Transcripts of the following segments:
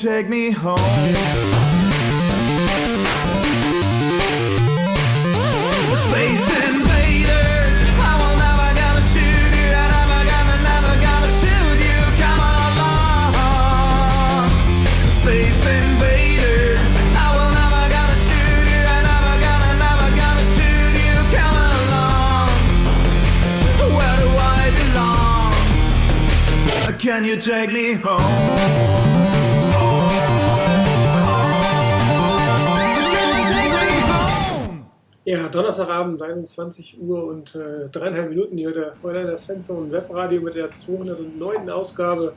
take me home? Donnerstagabend, 21 Uhr und äh, dreieinhalb Minuten hier der Fräulein der Svensson Webradio mit der 209. Ausgabe.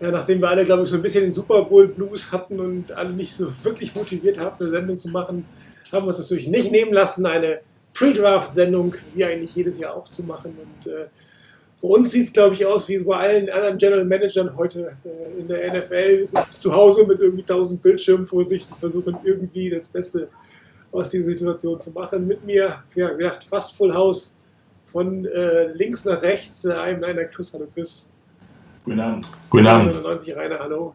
Ja, nachdem wir alle, glaube ich, so ein bisschen den Super Bowl Blues hatten und alle nicht so wirklich motiviert haben, eine Sendung zu machen, haben wir uns natürlich nicht nehmen lassen, eine Pre-Draft-Sendung, wie eigentlich jedes Jahr auch zu machen. Und äh, bei uns sieht es, glaube ich, aus wie bei allen anderen General Managern heute äh, in der NFL. Wir sind zu Hause mit irgendwie 1000 Bildschirmen vor sich und versuchen irgendwie das Beste aus dieser Situation zu machen. Mit mir, ja, wie gesagt, fast Full House von äh, links nach rechts. Äh, einem einer Chris, hallo Chris. Guten Abend. Guten Abend. 99 Rainer, hallo.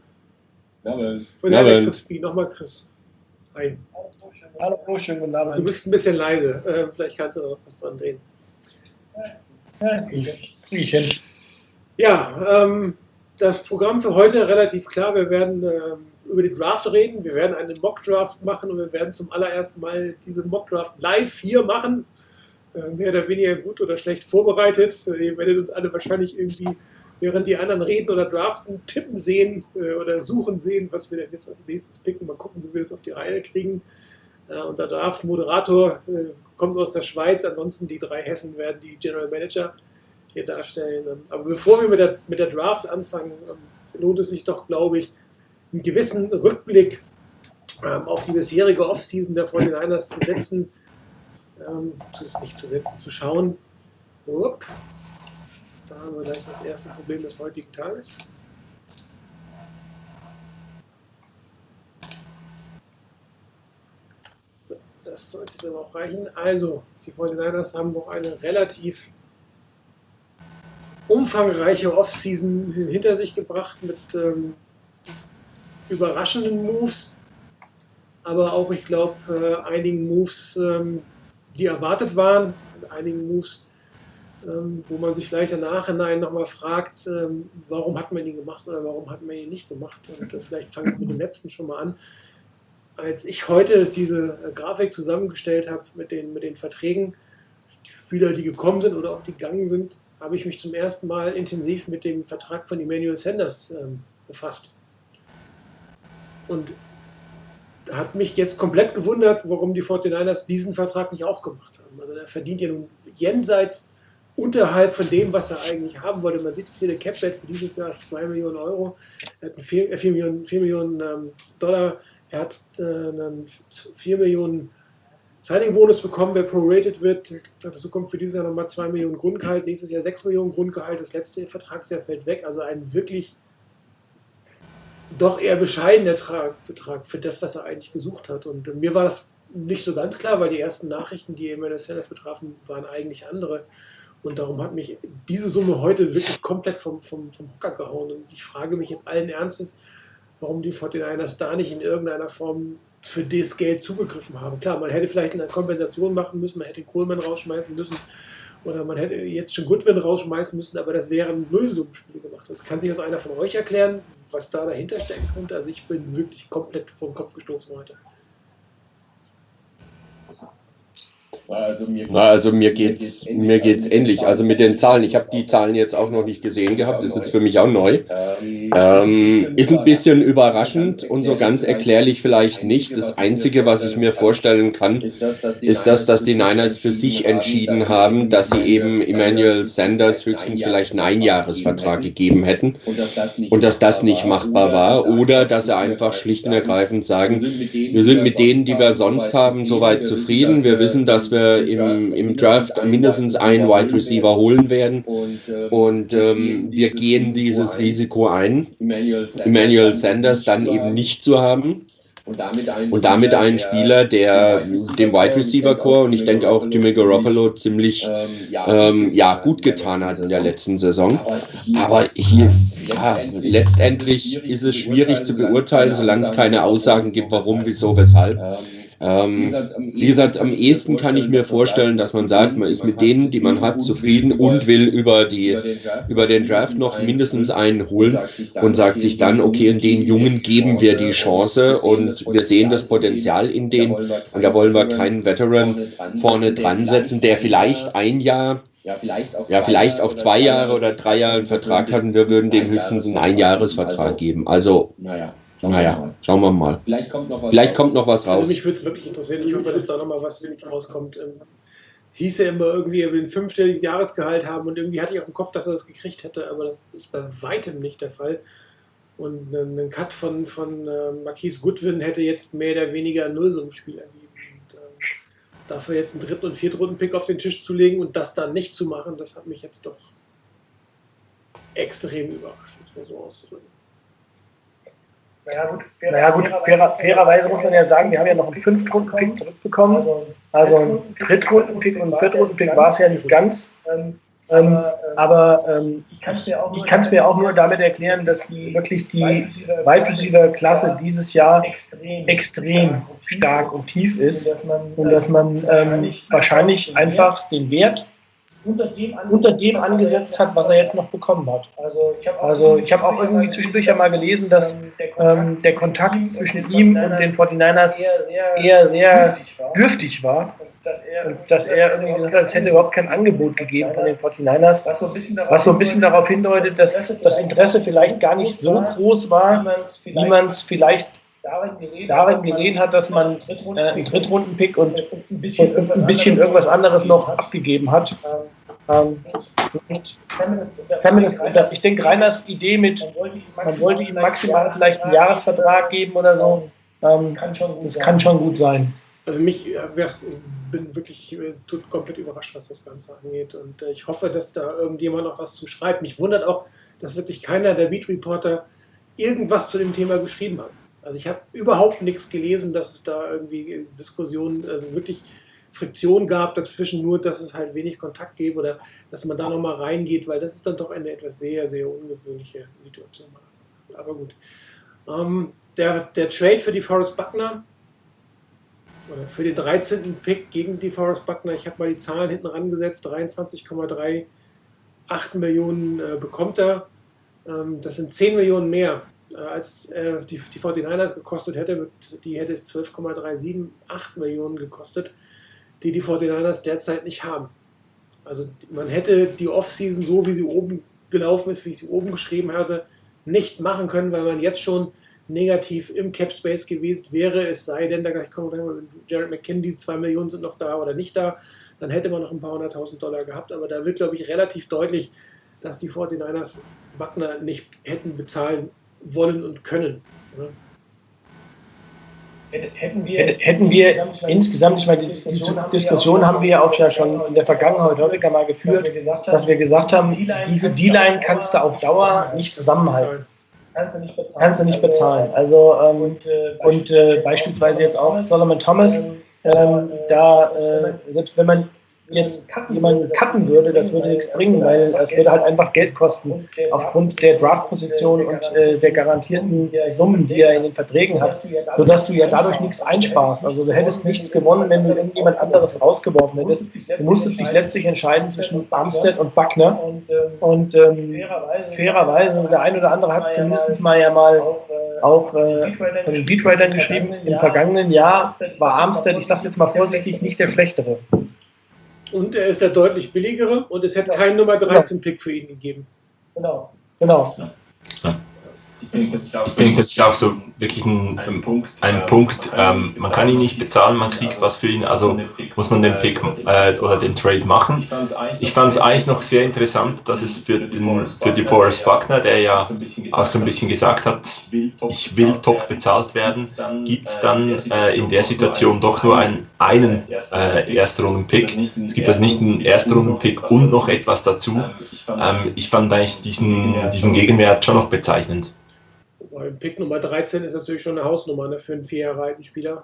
Jawohl. Von der. Crispy, nochmal Chris. Hi. Hallo, schönen guten Du Abend. bist ein bisschen leise. Äh, vielleicht kannst du noch was dran drehen. Ja, ich, ich hin. Ja, ähm, das Programm für heute relativ klar. Wir werden ähm, über die Draft reden. Wir werden einen Mock-Draft machen und wir werden zum allerersten Mal diese Mock-Draft live hier machen. Äh, mehr oder weniger gut oder schlecht vorbereitet. Äh, Ihr werdet uns alle wahrscheinlich irgendwie, während die anderen reden oder draften, tippen sehen äh, oder suchen sehen, was wir denn jetzt als nächstes picken. Mal gucken, wie wir das auf die Reihe kriegen. Und der Draft-Moderator kommt aus der Schweiz. Ansonsten die drei Hessen werden die General Manager hier darstellen. Ähm, Aber bevor wir mit der, mit der Draft anfangen, ähm, lohnt es sich doch, glaube ich, einen gewissen Rückblick ähm, auf die bisherige Offseason der 49ers zu setzen, ähm, zu, nicht zu setzen, zu schauen. Upp. Da haben wir gleich das erste Problem des heutigen Tages. So, das sollte jetzt aber auch reichen. Also, die 49ers haben noch eine relativ umfangreiche Offseason hinter sich gebracht mit ähm, überraschenden Moves, aber auch, ich glaube, äh, einigen Moves, ähm, die erwartet waren, einigen Moves, ähm, wo man sich vielleicht im Nachhinein nochmal fragt, ähm, warum hat man ihn gemacht oder warum hat man ihn nicht gemacht. Und äh, vielleicht fange ich mit dem letzten schon mal an. Als ich heute diese äh, Grafik zusammengestellt habe mit den, mit den Verträgen, Spieler, die gekommen sind oder auch die gegangen sind, habe ich mich zum ersten Mal intensiv mit dem Vertrag von Emmanuel Sanders ähm, befasst. Und hat mich jetzt komplett gewundert, warum die 49ers diesen Vertrag nicht auch gemacht haben. Also er verdient ja nun jenseits unterhalb von dem, was er eigentlich haben wollte. Man sieht es hier, der Capwert für dieses Jahr ist 2 Millionen Euro. Er hat 4, 4 Millionen, 4 Millionen ähm, Dollar. Er hat äh, einen 4 Millionen Signing-Bonus bekommen, wer prorated wird. Dazu kommt für dieses Jahr nochmal 2 Millionen Grundgehalt, nächstes Jahr 6 Millionen Grundgehalt. Das letzte Vertragsjahr fällt weg. Also ein wirklich doch eher bescheidener Tra- Betrag für das, was er eigentlich gesucht hat. Und mir war das nicht so ganz klar, weil die ersten Nachrichten, die Emmanuel Sanders betrafen, waren eigentlich andere. Und darum hat mich diese Summe heute wirklich komplett vom, vom, vom Hocker gehauen. Und ich frage mich jetzt allen Ernstes, warum die 49ers da nicht in irgendeiner Form für das Geld zugegriffen haben. Klar, man hätte vielleicht eine Kompensation machen müssen, man hätte Kohlmann rausschmeißen müssen oder man hätte jetzt schon Goodwin rausschmeißen müssen, aber das wären Nullsummenspiele gemacht. Das kann sich das einer von euch erklären, was da dahinter stecken könnte. Also ich bin wirklich komplett vom Kopf gestoßen heute. Also mir, Na, also mir geht's, mir geht's ähnlich. Also mit den Zahlen, ich habe die Zahlen jetzt auch noch nicht gesehen gehabt, ist jetzt für mich auch neu. Ähm, ist ein bisschen überraschend und so ganz erklärlich vielleicht nicht. Das Einzige, was ich mir vorstellen kann, ist das, dass die, das, Niners für sich entschieden haben, dass sie eben Emmanuel Sanders höchstens vielleicht einen Einjahresvertrag gegeben hätten und dass das nicht, und dass das nicht machbar war oder dass sie einfach schlicht und ergreifend sagen, wir sind mit denen, die wir sonst haben, soweit zufrieden. Wir wissen, dass wir im, im Draft mindestens einen Wide Receiver holen werden und, äh, ähm, wir gehen dieses Risiko ein, Emmanuel Sanders, dann eben nicht zu haben und damit einen, und damit einen Spieler, der dem Wide Receiver Core und ich denke auch Jimmy Garoppolo ziemlich ähm, ja, gut getan hat in der letzten Saison. Aber Aber hier, ja, letztendlich ist es schwierig zu beurteilen, solange es keine Aussagen gibt, warum, wieso, weshalb. Ähm, wie gesagt, am ehesten kann ich mir vorstellen, dass man sagt, man ist mit denen, die man hat, zufrieden und will über, die, über den Draft noch mindestens einen holen und sagt sich dann, okay, in den Jungen geben wir die Chance und wir sehen das Potenzial in denen. und da wollen wir keinen Veteran vorne dran setzen, der vielleicht ein Jahr, ja, vielleicht auf, ja vielleicht auf zwei Jahre oder drei Jahre einen Vertrag hat und wir würden dem höchstens einen Einjahresvertrag geben. Also, Naja, schauen wir naja, mal. schauen wir mal. Vielleicht kommt noch was. Vielleicht kommt noch was Also raus. mich würde es wirklich interessieren. Ich hoffe, dass da nochmal was rauskommt. Ähm, hieß ja immer irgendwie, er will ein fünfstelliges Jahresgehalt haben und irgendwie hatte ich auch im Kopf, dass er das gekriegt hätte, aber das ist bei weitem nicht der Fall. Und ein Cut von, von äh, Marquise Goodwin hätte jetzt mehr oder weniger ein Nullsummenspiel ergeben. Und, ähm, dafür jetzt einen dritten und Viertrunden-Pick auf den Tisch zu legen und das dann nicht zu machen, das hat mich jetzt doch extrem überrascht, um es mal so auszudrücken. Naja gut, naja, gut fairer, fairerweise muss man ja sagen, wir haben ja noch einen Fünftrunden-Pick zurückbekommen. Also ein Drittrunden-Pick und ein Viertrunden-Pick war es ja nicht ganz. Ähm, aber ähm, ich kann es mir auch nur damit erklären, dass wirklich die Wide Receiver-Klasse dieses Jahr extrem stark und tief ist und dass man ähm, wahrscheinlich einfach den Wert unter dem angesetzt hat, was er jetzt noch bekommen hat. Also ich habe auch irgendwie zwischendurch ja mal gelesen, dass ähm, der Kontakt zwischen ihm und den 49ers eher sehr dürftig war. Und dass er irgendwie gesagt hat, es hätte überhaupt kein Angebot gegeben von den 49ers, was so ein bisschen darauf hindeutet, dass das Interesse vielleicht gar nicht so groß war, wie man es vielleicht darin gesehen hat, dass man äh, einen Drittrunden-Pick und ein bisschen irgendwas anderes noch abgegeben hat. Ähm, und Feminist, ich denke, Reiners Idee mit, man wollte ihm maximal vielleicht einen Jahresvertrag geben oder so, ähm, das kann schon gut sein. Also mich, äh, ich bin wirklich äh, tut komplett überrascht, was das Ganze angeht. Und äh, ich hoffe, dass da irgendjemand noch was zu schreibt. Mich wundert auch, dass wirklich keiner der Beat Reporter irgendwas zu dem Thema geschrieben hat. Also ich habe überhaupt nichts gelesen, dass es da irgendwie Diskussionen, also wirklich Friktion gab dazwischen, nur dass es halt wenig Kontakt gäbe oder dass man da nochmal reingeht, weil das ist dann doch eine etwas sehr, sehr ungewöhnliche Situation. Aber gut. Ähm, der, der Trade für die Forrest Buckner, oder für den 13. Pick gegen die Forrest Buckner, ich habe mal die Zahlen hinten rangesetzt, 23,38 Millionen äh, bekommt er. Ähm, das sind 10 Millionen mehr, als äh, die, die 49ers gekostet hätte. Die hätte es 12,378 Millionen gekostet, die die 49ers derzeit nicht haben. Also man hätte die Offseason so, wie sie oben gelaufen ist, wie ich sie oben geschrieben hatte, nicht machen können, weil man jetzt schon negativ im Cap Space gewesen wäre, es sei denn, da kommen wir mit Jared McKinn, die 2 Millionen sind noch da oder nicht da, dann hätte man noch ein paar hunderttausend Dollar gehabt, aber da wird, glaube ich, relativ deutlich, dass die 49ers Wagner nicht hätten bezahlen wollen und können. Hätten wir, hätten wir insgesamt, ich meine, die, diese Diskussion haben wir ja auch ja schon in der Vergangenheit häufiger mal geführt, dass wir gesagt haben, diese D-Line kannst du auf Dauer nicht zusammenhalten. Kannst du nicht bezahlen. Kannst du nicht bezahlen. Also, ähm, und äh, beispielsweise jetzt auch Solomon Thomas, ähm, da, äh, selbst wenn man jetzt jemanden cutten würde, das würde nichts bringen, weil es würde halt einfach Geld kosten aufgrund der Draftposition und äh, der garantierten Summen, die er in den Verträgen hat, sodass du ja dadurch nichts einsparst. Also du hättest nichts gewonnen, wenn du irgendjemand anderes rausgeworfen hättest. Du musstest dich letztlich entscheiden zwischen Armstead und Buckner und ähm, fairerweise, der ein oder andere hat zumindest mal ja mal auch äh, von den Beatwritern geschrieben, im vergangenen Jahr war Armstead, ich sage es jetzt mal vorsichtig, nicht der schlechtere. Und er ist der deutlich billigere und es hätte keinen Nummer 13 Pick für ihn gegeben. Genau. Genau. Ja. Ich denke, das ist auch, denke, das ist auch so wirklich ein, ein Punkt. Ein Punkt ähm, man kann ihn nicht bezahlen, man kriegt was für ihn, also muss man den Pick äh, oder den Trade machen. Ich fand es eigentlich noch sehr interessant, dass es für, den, für die Forrest Buckner, der ja auch so ein bisschen gesagt hat, ich will top bezahlt werden, gibt es dann äh, in der Situation doch nur einen, einen äh, Erstrunden-Pick. Es gibt also nicht einen Erstrunden-Pick und noch etwas dazu. Ähm, ich fand eigentlich diesen, diesen Gegenwert schon noch bezeichnend. Weil Pick Nummer 13 ist natürlich schon eine Hausnummer ne, für einen vier Jahre alten Spieler.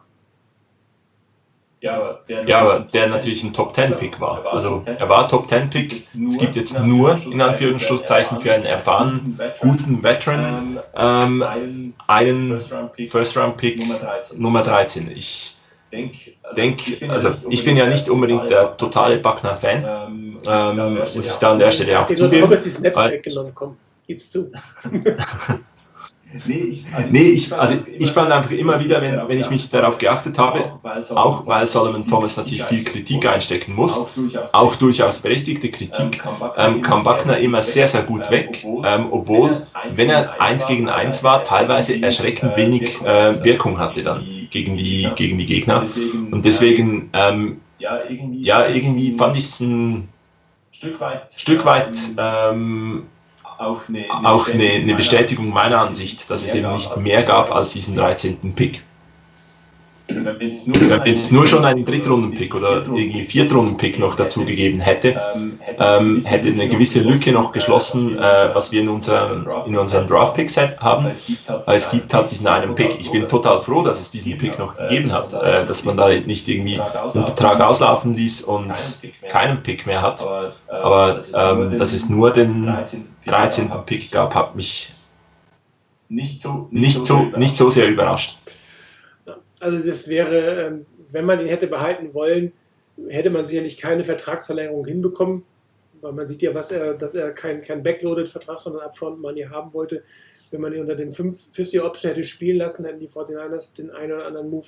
Ja, aber der, ja, aber der natürlich ein Top-10-Pick war. Also er war Top-10-Pick. Es gibt jetzt nur, in Anführungszeichen, für einen erfahrenen, guten Veteran ähm, einen First-Round-Pick Nummer 13. Ich denke, also ich bin ja nicht unbedingt der totale Buckner-Fan, ähm, muss ich da an der Stelle auch zugeben. Thomas die Snaps weggenommen, komm, gib's zu. Nee, ich, also, nee, ich, also ich fand einfach immer wieder, wenn, wenn ich mich darauf geachtet habe, auch weil Solomon Thomas natürlich viel Kritik einstecken muss, auch durchaus berechtigte Kritik, ähm, kam Buckner immer sehr, sehr gut weg, ähm, obwohl, wenn er eins gegen eins war, teilweise erschreckend wenig äh, Wirkung hatte dann gegen die, gegen die Gegner. Und deswegen, ähm, ja, irgendwie fand ich es ein Stück weit, Stück weit ähm, auch eine, eine, Bestätigung meiner Ansicht, dass es eben nicht mehr gab als diesen 13. Pick. Wenn es nur schon einen Drittrunden-Pick oder irgendwie Viertrunden-Pick noch dazu gegeben hätte, ähm, hätte eine gewisse Lücke noch geschlossen, äh, was wir in unseren, in unseren Draft-Picks haben. Es gibt halt diesen einen Pick. Ich bin total froh, dass es diesen Pick noch gegeben hat, äh, dass man da nicht irgendwie einen Vertrag auslaufen ließ und keinen Pick mehr hat. Aber ähm, dass es nur den 13. Pick gab, hat mich nicht so, nicht so, nicht so sehr überrascht. Also das wäre, ähm, wenn man ihn hätte behalten wollen, hätte man sicherlich keine Vertragsverlängerung hinbekommen, weil man sieht ja, was er, dass er keinen kein Backloaded-Vertrag, sondern Upfront Money haben wollte. Wenn man ihn unter dem 50 Option hätte spielen lassen, hätten die 49ers den einen oder anderen Move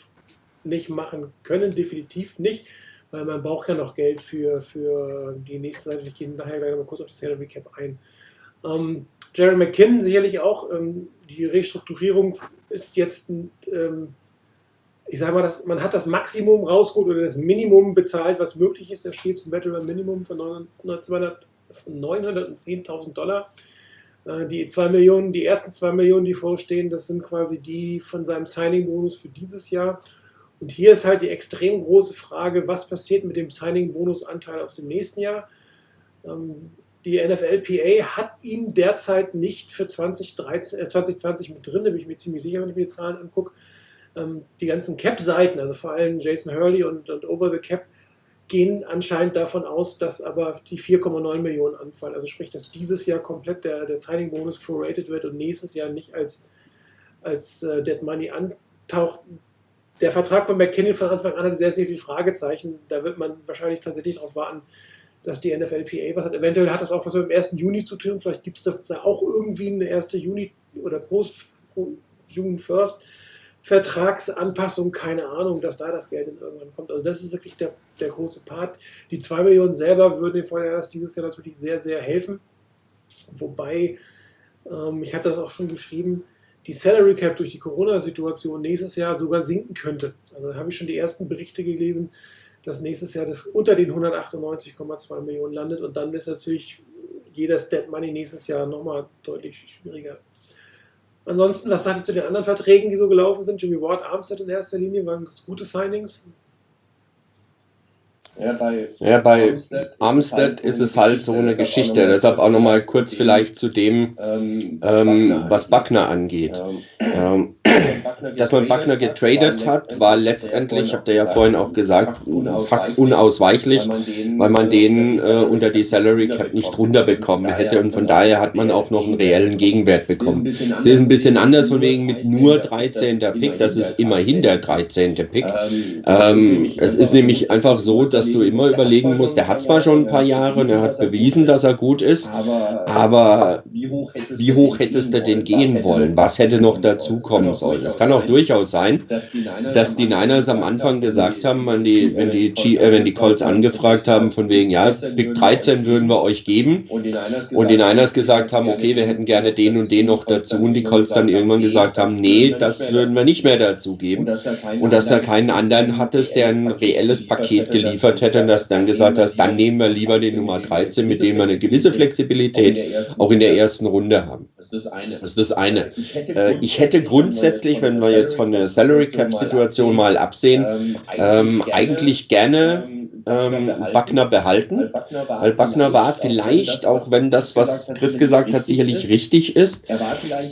nicht machen können, definitiv nicht, weil man braucht ja noch Geld für, für die nächste Seite. Ich gehe nachher gleich mal kurz auf das Salary Cap ein. Ähm, Jerry McKinnon sicherlich auch. Ähm, die Restrukturierung ist jetzt ähm, ich sage mal, das, man hat das Maximum rausgeholt oder das Minimum bezahlt, was möglich ist. Er spielt zum Veteran Minimum von 910.000 Dollar. Äh, die zwei Millionen, die ersten zwei Millionen, die vorstehen, das sind quasi die von seinem Signing-Bonus für dieses Jahr. Und hier ist halt die extrem große Frage, was passiert mit dem Signing-Bonus-Anteil aus dem nächsten Jahr. Ähm, die NFLPA hat ihn derzeit nicht für 2013, äh 2020 mit drin, da bin ich mir ziemlich sicher, wenn ich mir die Zahlen angucke ähm, die ganzen Cap-Seiten, also vor allem Jason Hurley und, und Over the Cap, gehen anscheinend davon aus, dass aber die 4,9 Millionen anfallen. Also sprich, dass dieses Jahr komplett der, der Signing-Bonus prorated wird und nächstes Jahr nicht als, als äh, Dead Money antaucht. Der Vertrag von McKinnon von Anfang an hat sehr, sehr viele Fragezeichen. Da wird man wahrscheinlich tatsächlich darauf warten, dass die NFLPA was hat. Eventuell hat das auch was mit dem 1. Juni zu tun. Vielleicht gibt es das da auch irgendwie eine 1. Juni oder Post June 1st Vertragsanpassung, keine Ahnung, dass da das Geld in irgendwann kommt. Also das ist wirklich der, der große Part. Die 2 Millionen selber würden den Feuerwehrers dieses Jahr natürlich sehr, sehr helfen. Wobei, ähm, ich hatte das auch schon geschrieben, die Salary Cap durch die Corona-Situation nächstes Jahr sogar sinken könnte. Also da habe ich schon die ersten Berichte gelesen, dass nächstes Jahr das unter den 198,2 Millionen landet und dann ist natürlich jedes Dead Money nächstes Jahr nochmal deutlich schwieriger. Ansonsten, was sagt ihr zu den anderen Verträgen, die so gelaufen sind? Jimmy Ward, Armstead in erster Linie waren gute Signings. Ja, bei, Ja, bei Armstead Armstead ist es halt so eine Geschichte. Deshalb auch nochmal kurz vielleicht zu dem, ähm, ähm, was Buckner angeht. Ähm, Ähm, dass man Buckner getradet hat, war letztendlich, habt ihr ja vorhin auch gesagt, fast unausweichlich, weil man den äh, unter die Salary Cap nicht runterbekommen hätte und von daher hat man auch noch einen reellen Gegenwert bekommen. Es ist ein bisschen anders von wegen mit nur 13. Pick, das ist immerhin der 13. Pick. Ähm, es ist nämlich einfach so, dass du immer überlegen musst, der hat zwar schon ein paar Jahre und er hat bewiesen, dass er gut ist, aber wie hoch hättest, wie hoch hättest du denn gehen wollen? Was hätte noch dazu kommen sollen? Es kann auch durchaus sein, dass die Niners am Anfang gesagt haben, wenn die, wenn die, äh, wenn die Colts angefragt haben, von wegen, ja, Pick 13 würden wir euch geben. und die Niners, gesagt haben, okay, wir hätten gerne den und den noch dazu. Und die Colts dann irgendwann gesagt haben, nee, das würden wir nicht mehr dazu geben. Und dass da keinen anderen hattest, der ein reelles Paket geliefert hätte und dass dann gesagt hast, dann nehmen wir lieber den Nummer 13, mit dem wir eine gewisse Flexibilität auch in der ersten Runde haben. Das ist das eine. Das das. Ich hätte, Äh, Ich hätte grundsätzlich, wenn wir jetzt von der Salary Cap Situation mal absehen, ähm, eigentlich gerne ähm, Buckner behalten. Weil Buckner war vielleicht, auch wenn das, was Chris gesagt hat, sicherlich richtig ist,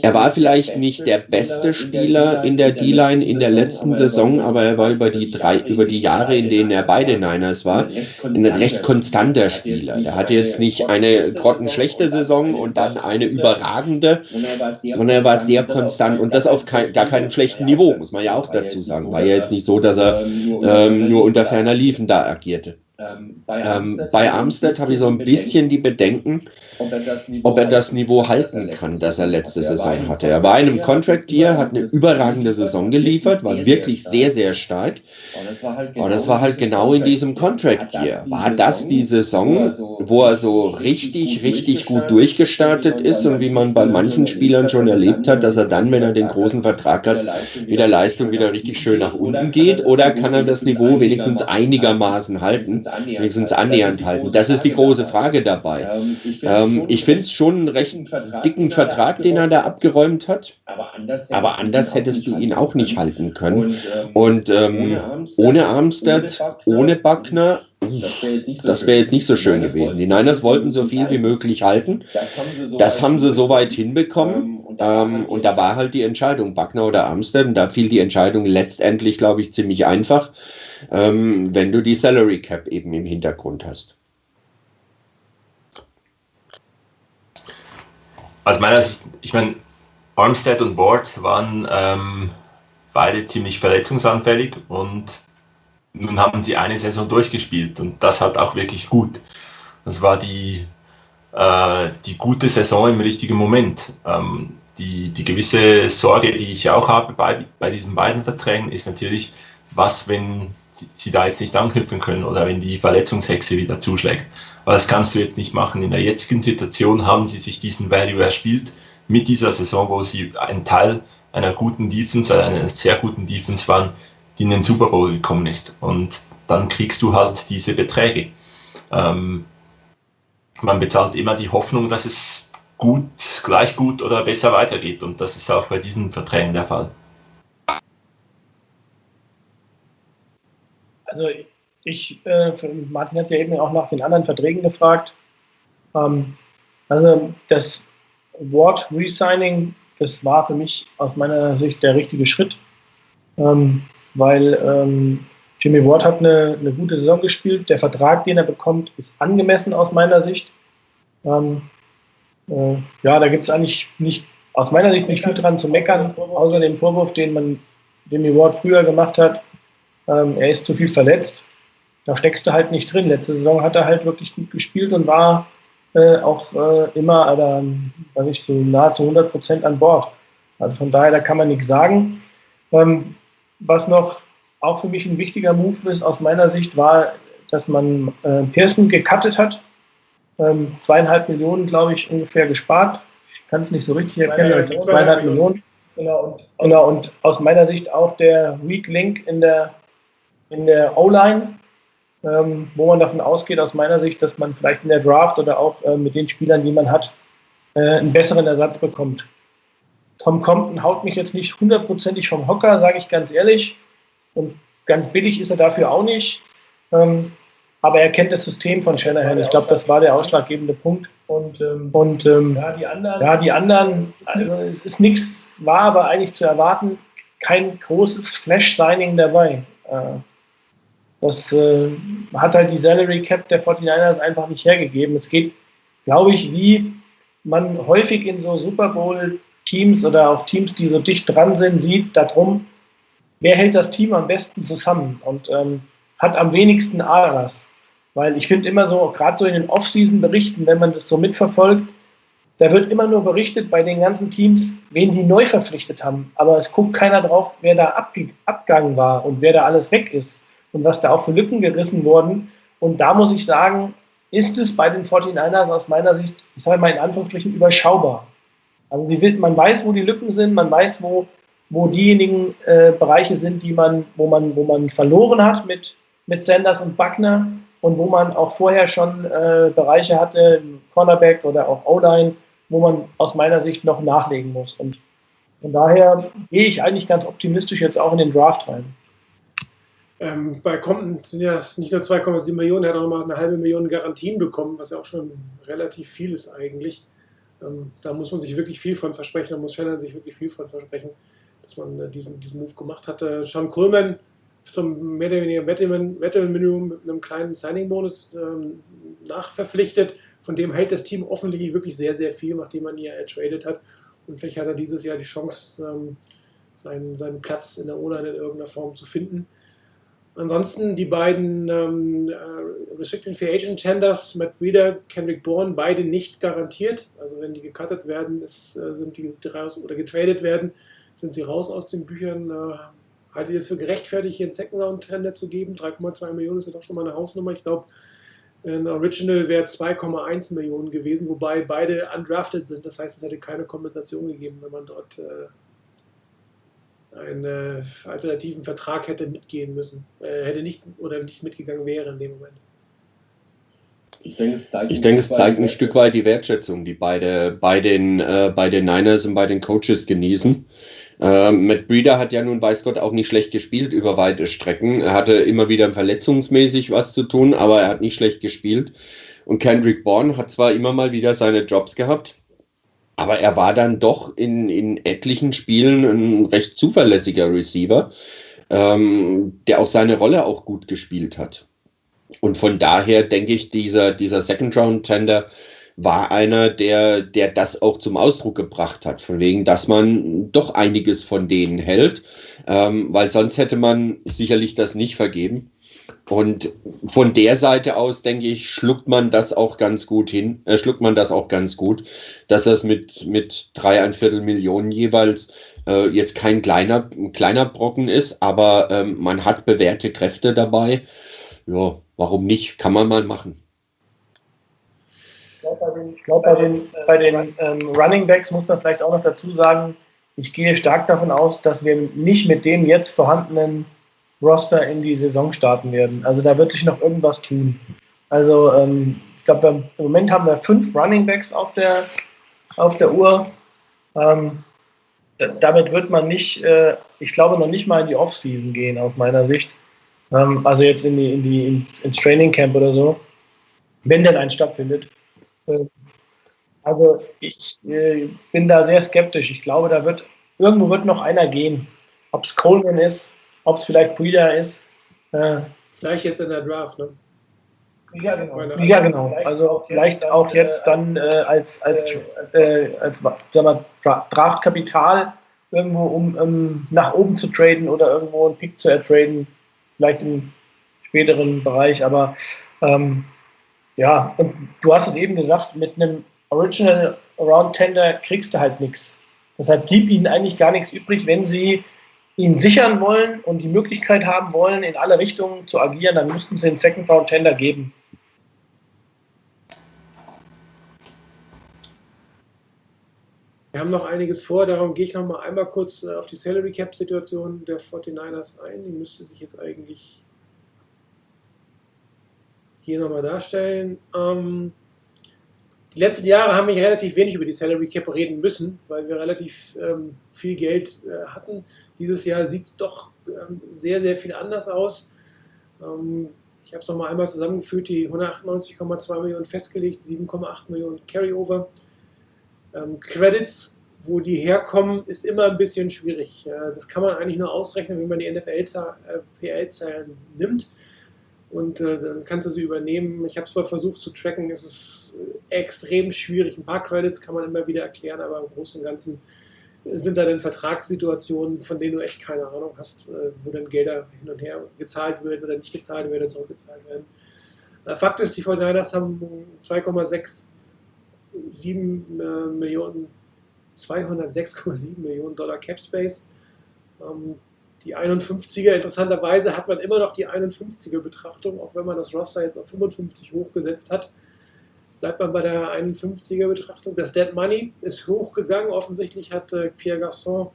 Er war vielleicht, nicht der beste Spieler in der D-Line in der letzten Saison, aber er war über die drei, über die Jahre, in denen er bei den Niners war, ein recht konstanter Spieler. Der hatte jetzt nicht eine grottenschlechte Saison und dann eine überragende, und er war sehr konstant und das auf kein, gar keinem schlechten Niveau, muss man ja auch dazu sagen. War ja jetzt nicht so, dass er ähm, nur unter ferner Liefen da agierte. Ähm, Ähm, bei Armstead habe ich so ein bisschen die Bedenken, ob er das Niveau halten kann, das er letzte Saison hatte. Er war in einem Contract Year, hat eine überragende Saison geliefert, war wirklich sehr, sehr stark. Aber das war halt genau in diesem Contract Year. War das die Saison, wo er so richtig, richtig gut durchgestartet ist und wie man bei manchen Spielern schon erlebt hat, dass er dann, wenn er den großen Vertrag hat, mit der Leistung wieder richtig schön nach unten geht? Oder kann er das Niveau wenigstens einigermaßen halten, wenigstens annähernd halten? Das ist die große Frage dabei. Ähm, ich finde es schon einen recht dicken Vertrag, den er da abgeräumt hat. Aber anders hättest du ihn auch nicht halten können. Und ähm, ohne Armstead, ohne Buckner, das wäre jetzt nicht so schön gewesen. Die Niners wollten so viel wie möglich halten. Das haben sie soweit hinbekommen. Ähm, und da war halt die Entscheidung, Buckner oder Armstead. Und da fiel die Entscheidung letztendlich, glaube ich, ziemlich einfach, ähm, wenn du die Salary Cap eben im Hintergrund hast. Aus meiner Sicht, ich meine, Armstead und Ward waren ähm, beide ziemlich verletzungsanfällig und nun haben sie eine Saison durchgespielt und das hat auch wirklich gut. Das war die, äh, die gute Saison im richtigen Moment. Ähm, die, die gewisse Sorge, die ich auch habe bei, bei diesen beiden Verträgen, ist natürlich, was, wenn sie, da jetzt nicht anknüpfen können oder wenn die Verletzungshexe wieder zuschlägt. Aber das kannst du jetzt nicht machen. In der jetzigen Situation haben sie sich diesen Value erspielt mit dieser Saison, wo sie ein Teil einer guten Defense, einer sehr guten Defense waren, die in den Super Bowl gekommen ist. Und dann kriegst du halt diese Beträge. Ähm, man bezahlt immer die Hoffnung, dass es gut, gleich gut oder besser weitergeht. Und das ist auch bei diesen Verträgen der Fall. Also ich, äh, Martin hat ja eben auch nach den anderen Verträgen gefragt. Ähm, also das Ward Resigning, das war für mich aus meiner Sicht der richtige Schritt, ähm, weil ähm, Jimmy Ward hat eine, eine, gute Saison gespielt. Der Vertrag, den er bekommt, ist angemessen aus meiner Sicht. Ähm, äh, ja, da gibt es eigentlich nicht, aus meiner Sicht nicht viel dran zu meckern, außer dem Vorwurf, den man Jimmy Ward früher gemacht hat. Ähm, er ist zu viel verletzt. Da steckst du halt nicht drin. Letzte Saison hat er halt wirklich gut gespielt und war äh, auch äh, immer oder, weiß ich, zu nahezu 100 Prozent an Bord. Also von daher, da kann man nichts sagen. Ähm, was noch auch für mich ein wichtiger Move ist aus meiner Sicht, war, dass man äh, Pearson gecuttet hat. Ähm, zweieinhalb Millionen, glaube ich, ungefähr gespart. Ich kann es nicht so richtig erkennen, Ja, zweieinhalb Millionen. Genau, und, genau, und aus meiner Sicht auch der Weak Link in der, in der O-Line, ähm, wo man davon ausgeht, aus meiner Sicht, dass man vielleicht in der Draft oder auch äh, mit den Spielern, die man hat, äh, einen besseren Ersatz bekommt. Tom Compton haut mich jetzt nicht hundertprozentig vom Hocker, sage ich ganz ehrlich. Und ganz billig ist er dafür auch nicht. Ähm, aber er kennt das System von Shanahan. Ich glaube, das war der ausschlaggebende Punkt. Und, ähm, und ähm, ja, die anderen, ja, die anderen also es ist nichts, war aber eigentlich zu erwarten, kein großes Flash-Signing dabei. Äh, das äh, hat halt die Salary Cap der 49ers einfach nicht hergegeben. Es geht, glaube ich, wie man häufig in so Super Bowl-Teams oder auch Teams, die so dicht dran sind, sieht, darum, wer hält das Team am besten zusammen und ähm, hat am wenigsten Aras. Weil ich finde immer so, gerade so in den Off-Season-Berichten, wenn man das so mitverfolgt, da wird immer nur berichtet bei den ganzen Teams, wen die neu verpflichtet haben. Aber es guckt keiner drauf, wer da abgegangen war und wer da alles weg ist und was da auch für Lücken gerissen wurden. Und da muss ich sagen, ist es bei den 49ers aus meiner Sicht, ich sage mal in Anführungsstrichen, überschaubar. Also man weiß, wo die Lücken sind, man weiß, wo, wo diejenigen äh, Bereiche sind, die man, wo, man, wo man verloren hat mit, mit Sanders und Buckner und wo man auch vorher schon äh, Bereiche hatte, Cornerback oder auch O-Line, wo man aus meiner Sicht noch nachlegen muss. Und von daher gehe ich eigentlich ganz optimistisch jetzt auch in den Draft rein. Ähm, bei Compton sind ja nicht nur 2,7 Millionen, er hat auch nochmal eine halbe Million Garantien bekommen, was ja auch schon relativ viel ist eigentlich. Ähm, da muss man sich wirklich viel von versprechen, da muss Shannon sich wirklich viel von versprechen, dass man äh, diesen, diesen Move gemacht hat. Äh, Sean Coleman zum mehr oder weniger Veteran-Minimum mit einem kleinen Signing-Bonus ähm, nachverpflichtet. Von dem hält das Team offensichtlich wirklich sehr, sehr viel, nachdem man ihn ja ertradet hat. Und vielleicht hat er dieses Jahr die Chance, ähm, seinen, seinen Platz in der O-Line in irgendeiner Form zu finden. Ansonsten die beiden ähm, äh, Restricted Free Agent Tenders, Matt Reeder, Kendrick Bourne, beide nicht garantiert. Also wenn die gecuttet werden, ist, äh, sind die raus oder getradet werden, sind sie raus aus den Büchern. Äh, haltet ihr es für gerechtfertigt, hier einen Second Round Tender zu geben? 3,2 Millionen ist ja doch schon mal eine Hausnummer. Ich glaube, ein Original wäre 2,1 Millionen gewesen, wobei beide undrafted sind. Das heißt, es hätte keine Kompensation gegeben, wenn man dort äh, einen alternativen Vertrag hätte mitgehen müssen, äh, hätte nicht oder nicht mitgegangen wäre in dem Moment. Ich denke, es zeigt, ich denke, es zeigt ein Stück weit die Wertschätzung, die beide bei den, äh, bei den Niners und bei den Coaches genießen. Ähm, Matt Breeder hat ja nun, weiß Gott, auch nicht schlecht gespielt über weite Strecken. Er hatte immer wieder verletzungsmäßig was zu tun, aber er hat nicht schlecht gespielt. Und Kendrick Bourne hat zwar immer mal wieder seine Jobs gehabt, aber er war dann doch in, in etlichen Spielen ein recht zuverlässiger Receiver, ähm, der auch seine Rolle auch gut gespielt hat. Und von daher denke ich, dieser, dieser Second-Round-Tender war einer, der, der das auch zum Ausdruck gebracht hat, von wegen, dass man doch einiges von denen hält, ähm, weil sonst hätte man sicherlich das nicht vergeben. Und von der Seite aus, denke ich, schluckt man das auch ganz gut hin, äh, schluckt man das auch ganz gut, dass das mit, mit drei, ein Viertel Millionen jeweils äh, jetzt kein kleiner, kleiner Brocken ist, aber ähm, man hat bewährte Kräfte dabei. Ja, warum nicht? Kann man mal machen. Ich glaube, bei den, glaub, bei den, bei den ähm, Running Backs muss man vielleicht auch noch dazu sagen, ich gehe stark davon aus, dass wir nicht mit dem jetzt vorhandenen Roster in die Saison starten werden. Also da wird sich noch irgendwas tun. Also ähm, ich glaube, im Moment haben wir fünf Running Backs auf der, auf der Uhr. Ähm, damit wird man nicht, äh, ich glaube, noch nicht mal in die Offseason gehen, aus meiner Sicht. Ähm, also jetzt in die, in die, ins, ins Training Camp oder so, wenn denn eins stattfindet. Äh, also ich äh, bin da sehr skeptisch. Ich glaube, da wird irgendwo wird noch einer gehen. Ob es Coleman ist, ob es vielleicht Breeder ist. Äh, vielleicht jetzt in der Draft, ne? Ja, genau. Ja, genau. Also vielleicht auch jetzt dann äh, als, als, äh, als sag mal, Draftkapital irgendwo, um, um nach oben zu traden oder irgendwo einen Pick zu ertraden. Vielleicht im späteren Bereich, aber ähm, ja, und du hast es eben gesagt, mit einem Original Around Tender kriegst du halt nichts. Deshalb blieb ihnen eigentlich gar nichts übrig, wenn sie ihn sichern wollen und die Möglichkeit haben wollen, in alle Richtungen zu agieren, dann müssten sie den Second Round Tender geben. Wir haben noch einiges vor, darum gehe ich noch mal einmal kurz äh, auf die Salary Cap Situation der 49ers ein. Die müsste sich jetzt eigentlich hier nochmal darstellen. Ähm, die letzten Jahre haben wir relativ wenig über die Salary Cap reden müssen, weil wir relativ ähm, viel Geld äh, hatten. Dieses Jahr sieht es doch ähm, sehr, sehr viel anders aus. Ähm, ich habe es nochmal einmal zusammengeführt, die 198,2 Millionen festgelegt, 7,8 Millionen Carryover. Ähm, Credits, wo die herkommen, ist immer ein bisschen schwierig. Äh, das kann man eigentlich nur ausrechnen, wenn man die NFL-PL-Zahlen äh, nimmt und äh, dann kannst du sie übernehmen. Ich habe es mal versucht zu tracken, es ist äh, extrem schwierig. Ein paar Credits kann man immer wieder erklären, aber im Großen und Ganzen sind da dann Vertragssituationen, von denen du echt keine Ahnung hast, äh, wo dann Gelder hin und her gezahlt werden oder nicht gezahlt werden, zurückgezahlt werden. Äh, Fakt ist, die 49ers haben 2,67 äh, Millionen, 206,7 Millionen Dollar Cap Space. Ähm, die 51er, interessanterweise hat man immer noch die 51er Betrachtung, auch wenn man das Roster jetzt auf 55 hochgesetzt hat, bleibt man bei der 51er Betrachtung. Das Dead Money ist hochgegangen. Offensichtlich hat äh, Pierre Garçon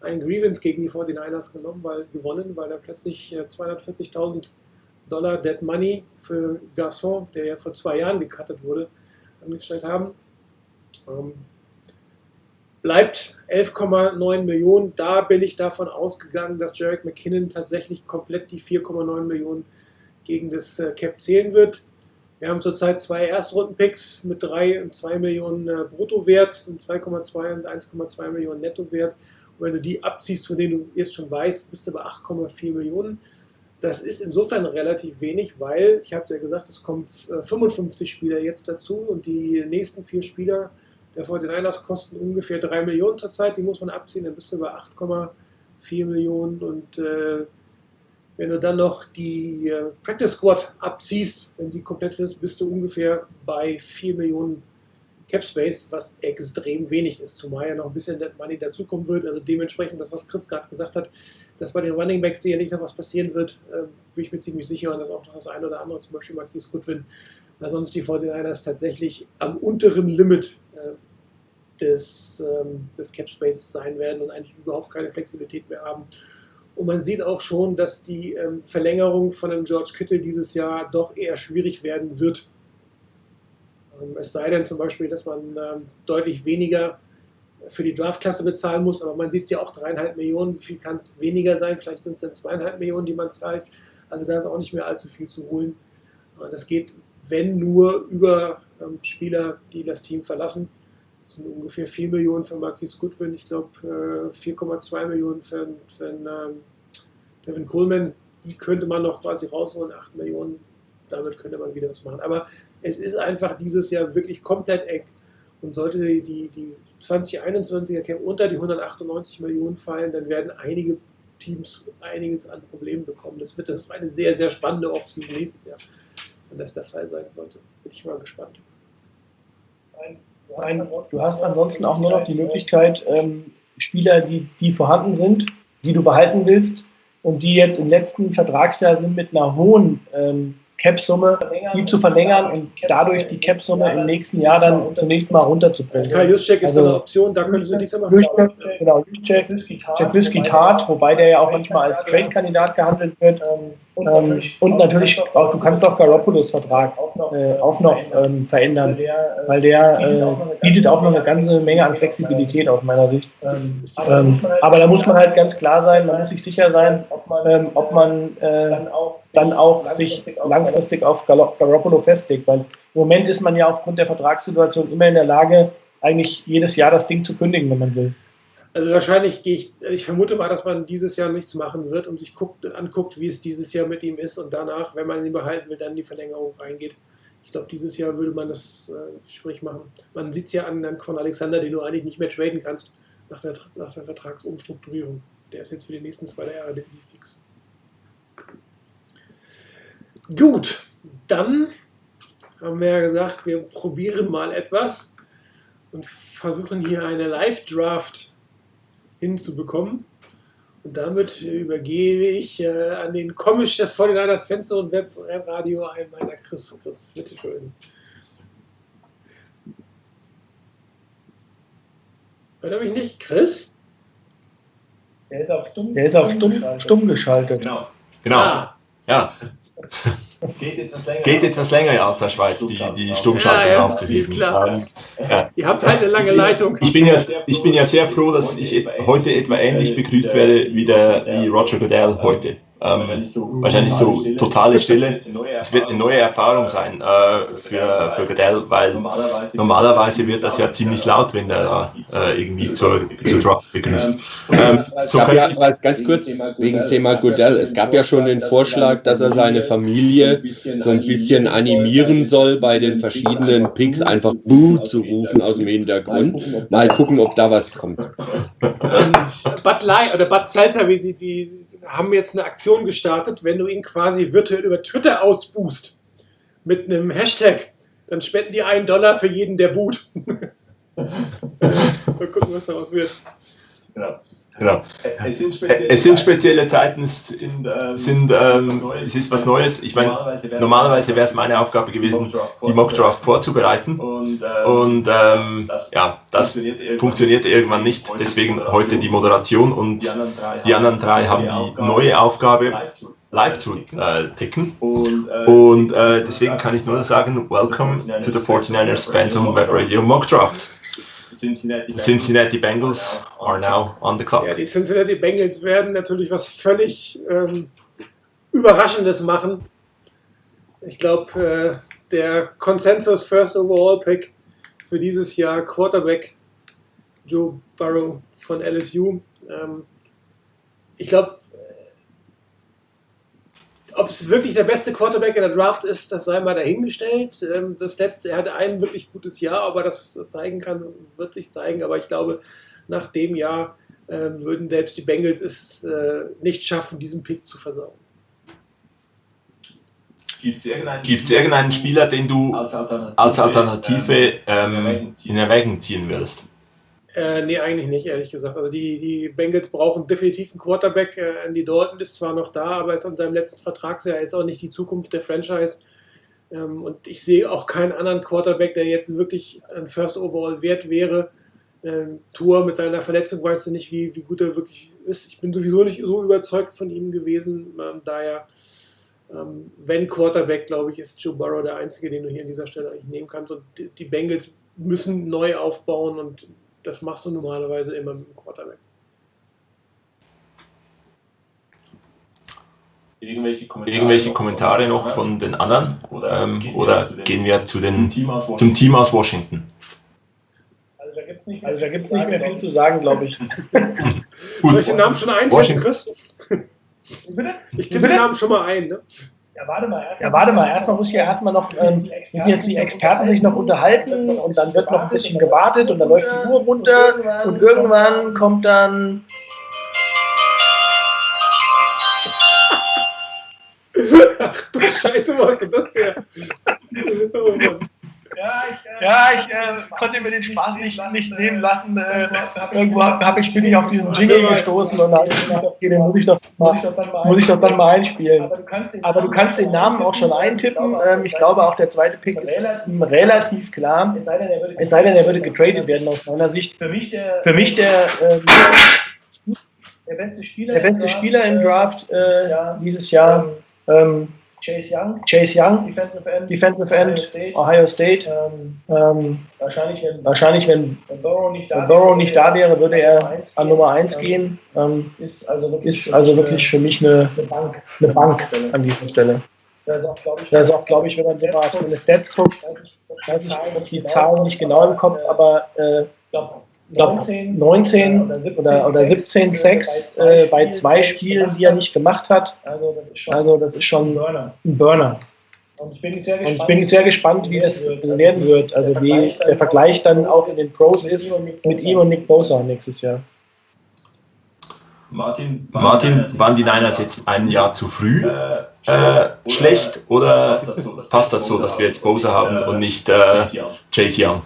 einen Grievance gegen die 49ers genommen, weil gewonnen, weil er plötzlich äh, 240.000 Dollar Dead Money für Garçon, der ja vor zwei Jahren gecuttet wurde, angestellt haben. Ähm, bleibt 11,9 Millionen. Da bin ich davon ausgegangen, dass Jarek McKinnon tatsächlich komplett die 4,9 Millionen gegen das äh, Cap zählen wird. Wir haben zurzeit zwei Erstrunden-Picks mit 3 und 2 Millionen äh, Bruttowert, sind 2,2 und 1,2 Millionen Nettowert. Und wenn du die abziehst, von denen du jetzt schon weißt, bist du bei 8,4 Millionen. Das ist insofern relativ wenig, weil, ich habe es ja gesagt, es kommen 55 äh, Spieler jetzt dazu und die nächsten vier Spieler der 49ers kosten ungefähr 3 Millionen zurzeit, die muss man abziehen, dann bist du bei 8,4 Millionen. Und äh, wenn du dann noch die äh, Practice Squad abziehst, wenn die komplett ist, bist du ungefähr bei 4 Millionen Cap Space, was extrem wenig ist, zumal ja noch ein bisschen Money dazukommen wird. Also dementsprechend, das, was Chris gerade gesagt hat, dass bei den Running Backs sicherlich noch was passieren wird, äh, bin ich mir ziemlich sicher. Und dass auch noch das eine oder andere, zum Beispiel Marquis Goodwin, weil sonst die 49ers tatsächlich am unteren Limit des, ähm, des Cap Space sein werden und eigentlich überhaupt keine Flexibilität mehr haben. Und man sieht auch schon, dass die ähm, Verlängerung von einem George Kittle dieses Jahr doch eher schwierig werden wird. Ähm, es sei denn zum Beispiel, dass man ähm, deutlich weniger für die Draftklasse bezahlen muss, aber man sieht es ja auch dreieinhalb Millionen. Wie viel kann es weniger sein? Vielleicht sind es dann zweieinhalb Millionen, die man zahlt. Also da ist auch nicht mehr allzu viel zu holen. Äh, das geht, wenn nur, über ähm, Spieler, die das Team verlassen. Das sind ungefähr 4 Millionen für Marquis Goodwin, ich glaube 4,2 Millionen für, für ähm, Devin Coleman. Die könnte man noch quasi rausholen, 8 Millionen, damit könnte man wieder was machen. Aber es ist einfach dieses Jahr wirklich komplett eng. Und sollte die, die, die 2021er Camp unter die 198 Millionen fallen, dann werden einige Teams einiges an Problemen bekommen. Das wird das eine sehr, sehr spannende Offseason nächstes Jahr, wenn das der Fall sein sollte. Bin ich mal gespannt. Ein Nein, du hast ansonsten auch nur noch die Möglichkeit, ähm, Spieler, die, die vorhanden sind, die du behalten willst und die jetzt im letzten Vertragsjahr sind mit einer hohen ähm, Cap-Summe, die zu verlängern und dadurch die Cap-Summe im nächsten Jahr dann zunächst mal runterzubringen. Kai Juszczyk ist also, eine Option, da könntest du diesmal mal schauen. Genau, Jablisky Tart, wobei der ja auch manchmal als Trade-Kandidat gehandelt wird. Ähm, und natürlich auch, du kannst auch Garoppolo's Vertrag äh, auch noch ähm, verändern, weil der äh, bietet auch noch eine ganze Menge an Flexibilität aus meiner Sicht. Ähm, aber da muss man halt ganz klar sein, man muss sich sicher sein, ähm, ob man äh, dann auch sich langfristig auf Garoppolo festlegt, weil im Moment ist man ja aufgrund der Vertragssituation immer in der Lage, eigentlich jedes Jahr das Ding zu kündigen, wenn man will. Also wahrscheinlich gehe ich, ich vermute mal, dass man dieses Jahr nichts machen wird und sich guckt, anguckt, wie es dieses Jahr mit ihm ist und danach, wenn man ihn behalten will, dann die Verlängerung reingeht. Ich glaube, dieses Jahr würde man das äh, Gespräch machen. Man sieht es ja an, an von Alexander, den du eigentlich nicht mehr traden kannst nach der, nach der Vertragsumstrukturierung. Der ist jetzt für die nächsten zwei Jahre definitiv fix. Gut, dann haben wir ja gesagt, wir probieren mal etwas und versuchen hier eine Live-Draft hinzubekommen. Und damit übergebe ich äh, an den Komisch des 49ers Fenster und Webradio ein meiner Chris. Chris, bitteschön. Hört er mich nicht? Chris? Der ist auf stumm, der ist auf stumm, stumm geschaltet. Genau. Genau. Ah, Ja. Geht etwas länger. Geht etwas länger aus der Schweiz, die, die Stummschaltung Ja, ja, aufzuheben. ist klar. Ähm, ja. ihr habt halt eine lange Leitung. Ich bin, ja, ich bin ja sehr froh, dass ich et- heute etwa ähnlich begrüßt werde wie, der, wie Roger Goodell heute. Ähm, wahrscheinlich so totale Stille. Es wird eine neue Erfahrung sein äh, für, für Goodell, weil normalerweise wird das ja ziemlich laut, wenn der da äh, irgendwie zur, zur Draft begrüßt. Ähm, So es gab kann ja, ganz kurz, wegen Thema Goodell, es gab ja schon den Vorschlag, dass er seine Familie so ein bisschen animieren soll, bei den verschiedenen Picks einfach Boo zu rufen aus dem Hintergrund. Mal gucken, ob da was kommt. Ähm, Bud Light oder Bud Seltzer, wie sie die haben jetzt eine Aktion gestartet, wenn du ihn quasi virtuell über Twitter ausbuchst mit einem Hashtag, dann spenden die einen Dollar für jeden, der boot. Mal gucken, was daraus wird. Genau. Es sind Es sind spezielle Zeiten, es sind, sind ähm, es ist was Neues. Ich meine, normalerweise wäre es meine Aufgabe gewesen, die Mockdraft vorzubereiten. Und, Und ähm, ja, das funktionierte irgendwann nicht. Deswegen heute die Moderation und die anderen drei haben die neue Aufgabe, live zu äh, picken. Und, Und äh, deswegen kann ich nur sagen, welcome to the 49ers Fans on Web Radio Mock Draft. Cincinnati, The Cincinnati Bengals are now on the clock. Ja, die Cincinnati Bengals werden natürlich was völlig ähm, Überraschendes machen. Ich glaube, äh, der Consensus First Overall Pick für dieses Jahr Quarterback Joe Burrow von LSU. Ähm, ich glaube, ob es wirklich der beste Quarterback in der Draft ist, das sei mal dahingestellt. Ähm, das letzte, er hatte ein wirklich gutes Jahr, aber das zeigen kann, wird sich zeigen. Aber ich glaube, nach dem Jahr äh, würden selbst die Bengals es äh, nicht schaffen, diesen Pick zu versauen. Gibt es irgendeinen, irgendeinen Spieler, den du als Alternative, als Alternative ähm, ähm, in Erwägung ziehen würdest? Äh, nee, eigentlich nicht, ehrlich gesagt. Also die, die Bengals brauchen definitiv einen Quarterback. Äh, Andy Dalton ist zwar noch da, aber ist an seinem letzten Vertragsjahr, ist auch nicht die Zukunft der Franchise. Ähm, und ich sehe auch keinen anderen Quarterback, der jetzt wirklich ein First Overall wert wäre. Ähm, Tour mit seiner Verletzung weißt du nicht, wie, wie gut er wirklich ist. Ich bin sowieso nicht so überzeugt von ihm gewesen. Ähm, daher, ähm, wenn Quarterback, glaube ich, ist Joe Burrow der einzige, den du hier an dieser Stelle eigentlich nehmen kannst. Und die, die Bengals müssen neu aufbauen und das machst du normalerweise immer mit dem Quarterback. irgendwelche Kommentare, Irgendwelche Kommentare noch von den anderen? Ähm, oder gehen wir zu zum den, Team aus zum Team aus Washington? Also da gibt es nicht, also nicht mehr viel zu sagen, glaube ich. Soll ich den Namen schon eintippen. Chris? Ich tippe den Namen schon mal ein. Ne? Ja, warte mal. Ja, warte mal. Erstmal muss ja erstmal noch, ähm, müssen jetzt die Experten sich noch unterhalten und dann wird noch ein bisschen gewartet und dann läuft die Uhr runter und irgendwann kommt dann. Ach du Scheiße, was ist das her? Oh Mann. Ja, ich äh, konnte mir den Spaß nicht, nicht nehmen lassen. Äh, irgendwo hab, ich, bin ich auf diesen Jingle gestoßen und da hab ich gedacht, okay, den muss ich doch mal, muss ich doch dann mal einspielen. Aber du kannst den Namen auch schon eintippen. Ähm, ich glaube auch der zweite Pick ist relativ klar. Es sei denn, er würde getradet werden aus meiner Sicht. Für mich der, Für mich der, ähm, Der beste Spieler, der beste Spieler im Draft äh, dieses Jahr. Ähm, Chase Young, Chase Young, Defensive End, Defensive End, Ohio State. Ähm, Ähm, wahrscheinlich, wenn, wahrscheinlich, wenn wenn Burrow nicht da, Burrow nicht da wäre, würde er an Nummer 1 Ähm, gehen. Ähm, Ist also wirklich, ist also wirklich für mich eine, eine Bank. eine Bank an dieser Stelle. Da ist auch, glaube ich, auch, glaube ich, wenn man auf meine Stats guckt, ich habe die Zahlen nicht genau im Kopf, aber äh, ich glaube, ich glaube 19 oder, oder 17 Sacks äh, bei zwei Spielen, die er nicht gemacht hat. Also das ist schon Also das ist ein schon Burner. ein Burner. Und ich bin sehr Und gespannt, ich bin sehr gespannt, wie das werden wird. Also wie der Vergleich dann auch in den Pros ist mit ihm und Nick Bosa nächstes Jahr. Martin, Martin, waren die Niners jetzt ein Jahr zu früh äh, schlecht oder passt das so, dass wir jetzt Bowser haben und nicht äh, Chase Young?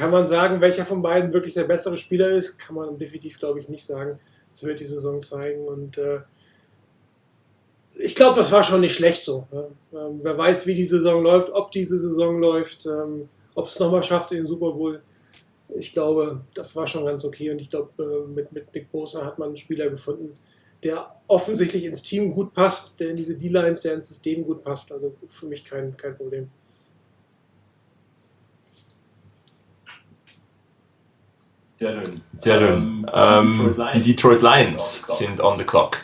Kann man sagen, welcher von beiden wirklich der bessere Spieler ist? Kann man definitiv, glaube ich, nicht sagen. Das wird die Saison zeigen. Und äh, ich glaube, das war schon nicht schlecht so. Ja. Ähm, wer weiß, wie die Saison läuft, ob diese Saison läuft, ähm, ob es nochmal schafft, in den Super Bowl ich glaube, das war schon ganz okay und ich glaube, äh, mit, mit Nick Bosa hat man einen Spieler gefunden, der offensichtlich ins Team gut passt, der in diese D-Lines, der ins System gut passt. Also für mich kein, kein Problem. Sehr schön. Sehr schön. Ähm, die Detroit Lions sind on the clock.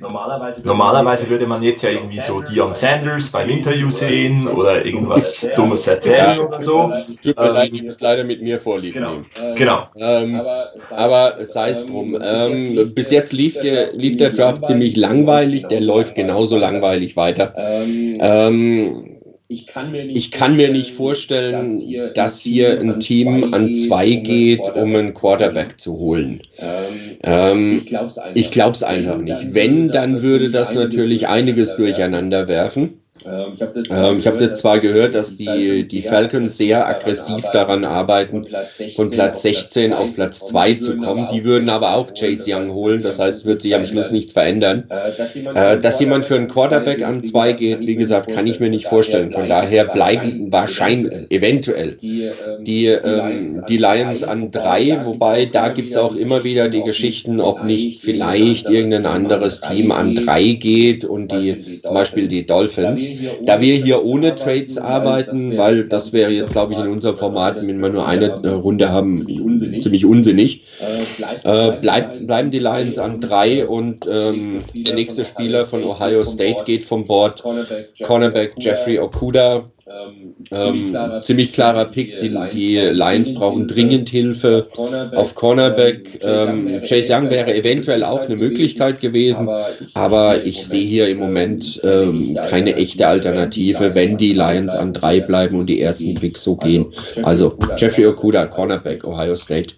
Normalerweise, Normalerweise würde man jetzt ja irgendwie so Dion Sanders beim Interview sehen oder irgendwas Dummes erzählen oder so. Tut mir leid, ich muss leider mit mir vorliegen Genau. nehmen. Genau. Ähm, aber sei es drum. Ähm, bis jetzt lief der, lief der Draft ziemlich langweilig, der läuft genauso langweilig weiter. Ähm, Ich kann mir nicht, ich kann mir nicht vorstellen, dass hier ein Team an zwei geht, um einen Quarterback zu holen. Ähm, ich glaube es einfach, ich glaube es einfach nicht. Wenn, dann würde das natürlich einiges durcheinander werfen. Ähm, ich habe Ähm, ich habe jetzt zwar gehört, dass die, die Falcons sehr aggressiv daran arbeiten, von Platz 16 auf Platz 2 zu kommen. Die würden aber auch Chase Young holen. Das heißt, es wird sich am Schluss nichts verändern. Äh, dass jemand für einen Quarterback an 2 geht, wie gesagt, kann ich mir nicht vorstellen. Von daher bleiben wahrscheinlich, eventuell, die, ähm, die Lions an 3. Wobei, da gibt es auch immer wieder die Geschichten, ob nicht vielleicht irgendein anderes Team an 3 geht und die, zum Beispiel die Dolphins. Da wir hier ohne Trades arbeiten, weil das wäre jetzt, glaube ich, in unserem Format, wenn wir nur eine äh, Runde haben, ziemlich unsinnig. Äh, bleibt, bleiben die Lions an drei und ähm, der nächste Spieler von Ohio State geht vom Board. Cornerback Jeffrey Okuda. Ähm, ziemlich klarer Pick. Die, die Lions brauchen dringend Hilfe auf Cornerback. Ähm, Chase Young wäre eventuell auch eine Möglichkeit gewesen, aber ich sehe hier im Moment ähm, keine echte Alternative, wenn die Lions an drei bleiben und die ersten Picks so gehen. Also Jeffrey Okuda, Cornerback, Ohio State.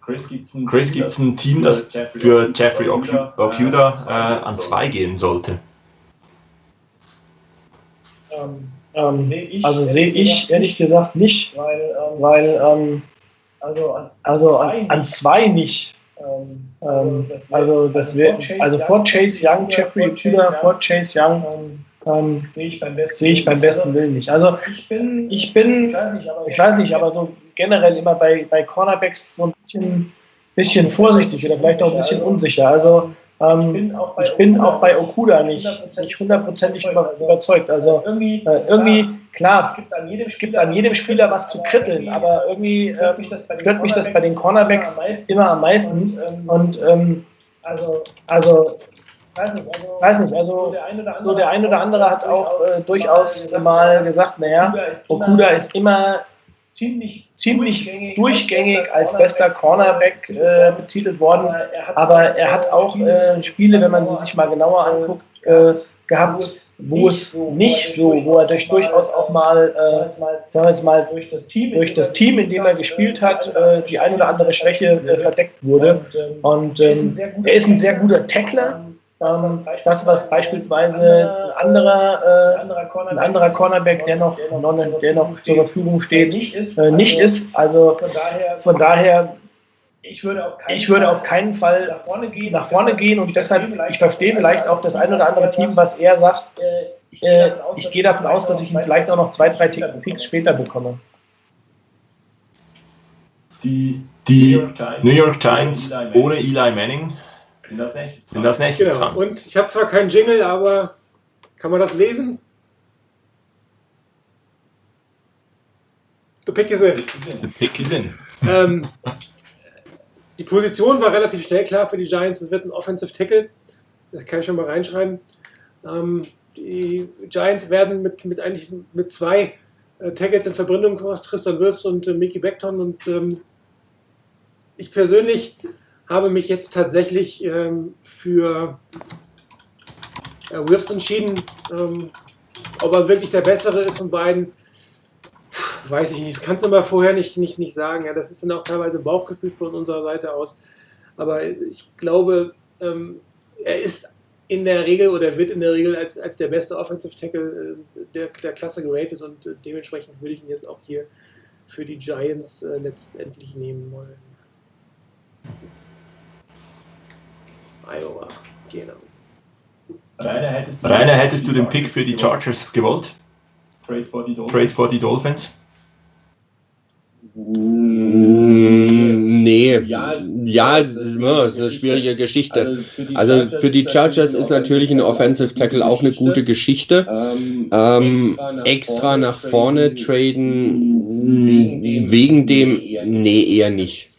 Chris gibt's ein, Chris, gibt es ein Team, das für Jeffrey Okuda Okuda, äh, an 2 gehen sollte? Ähm, Ähm, Sehe ich also sehe ich ehrlich gesagt nicht, weil, ähm, weil ähm, also an, also zwei an, an nicht. zwei nicht. ähm, das also das wäre also vor Chase Young, Jeffrey Okuda, vor Chase Young ähm, sehe ich beim besten ich beim besten Willen nicht. Also Ich bin, ich bin, ich weiß nicht, aber, ich weiß nicht, aber so generell immer bei, bei Cornerbacks so ein bisschen, bisschen vorsichtig oder vielleicht auch ein bisschen unsicher. Also ich ähm, bin auch bei ich bin auch bei Okuda nicht, nicht hundertprozentig über, überzeugt. Also irgendwie, äh, irgendwie, es klar, gibt an jedem es gibt an jedem Spieler was zu kritteln, aber irgendwie stört äh, mich das bei den stört mich das bei den Cornerbacks immer am meisten. Und, ähm, Und ähm, also, also, weiß nicht, also, weiß nicht, so also der eine oder andere, so der ein oder andere hat auch äh, durchaus mal gesagt, naja, Okuda ist immer ziemlich, ziemlich durchgängig als bester Cornerback äh, betitelt worden, er aber er hat auch äh, Spiele, wenn man sie sich mal genauer anguckt, äh, gehabt, wo es nicht so, wo er durch durchaus auch mal, äh, sagen wir jetzt mal, durch das Team, durch das Team, in dem er gespielt hat, äh, die ein oder andere Schwäche äh, verdeckt wurde. Und ähm, er ist ein sehr guter Tackler. Ähm, das, was beispielsweise ein anderer, äh, ein anderer Cornerback, der noch, der noch zur Verfügung steht, nicht ist, äh, nicht ist. Also Von daher, ich würde auf keinen, ich würde auf keinen Fall nach vorne gehen, nach vorne gehen und deshalb, ich verstehe vielleicht auch das ein oder andere Team, was er sagt, äh, ich gehe davon aus, dass ich ihn vielleicht auch noch zwei, drei Picks später bekomme. Die, Die New York Giants ohne Eli Manning sind das nächste sind das nächste Genau. dran. Und ich habe zwar keinen Jingle, aber kann man das lesen? The pick is in. The pick is in. Ähm, die Position war relativ schnell klar für die Giants. Es wird ein Offensive Tackle. Das kann ich schon mal reinschreiben. Ähm, die Giants werden mit, mit eigentlich mit zwei äh, Tackles in Verbindung gebracht, Tristan Wirfs und äh, Mickey Beckton. Und ähm, ich persönlich habe mich jetzt tatsächlich ähm, für äh, Wirfs entschieden. Ähm, ob er wirklich der bessere ist von beiden, weiß ich nicht. Das kannst du mal vorher nicht, nicht, nicht sagen. Ja, das ist dann auch teilweise Bauchgefühl von unserer Seite aus. Aber ich glaube, ähm, er ist in der Regel oder wird in der Regel als, als der beste Offensive Tackle äh, der, der Klasse geratet und äh, dementsprechend würde ich ihn jetzt auch hier für die Giants äh, letztendlich nehmen wollen. Iowa, genau. Rainer, hättest du, Rainer, hättest du den Pick für die Chargers gewollt? Trade for die Dolphins? Trade for die Dolphins? Mm, Nee, Ja, ja, das ist eine schwierige Geschichte. Also für die Chargers ist natürlich ein Offensive Tackle auch eine gute Geschichte. Ähm, Ähm, extra nach vorne traden, wegen dem, nee, eher nicht.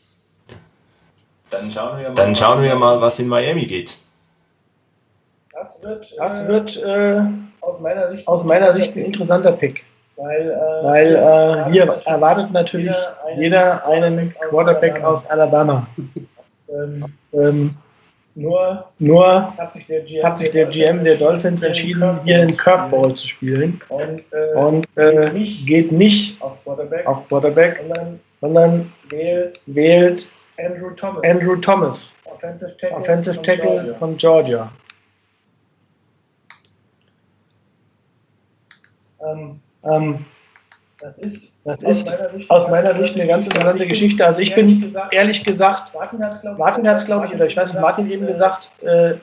Dann schauen wir mal, Dann schauen wir mal, was in Miami geht. Das wird, Das äh, wird äh, aus meiner Sicht aus meiner Sicht ein interessanter Pick. weil, äh, Weil äh, hier erwartet natürlich jeder einen Quarterback aus Alabama. ähm, Ähm, nur nur hat sich der GM, sich der GM der Dolphins entschieden, hier einen Curveball zu spielen und, äh, und äh, geht nicht auf Quarterback, auf Quarterback, sondern sondern wählt wählt Andrew Thomas, Andrew Thomas, Offensive Tackle, Offensive von Tackle Georgia. von Georgia. Ähm, Ähm, das ist, das ist aus meiner Sicht eine ganz interessante Geschichte. Also ich bin ehrlich gesagt, Martin hat es glaube ich, oder ich weiß nicht, Martin eben gesagt, äh,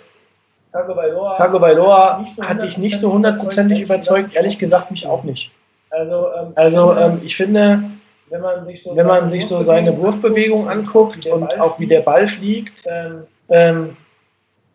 Tagovailoa, Tagovailoa hatte ich nicht so hundertprozentig überzeugt, ehrlich gesagt mich auch nicht. Also, ähm, Also ähm, ich finde, wenn man sich so, wenn man sich so seine Wurfbewegung anguckt und auch wie der Ball fliegt, ähm, ähm,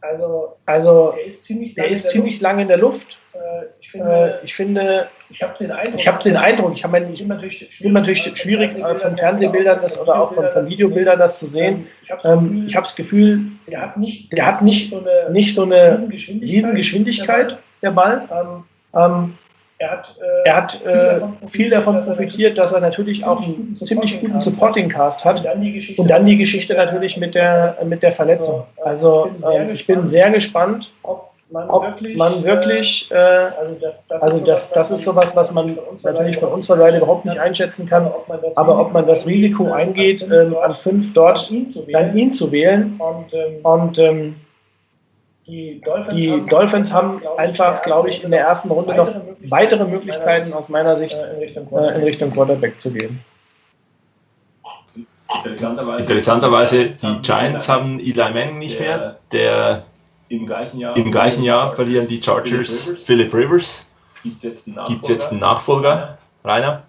also also der ist ziemlich der ist in der ziemlich lange in der Luft. Luft. Äh, ich finde, Äh, ich finde, ich habe den Eindruck, ich habe den Eindruck, ich habe ich finde natürlich natürlich schwierig äh, von Fernsehbildern das oder auch von, von Videobildern das zu sehen. Ich habe Ähm, das Gefühl, der hat nicht, der hat nicht so eine nicht so eine Riesengeschwindigkeit. Riesengeschwindigkeit, der Ball. Ähm, Ähm, er hat, äh, er hat äh, viel davon profitiert, dass er natürlich auch einen ziemlich guten Supporting Cast und hat. dann Und dann die Geschichte natürlich mit der, mit der Verletzung. Also ähm, ich bin sehr gespannt, ob man ob wirklich, man wirklich, äh, äh, also das, das also das, das ist sowas, was man natürlich von unserer Seite überhaupt nicht einschätzen kann, ob aber ob man das Risiko eingeht, ähm, an fünf dort dann ihn zu wählen. Und ähm, Und ähm, die Dolphins, die haben, Dolphins haben einfach, glaube ich, in der ersten Runde noch weitere Möglichkeiten aus meiner Sicht äh, in Richtung äh, in Quarterback. Richtung Quarterback zu gehen. interessanterweise, Interessanterweise, die Giants haben Eli Manning nicht mehr. Der im gleichen Jahr, im gleichen Jahr verlieren die Chargers Philip Rivers. Gibt es jetzt einen Nachfolger? Gibt es jetzt einen Nachfolger? Rainer?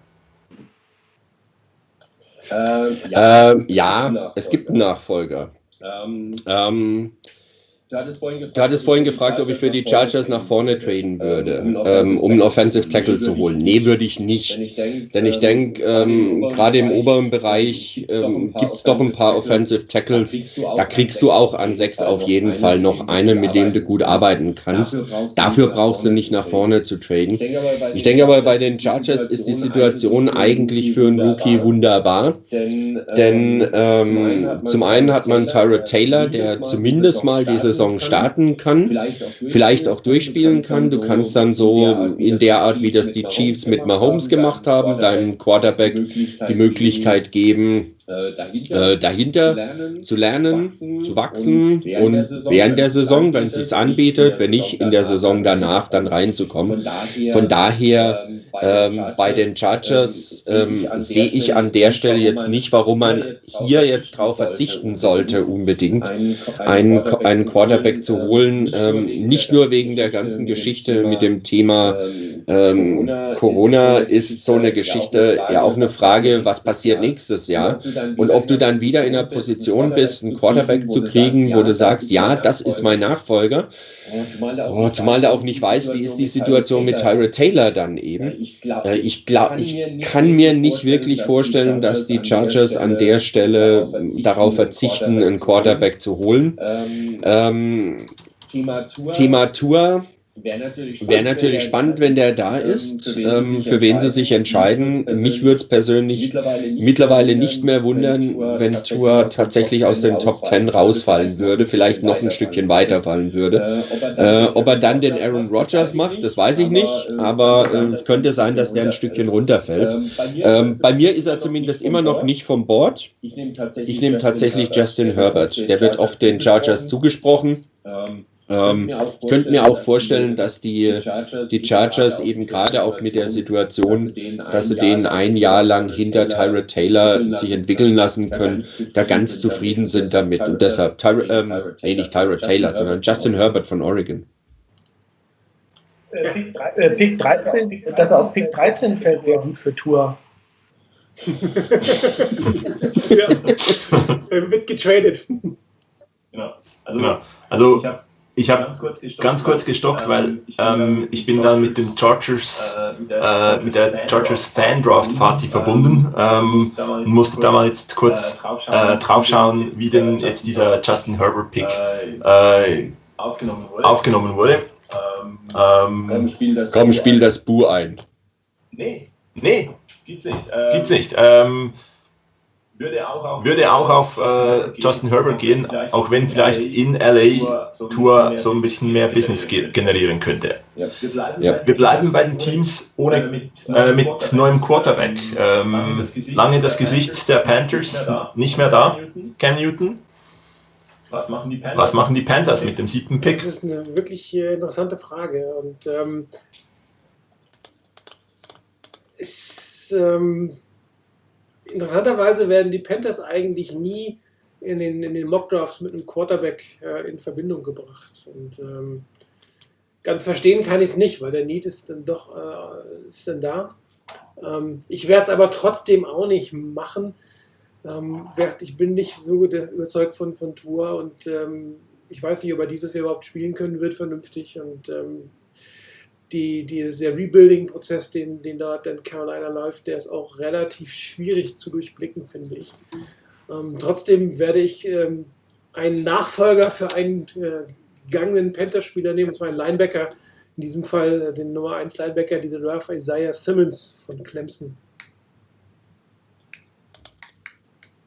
Ähm, Ähm, ja, es gibt einen Nachfolger. Ähm, Ähm, du hattest vorhin gefragt, hattest vorhin gefragt, ob ich für die Chargers nach vorne traden würde, ähm, um einen Offensive Tackle zu holen. Nee, würde ich nicht. Denn ich denke, ähm, gerade im oberen Bereich ähm, gibt es doch ein paar Offensive Tackles. Da kriegst du auch an sechs auf jeden Fall noch einen, mit dem du gut arbeiten kannst. Dafür brauchst du nicht nach vorne zu traden. Ich denke aber, bei den Chargers ist die Situation eigentlich für einen Rookie wunderbar. Denn ähm, zum einen hat man Tyrod Taylor, der zumindest mal die Saison starten kann, vielleicht auch durchspielen kann. Du kannst dann so in der Art, wie das die Chiefs mit Mahomes gemacht haben, deinem Quarterback die Möglichkeit geben, äh, dahinter zu lernen, zu wachsen und während der Saison, wenn es sich anbietet, wenn nicht in der Saison danach dann reinzukommen. Von daher ähm, bei den Chargers ähm, sehe ich an der Stelle jetzt nicht, warum man hier jetzt drauf verzichten sollte, unbedingt einen, einen Quarterback zu holen. Ähm, nicht nur wegen der ganzen Geschichte mit dem Thema ähm, Corona ist so eine Geschichte ja auch eine Frage, was passiert nächstes Jahr und ob du dann wieder in der Position bist, einen Quarterback zu kriegen, wo du sagst, ja, das ist mein Nachfolger. Oh, zumal du auch nicht weißt, wie ist die Situation mit Tyrod Taylor dann eben. Ich glaube, ich kann mir nicht wirklich vorstellen, dass die Chargers an der Stelle darauf verzichten, einen Quarterback zu holen. Ähm, Thema Tour wäre natürlich spannend, wenn der da ist, ähm, für wen sie sich entscheiden. Mich würde es persönlich mittlerweile nicht mehr wundern, wenn Tour tatsächlich aus den Top 10 rausfallen würde, vielleicht noch ein Stückchen weiterfallen würde. Äh, ob er dann den Aaron Rodgers macht, das weiß ich nicht, aber äh, könnte sein, dass der ein Stückchen runterfällt. Ähm, bei mir ist er zumindest immer noch nicht vom Board. Ich nehme tatsächlich Justin Herbert. Der wird oft den Chargers zugesprochen. Ähm, ich könnte mir auch vorstellen, dass die, die Chargers eben gerade auch mit der Situation, dass sie den ein Jahr lang hinter Tyrod Taylor sich entwickeln lassen können, da ganz zufrieden sind damit. Und deshalb, Tyra, ähm, nee, nicht Tyrod Taylor, sondern Justin Herbert von Oregon. Äh, Pick drei- Äh, Pick 13, dass er auf Pick 13 fällt, wäre gut für Tour. ja. Er wird getradet. Genau. Also, Genau. Also ich habe ich habe ganz kurz gestoppt, ganz kurz gestockt, weil ähm, ich bin dann mit dem Chargers, äh, mit äh, der Chargers Fan Draft Party verbunden ähm, und musste da mal jetzt kurz äh, draufschauen, wie denn jetzt dieser Justin Herbert Pick äh, aufgenommen wurde. aufgenommen wurde. Ähm, Ähm, Komm, spiel das. Komm, spiel das Bu ein. nee, nee, gibt's nicht. Ähm, gibt's nicht. Ähm, Würde auch auf, würde auch auf äh, Justin Herbert gehen, auch wenn vielleicht in LA Tour so ein bisschen mehr Business ge generieren könnte. Ja. Wir bleiben, Ja. bei, den Teams ohne, äh, mit neuem Quarterback. Ähm, lange das Gesicht der Panthers nicht mehr da. Cam Newton. Was machen die Panthers? Was machen die Panthers mit dem siebten Pick? Das ist eine wirklich äh, interessante Frage. Und ähm, ist, ähm, interessanterweise werden die Panthers eigentlich nie in den, in den Mockdrafts mit einem Quarterback äh, in Verbindung gebracht. Und ähm, ganz verstehen kann ich es nicht, weil der Need ist dann doch äh, ist dann da. Ähm, ich werde es aber trotzdem auch nicht machen. Ähm, ich bin nicht so überzeugt von, von Tour und ähm, ich weiß nicht, ob er dieses Jahr überhaupt spielen können wird vernünftig und ähm, die, die, der Rebuilding-Prozess, den, den dort in Carolina läuft, der ist auch relativ schwierig zu durchblicken, finde ich. Ähm, trotzdem werde ich ähm, einen Nachfolger für einen äh, gegangenen Panther-Spieler nehmen, und zwar einen Linebacker, in diesem Fall äh, den Nummer 1 Linebacker dieser Draft, Isaiah Simmons von Clemson.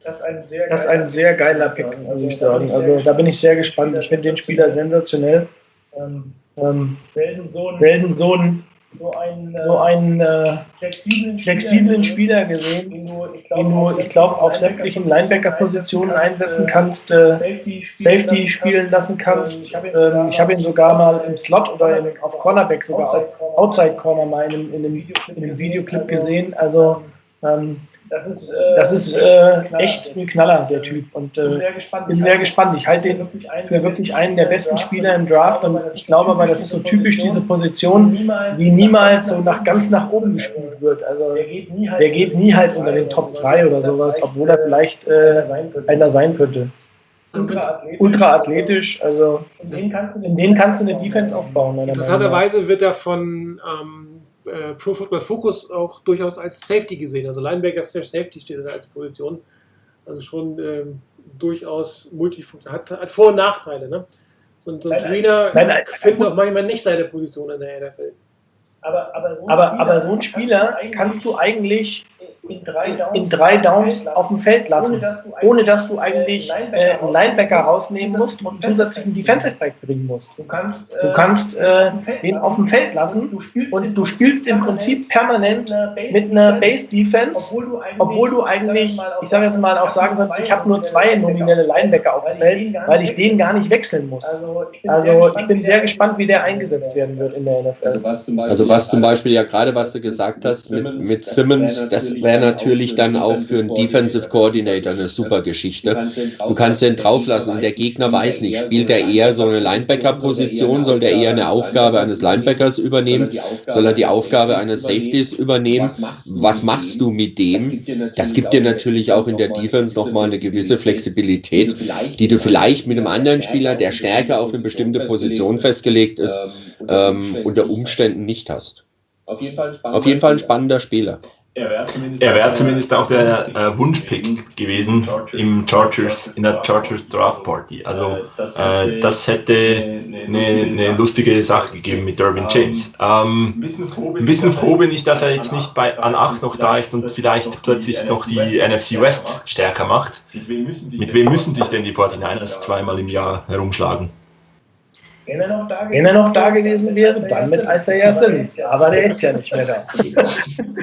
Das ist ein sehr, Das ist ein sehr geiler Pick, muss ich sagen. Also da bin ich sehr gespannt. Ich finde den Spieler sensationell. Ähm, Ähm, selten so einen, selten so einen, so einen, äh, so einen äh, flexiblen, flexiblen Spieler gesehen, den du, ich glaube, auf sämtlichen Linebacker-Positionen einsetzen kannst, äh, Safety, Safety spielen lassen kannst. Ähm, ich habe ihn sogar mal im Slot oder im, auf Cornerback sogar auf Outside Corner mal in, einem- in, einem, in einem Videoclip gesehen. Also ähm, Das ist, äh, das ist äh, echt ein Knaller, der Typ. Und bin äh, sehr gespannt. bin sehr gespannt. Ich halte den für wirklich einen der besten Spieler im Draft. Und ich glaube aber, das ist so typisch diese Position, die niemals so nach ganz nach oben gespielt wird. Also Der geht nie halt, halt unter den Top 3 oder sowas, obwohl er vielleicht äh, einer sein könnte. ultraathletisch. Ultra athletisch, also In den kannst du eine Defense aufbauen. meiner Meinung nach. Interessanterweise wird er von ähm, äh, Pro Football Focus auch durchaus als Safety gesehen. Also Linebacker slash Safety steht da als Position. Also schon ähm, durchaus multifunktional. Hat, hat Vor- und Nachteile. Ne? So, ein- so ein. Trainer findet auch manchmal nicht seine Position in der NFL. Aber, aber, so ein Aber, Spieler aber so einen Spieler kannst du eigentlich in drei Downs, in drei Downs auf dem Feld lassen, ohne dass du, ohne dass du eigentlich äh, einen Linebacker rausnehmen musst und zusätzlich einen Defensive Back bringen musst. Du kannst, Du kannst äh, den auf dem Feld lassen du spielst, und du spielst im Prinzip permanent mit einer Base Defense, obwohl du eigentlich, obwohl du eigentlich, ich sage jetzt mal auch sagen kannst, ich habe nur zwei nominelle Linebacker auf dem Feld, weil ich den gar nicht wechseln muss. Also ich bin, Also sehr gespannt, wie der eingesetzt werden wird in der Also NFL. was zum Beispiel, Also was zum Beispiel ja gerade, was du gesagt hast mit, mit Simmons, das wäre natürlich dann auch für einen Defensive Coordinator eine super Geschichte. Du kannst den drauflassen und der Gegner weiß nicht, spielt er eher so eine Linebacker-Position, soll der eher eine Aufgabe eines Linebackers übernehmen, soll er die Aufgabe eines Safeties übernehmen? Was machst du mit dem? Das gibt dir natürlich auch in der Defense nochmal eine gewisse Flexibilität, die du vielleicht mit einem anderen Spieler, der stärker auf eine bestimmte Position festgelegt ist, ähm, unter Umständen nicht hast. Auf jeden Fall ein Auf jeden Fall ein spannender Spieler. Er wäre zumindest, wäre zumindest auch der äh, Wunschpick gewesen im Chargers, in der Chargers Draft Party. Also äh, das hätte eine, eine lustige Sache gegeben mit Derwin James. Ähm, ein bisschen froh bin ich, dass er jetzt nicht bei an 8 noch da ist und vielleicht plötzlich noch die NFC West stärker macht. Mit wem müssen sich, Mit wem müssen sich denn die 49ers zweimal im Jahr herumschlagen? Wenn er noch da Wenn er noch da gewesen wäre, dann mit Isaiah Simmons. Aber der ist ja nicht mehr da.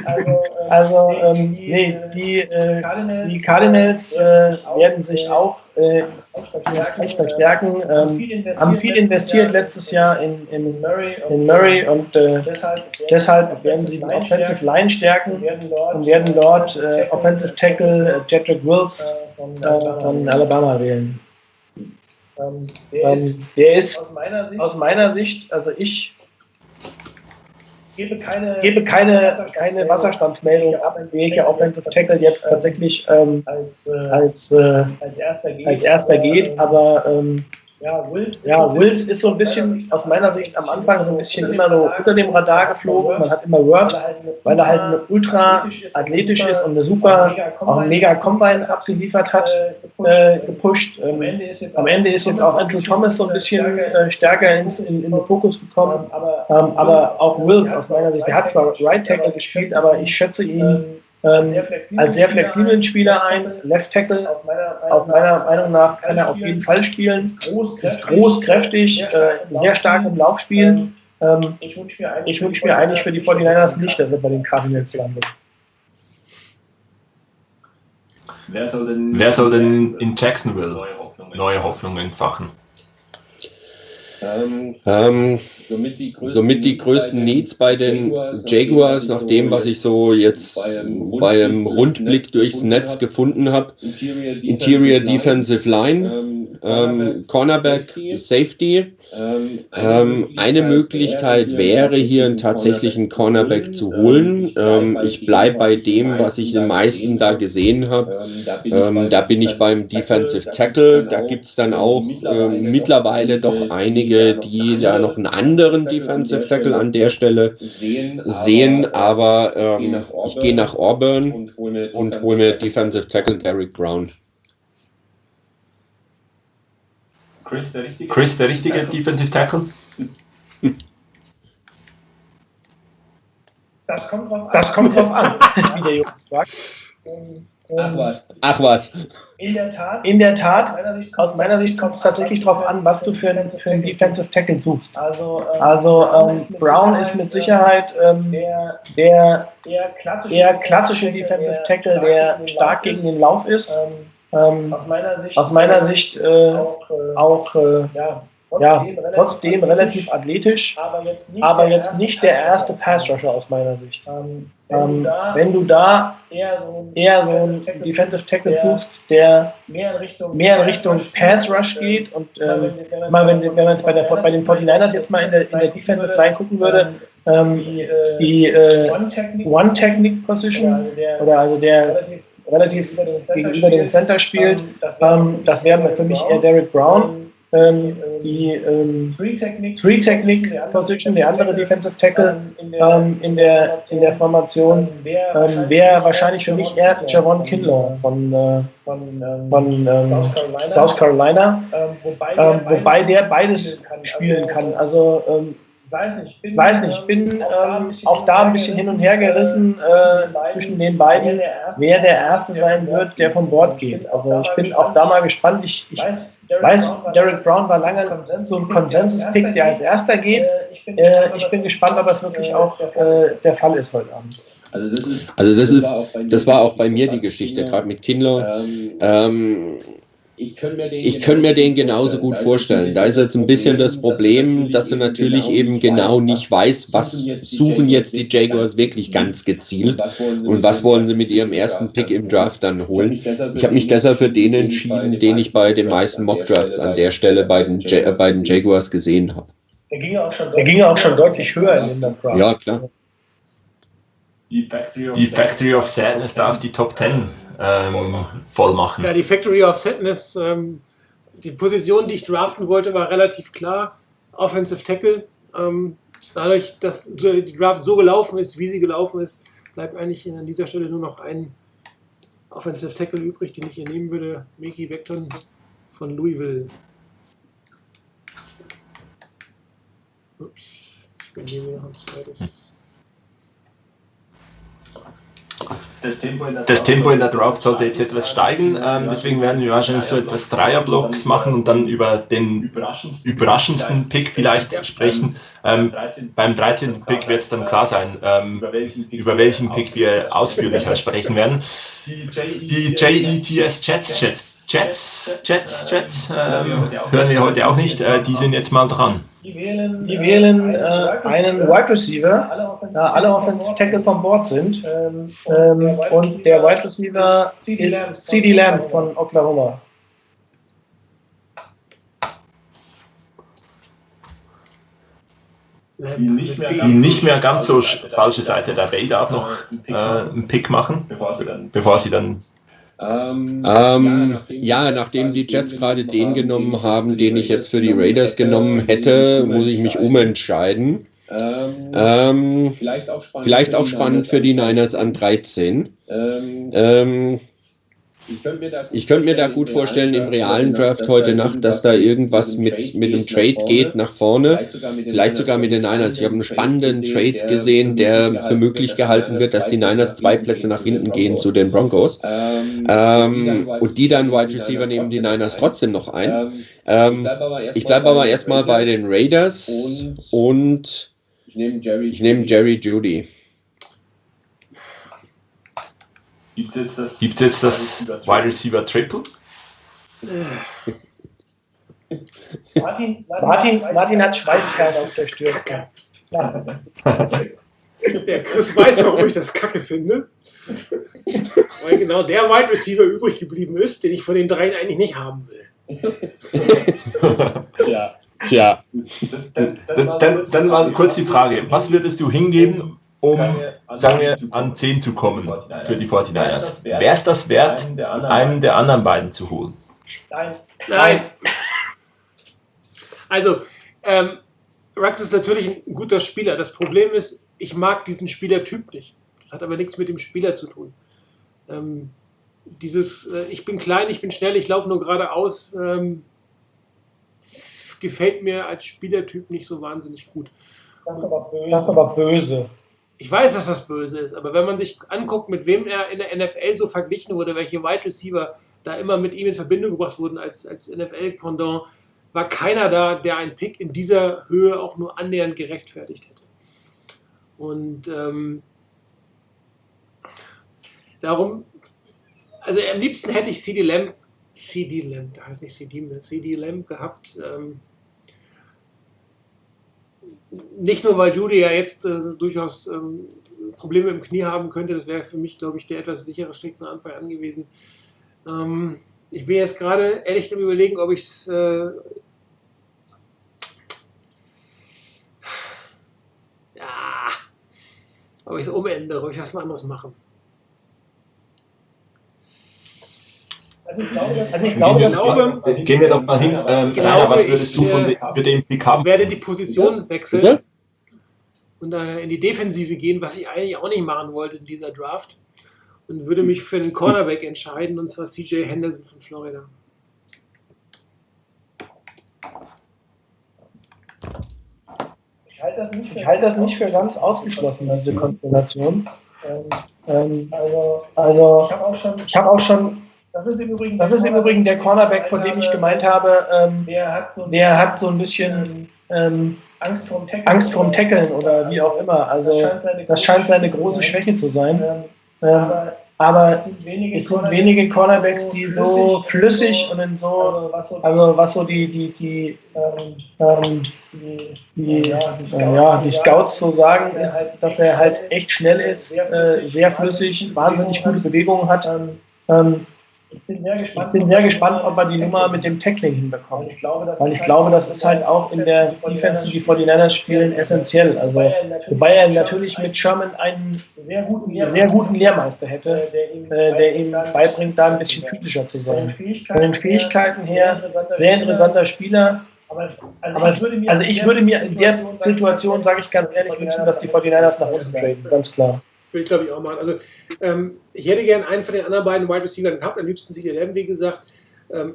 Also, äh, Also, ähm, nee, die, äh, die Cardinals äh, werden sich auch äh, echt verstärken. Ähm, haben viel investiert letztes Jahr in, in, in Murray und äh, deshalb werden sie die Offensive Line stärken und werden dort äh, Offensive Tackle äh, Jedrick Wills äh, von Alabama wählen. Ähm, der ist Ähm, der ist aus meiner Sicht aus meiner Sicht, also ich gebe keine, gebe keine, keine Wasserstandsmeldung ab, welche Offensive Tackle jetzt tatsächlich ähm, als, äh, als, äh, als erster geht. als erster geht, aber ähm, ja, Wills, ist ja, so ein Wills ist so ein bisschen aus meiner Sicht am Anfang so ein bisschen immer so unter dem Radar geflogen. Man hat immer Worfs, weil er halt eine ultra athletisch ist und eine super, auch ein mega Combine abgeliefert hat, äh, gepusht. Am Ähm, Ende ist jetzt, am Ende ist jetzt auch Andrew Thomas so ein bisschen äh, stärker ins, in, in den Fokus gekommen. aber, Ähm, aber auch Wills aus meiner Sicht, der hat zwar Right Tackle gespielt, aber ich schätze ihn ähm, als sehr flexiblen Spieler ein. Left Tackle, auf meiner, auch meiner Meinung nach, kann er auf jeden Fall spielen. groß, Ist groß, kräftig, äh, sehr stark im Laufspiel. Ähm, Ich wünsche mir eigentlich, mir für die 49ers nicht, dass er bei den Cardinals landet. Wer soll denn, Wer soll denn in Jacksonville neue Hoffnungen, neue Hoffnungen entfachen? Ähm, Ähm, somit, die größten, somit die größten Needs bei den Jaguars, nach dem, was ich so jetzt bei einem Rundblick durchs Netz gefunden habe, Interior, Defensive Line, ähm, ähm, Cornerback, Safety. Ähm, Ähm, eine Möglichkeit wäre hier einen tatsächlichen Cornerback zu holen. Ähm, ich bleibe bei dem, was ich den meisten da gesehen habe. Ähm, da bin ich beim Defensive Tackle. Da gibt es dann auch ähm, mittlerweile doch einige, die da noch einen anderen Defensive Tackle an der Stelle sehen. Aber ähm, ich gehe nach Auburn und hole mir, Defensive Tackle Derek Brown. Chris, der richtige? Chris, der richtige Defensive Tackle? Das kommt drauf an. Das kommt drauf an, wie der Jungs sagt. Ähm, Ach was. Ach was. In der Tat, In der Tat, aus meiner Sicht kommt es tatsächlich darauf an, was du für einen, für einen Defensive Tackle suchst. Also, ähm, Also ähm, Brown ist mit Sicherheit ähm, der der eher klassische, eher klassische Defensive Tackle, der stark gegen den Lauf ist. Ähm, Ähm, aus meiner Sicht, aus meiner Sicht äh, auch, äh, äh, ja, ja, trotzdem relativ athletisch, aber jetzt nicht, aber der jetzt nicht der erste Pass-Rusher aus meiner Sicht. Ähm, wenn, Ähm, du da wenn du da eher so ein, eher so einen Defensive Tackle suchst, der mehr in Richtung, mehr in Richtung Pass Rush geht und ähm, mal wenn, wenn man jetzt bei, der, bei den 49ers jetzt mal in der, in der Defensive Line gucken würde, ähm, die, äh, äh, One-Technique-Position also der oder also der relativ gegenüber dem Center spielt, das ähm, das wäre für mich eher Derek Brown. Ähm, die ähm, Three-Technik, Three-Technique-Position, der andere Defensive Tackle in ähm, in, der, in der Formation ähm, wäre wahrscheinlich für mich eher Javon Kinlaw von, äh, von, ähm, von ähm, South Carolina, ähm, wobei, ähm, der wobei der beides spielen kann. Also ähm, weiß nicht, bin, weiß nicht, ich bin ähm, auch da ein bisschen hin und her gerissen äh, zwischen den beiden, wer der Erste sein wird, der vom Bord geht. Also ich bin auch da mal gespannt. Ich, ich weiß, Derek Brown war lange so ein Konsensus-Pick, der als Erster geht. Äh, ich bin gespannt, ob das wirklich auch äh, der Fall ist heute Abend. Also das ist, Also das ist, war auch bei mir das war auch bei die mir die Geschichte, Geschichte, gerade mit Kindler. Ähm, Ähm, ich könnte mir den, ich könnte mir den genauso gut vorstellen. Da ist jetzt ein bisschen das Problem, dass du natürlich eben genau nicht weißt, was suchen jetzt die Jaguars wirklich ganz gezielt und was wollen sie mit ihrem ersten Pick im Draft dann holen. Ich habe mich deshalb für den entschieden, den ich bei den meisten Mock-Drafts an der Stelle bei den, Ja- bei den Jaguars gesehen habe. Der ging ja auch schon, Der ging ja auch schon deutlich höher in den Draft. Ja, klar. Die Factory of, Die Factory of Sadness darf die Top 10 ähm, voll machen. Ja, die Factory of Sadness, ähm, die Position, die ich draften wollte, war relativ klar. Offensive Tackle. Ähm, dadurch, dass die Draft so gelaufen ist, wie sie gelaufen ist, bleibt eigentlich an dieser Stelle nur noch ein Offensive Tackle übrig, den ich hier nehmen würde. Mickey Beckton von Louisville. Ups, ich bin hier noch ein zweites. Das Tempo in der Das Tempo in der Draft sollte jetzt etwas steigen, ähm, deswegen werden wir wahrscheinlich so etwas Dreierblocks machen und dann über den überraschendsten, überraschendsten Pick vielleicht sprechen. Ähm, 13. beim 13. Pick wird es dann klar sein, ähm, über welchen Pick, wir ausführlicher sprechen werden. Die JETS Jets, Jets, Jets, Jets, Jets, ähm, hören wir heute auch nicht, äh, die sind jetzt mal dran. Die wählen, Die wählen äh, einen Wide Receiver, alle Offensive, da alle Offensive Tackle vom Board sind. Ähm, Ähm, und der Wide Receiver ist CD Lamb von Oklahoma. Die nicht mehr die nicht mehr ganz so sch- falsche Seite der Bay darf noch äh, einen Pick machen, bevor sie dann Ähm, Ähm, ja, nachdem die Jets gerade den genommen haben, den ich jetzt für die Raiders genommen hätte, muss ich mich umentscheiden. Ähm, Ähm, vielleicht auch spannend, vielleicht auch spannend für die Niners an 13. Ähm, Ähm, ich könnte mir da gut, ich könnte mir da gut vorstellen, im realen Draft heute Nacht, dass da irgendwas mit, mit einem Trade geht nach vorne. Vielleicht sogar mit den Niners. Ich habe einen spannenden Trade gesehen, der für möglich gehalten wird, dass die Niners zwei Plätze nach hinten gehen zu den Broncos. Ähm, Ähm, und die dann Wide Receiver nehmen die Niners trotzdem noch ein. Ähm, Ähm, ich bleibe aber erstmal bei den Raiders Und ich nehme Jerry Judy. Gibt es jetzt das, gibt es jetzt das Wide Receiver Triple. Martin, Martin, Martin hat Schweißperlen auf der Stirn. Ja. Der Chris weiß, warum ich das kacke finde. Weil genau der Wide Receiver übrig geblieben ist, den ich von den dreien eigentlich nicht haben will. Ja. Tja, Dann, Dann, dann, dann mal kurz die Frage, was würdest du hingeben, um, sagen wir, an 10 zu kommen für die 49ers? Wäre es das wert, einen der anderen beiden zu holen? Nein. Nein. Also, ähm, Rux ist natürlich ein guter Spieler. Das Problem ist, ich mag diesen Spielertyp nicht. Das hat aber nichts mit dem Spieler zu tun. Ähm, dieses, äh, ich bin klein, ich bin schnell, ich laufe nur geradeaus, ähm, gefällt mir als Spielertyp nicht so wahnsinnig gut. Das ist aber böse. Das ist aber böse. Ich weiß, dass das böse ist, aber wenn man sich anguckt, mit wem er in der NFL so verglichen wurde, welche Wide Receiver da immer mit ihm in Verbindung gebracht wurden als, als NFL-Pendant, war keiner da, der einen Pick in dieser Höhe auch nur annähernd gerechtfertigt hätte. Und ähm, darum, also am liebsten hätte ich CD Lamb, CD Lamb, da heißt nicht CD CD Lamb gehabt. Ähm, nicht nur, weil Judy ja jetzt äh, durchaus ähm, Probleme im Knie haben könnte, das wäre für mich, glaube ich, der etwas sichere Schritt von Anfang an gewesen. Ähm, ich bin jetzt gerade ehrlich am überlegen, ob ich es äh, ja, ob ich es umändere, ob ich was anderes mache. Ich glaube, also ich Ich glaube, Gehen wir doch mal hin. Ähm, Rainer, was ich, würdest du von äh, dem, für den Pick ich haben? werde die Position wechseln Bitte? und äh, in die Defensive gehen, was ich eigentlich auch nicht machen wollte in dieser Draft. Und würde mich für einen Cornerback entscheiden, und zwar CJ Henderson von Florida. ich halte das nicht für, ich halte das nicht für ganz ausgeschlossen, diese Konstellation. Ähm, ähm, also, also, ich habe auch schon, ich habe auch schon, das ist im Übrigen, das ist im Übrigen der Cornerback, von dem ich gemeint habe, ähm, der hat so, der hat so ein bisschen ähm, Angst vorm Tackeln, Tackeln oder wie auch immer. Also, das scheint seine große Schwäche zu sein. Ähm, aber es sind wenige Cornerbacks, die so flüssig und in so, also was so die, die, die, ähm, die, äh, ja, die Scouts so sagen, ist, dass er halt echt schnell ist, äh, sehr flüssig, wahnsinnig gute Bewegungen hat. Ähm, ich bin sehr gespannt, ob er die Nummer mit dem Tackling hinbekommt. Weil ich glaube, das ist halt auch in der Defense, die 49ers spielen, essentiell. Also, wobei er natürlich mit Sherman einen sehr guten Lehrmeister hätte, äh, der ihm beibringt, da ein bisschen physischer zu sein. Von den Fähigkeiten her, sehr interessanter Spieler. Aber es, also ich würde mir in der Situation, sage ich ganz ehrlich, wünschen, dass die 49ers nach unten traden, ganz klar. Würde ich, glaube ich, auch machen. Also, ähm, ich hätte gern einen von den anderen beiden Wide Receivers gehabt, am liebsten CD Lamb, wie gesagt. Ähm,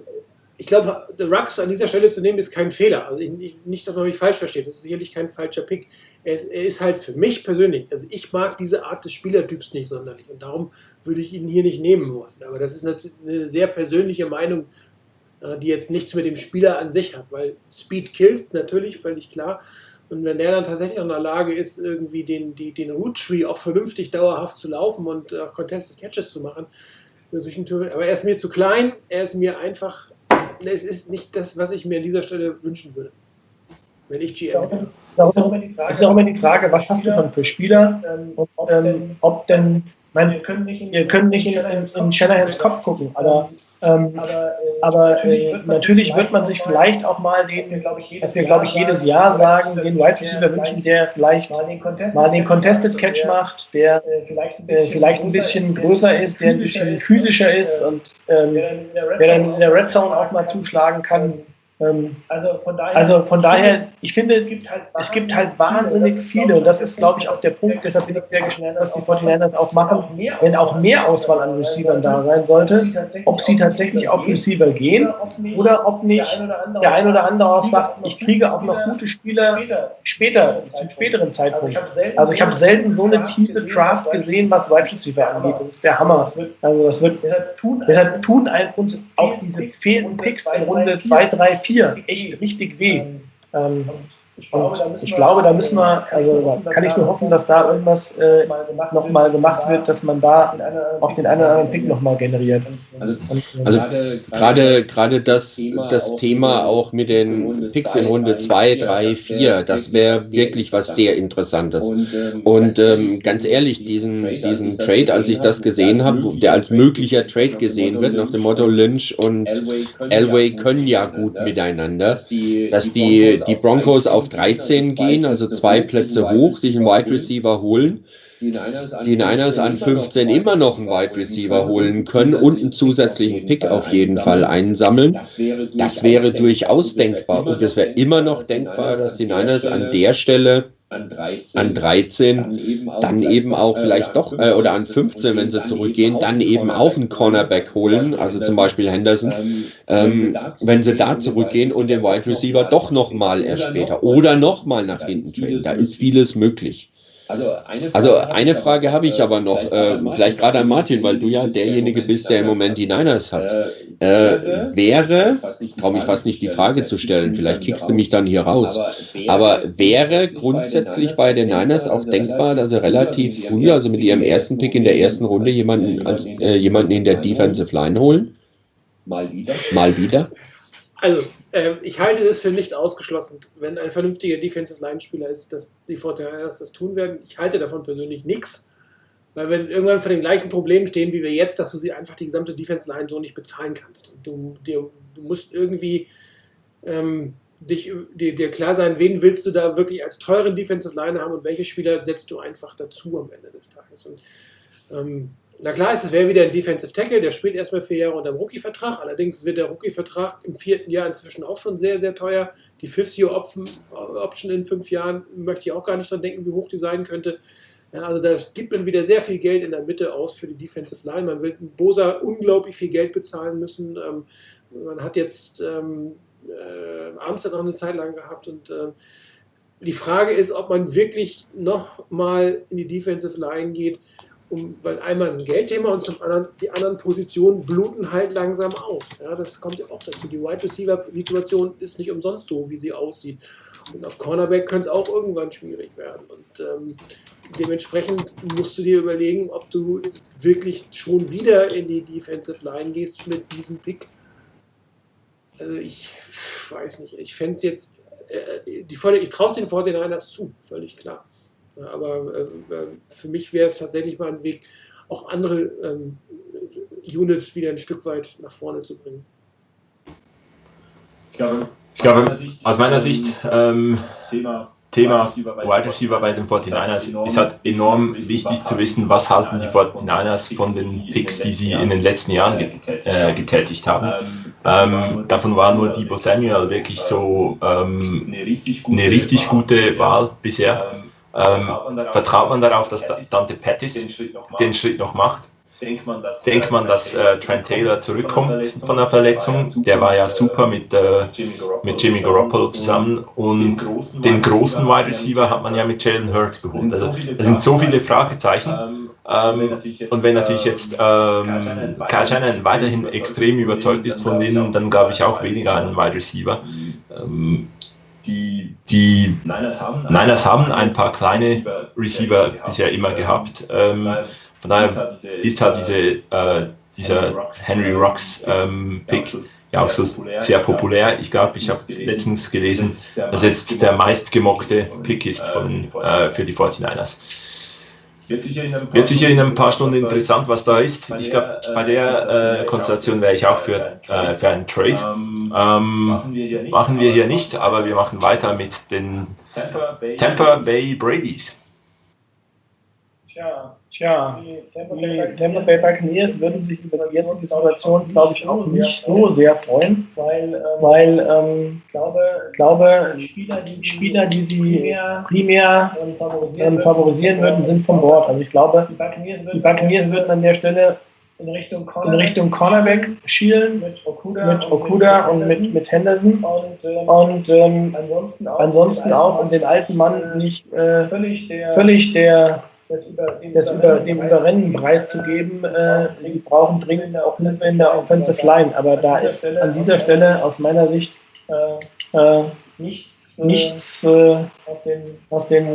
ich glaube, der Rux an dieser Stelle zu nehmen, ist kein Fehler. Also ich, ich, nicht, dass man mich falsch versteht. Das ist sicherlich kein falscher Pick. Er ist, er ist halt für mich persönlich, also ich mag diese Art des Spielertyps nicht sonderlich und darum würde ich ihn hier nicht nehmen wollen. Aber das ist natürlich eine sehr persönliche Meinung, äh, die jetzt nichts mit dem Spieler an sich hat, weil Speed kills natürlich, völlig klar. Und wenn der dann tatsächlich auch in der Lage ist, irgendwie den, die, den Root Tree auch vernünftig dauerhaft zu laufen und auch Contested Catches zu machen, aber er ist mir zu klein, er ist mir einfach, es ist nicht das, was ich mir an dieser Stelle wünschen würde. Wenn ich GM wäre. Das ist auch immer die Frage, was hast du dann für Spieler und ähm, ob denn, ich meine, wir können nicht in, in, in Shanahans Kopf gucken, aber Ähm, aber äh, natürlich wird man sich vielleicht auch mal den, was wir glaube ich jedes Jahr sagen, den Wide Receiver wünschen, der vielleicht mal den Contested Catch macht, der äh, vielleicht ein bisschen größer ist, der ein bisschen physischer ist und ähm, der dann in der Red Zone auch mal zuschlagen kann. Ähm, Also von daher, also von daher, ich finde, es gibt halt, es gibt halt wahnsinnig viele und das ist, glaube ich, auch der Punkt, deshalb bin ich sehr gespannt, was die 49ers auch machen, wenn auch mehr Auswahl an Receivern da sein sollte, ob sie tatsächlich auf Receiver gehen oder ob nicht der ein oder andere auch sagt, ich kriege auch noch gute Spieler später, zum späteren Zeitpunkt. Also ich habe selten so eine tiefe Draft gesehen, was Wide Receiver angeht. Das ist der Hammer. Also das wird, deshalb tun ein, uns auch diese fehlenden Picks in Runde 2, 3, 4 echt richtig weh. Ähm, und ich glaube, da müssen wir, also da kann ich nur hoffen, dass da irgendwas äh, nochmal gemacht wird, dass man da auch den einen oder anderen Pick nochmal generiert. Also, äh, Also gerade gerade das, das Thema auch mit den Picks in Runde 2, 3, 4, das wäre wirklich was sehr Interessantes. Und ähm, ganz ehrlich, diesen, diesen Trade, als ich das gesehen habe, der als möglicher Trade gesehen wird, nach dem Motto Lynch und Elway können ja gut miteinander, dass die, die Broncos auf 13 gehen, also zwei Plätze hoch, sich einen Wide Receiver holen, die Niners an, die Niners an 15 immer noch einen Wide Receiver holen können und einen zusätzlichen Pick auf jeden Fall einsammeln. Das wäre, Das wäre durchaus denkbar. Und es wäre immer noch denkbar, dass die Niners an der Stelle an 13, an 13 dann eben auch, dann eben auch vielleicht doch, äh, oder an 15, wenn sie zurückgehen, dann eben auch einen Cornerback holen, also zum Beispiel Henderson, ähm, wenn sie da zurückgehen und den Wide Receiver doch nochmal erst später oder nochmal nach hinten traden. Da ist vieles möglich. Also eine Frage, Also eine Frage habe ich aber noch, äh, vielleicht gerade an Martin, weil du ja derjenige bist, der im Moment die Niners hat. Äh, wäre, traue mich fast nicht die Frage zu stellen, vielleicht kickst du mich dann hier raus, aber wäre grundsätzlich bei den Niners auch denkbar, dass sie relativ früh, also mit ihrem ersten Pick in der ersten Runde, jemanden, als, äh, jemanden in der Defensive Line holen? mal wieder. Mal wieder? Also, äh, ich halte es für nicht ausgeschlossen, wenn ein vernünftiger Defensive Line-Spieler ist, dass die 49ers das tun werden. Ich halte davon persönlich nichts, weil wir irgendwann vor den gleichen Problemen stehen wie wir jetzt, dass du sie einfach die gesamte Defense Line so nicht bezahlen kannst. Du, dir, du musst irgendwie ähm, dich, dir, dir klar sein, wen willst du da wirklich als teuren Defensive Line haben und welche Spieler setzt du einfach dazu am Ende des Tages. Und ähm, na klar, es wäre wieder ein Defensive Tackle, der spielt erstmal vier Jahre unter dem Rookie-Vertrag. Allerdings wird der Rookie-Vertrag im vierten Jahr inzwischen auch schon sehr, sehr teuer. Die Fifth-Year-Option in fünf Jahren möchte ich auch gar nicht dran denken, wie hoch die sein könnte. Ja, also da gibt man wieder sehr viel Geld in der Mitte aus für die Defensive Line. Man will Bosa unglaublich viel Geld bezahlen müssen. Ähm, man hat jetzt ähm, äh, Armstead noch eine Zeit lang gehabt und ähm, die Frage ist, ob man wirklich noch mal in die Defensive Line geht, um, weil einmal ein Geldthema und zum anderen die anderen Positionen bluten halt langsam aus. Ja, das kommt ja auch dazu. Die Wide Receiver Situation ist nicht umsonst so, wie sie aussieht. Und auf Cornerback könnte es auch irgendwann schwierig werden. Und ähm, dementsprechend musst du dir überlegen, ob du wirklich schon wieder in die Defensive Line gehst mit diesem Pick. Also ich weiß nicht. Ich fände es jetzt, äh, die, Vorder- ich traue es den 49ers zu, völlig klar. Aber äh, äh, für mich wäre es tatsächlich mal ein Weg, auch andere ähm, Units wieder ein Stück weit nach vorne zu bringen. Ich glaube, Ich glaube, aus meiner Sicht, ähm, Thema, Thema Wide Receiver bei den 49ers ist halt enorm wichtig zu wissen, was halten die 49ers von den Picks, die sie in den letzten Jahren äh, getätigt haben. Ähm, davon war nur Debo Samuel wirklich so ähm, eine richtig gute Wahl bisher. Ähm, Ähm, vertraut man darauf, dass Da- Dante den Pettis Schritt noch macht? den Schritt noch macht? Denkt man, dass, Denkt man, dass äh, Trent Taylor zurückkommt von der Verletzung? Der war ja super mit, äh, mit Jimmy Garoppolo zusammen und den großen Wide Receiver hat man ja mit Jalen Hurt geholt. Also es sind so viele Fragezeichen. Ähm, und wenn natürlich jetzt ähm, Kyle Shanahan weiterhin extrem überzeugt ist von denen, dann glaube ich auch weniger an einen Wide Receiver. Ähm, die die Niners haben, Niners haben ein paar kleine Receiver bisher immer gehabt. Ähm, von daher ist halt diese, äh, dieser Henry Rocks ähm, Pick ja auch so sehr populär. Ich glaube, ich habe letztens gelesen, dass jetzt der meistgemockte Pick ist von, äh, für die 49ers. Wird sicher in ein paar, sicher in ein paar Stunden interessant, was da ist. Ich glaube, bei der äh, Konstellation wäre ich auch für, äh, für einen Trade. Ähm, Ähm, machen wir hier nicht. machen wir hier nicht, aber wir machen weiter mit den Tampa Bay, Tampa Bay Bradys. Tja, Tja, die Tampa Bay Buccaneers würden sich über die jetzige Situation, glaube ich, auch nicht so sehr freuen, weil, ähm, weil ähm, ich glaube, glaube, Spieler, die, Spieler, die sie primär primär ähm, favorisieren, ähm, favorisieren würden, sind vom Bord. Also ich glaube, Die Buccaneers die würden, Buccaneers würden an der Stelle in Richtung in Cornerback, Richtung Cornerback schielen, mit Okuda, mit Okuda und mit, mit Henderson. und, ähm, Und ähm, ansonsten auch, ansonsten auch, um den alten Mann nicht äh, völlig der, völlig der, des über, dem das über, dem Überrennen preiszugeben. Äh, die brauchen dringend auch Hilfe in der Offensive Line. Aber da ist an dieser Stelle aus meiner Sicht äh, nichts, äh, nichts, äh, aus den was den,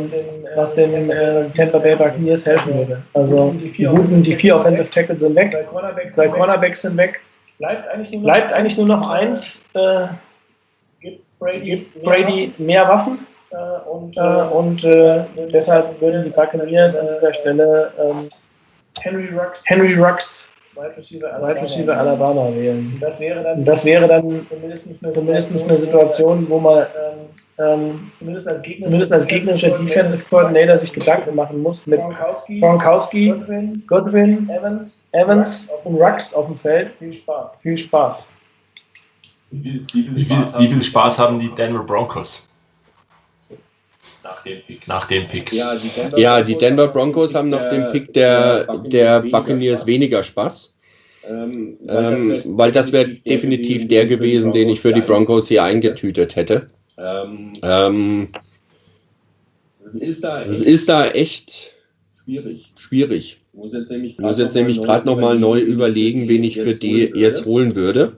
was den äh, Tampa Bay Buccaneers helfen würde. Also die guten, die vier Offensive Tackles sind weg, zwei Cornerbacks, sind weg. bleibt eigentlich nur noch, eigentlich nur noch eins. Äh, gibt Brady, gibt Brady mehr Waffen. Äh, und, Äh, äh, und äh, deshalb würden die Buccaneers an dieser Stelle ähm, Henry Rux, Henry Rux, Wide Receiver, Alabama wählen. Das wäre dann Und das wäre dann zumindest eine, zumindest eine Situation, wo man ähm, ähm, zumindest als Gegner, zumindest als gegnerischer Defensive Coordinator sich Gedanken machen muss mit Gronkowski, Gronkowski, Godwin, Godwin, Evans, Evans und Rux auf dem Feld. Viel Spaß. Viel Spaß. Wie viel, wie viel Wie viel, Spaß, wie viel Spaß haben die Denver Broncos nach dem Pick? nach dem Pick? Ja, die Denver, Ja, die Denver Broncos haben nach dem Pick der, der Buccaneers weniger Spaß, Ähm, ähm, weil das wäre definitiv der gewesen, den ich für die Broncos hier eingetütet hätte. Ähm, Ähm, es ist da echt ist da echt schwierig. schwierig. Ich muss jetzt nämlich Ich muss jetzt nämlich gerade nochmal neu überlegen, wen ich für die jetzt holen würde.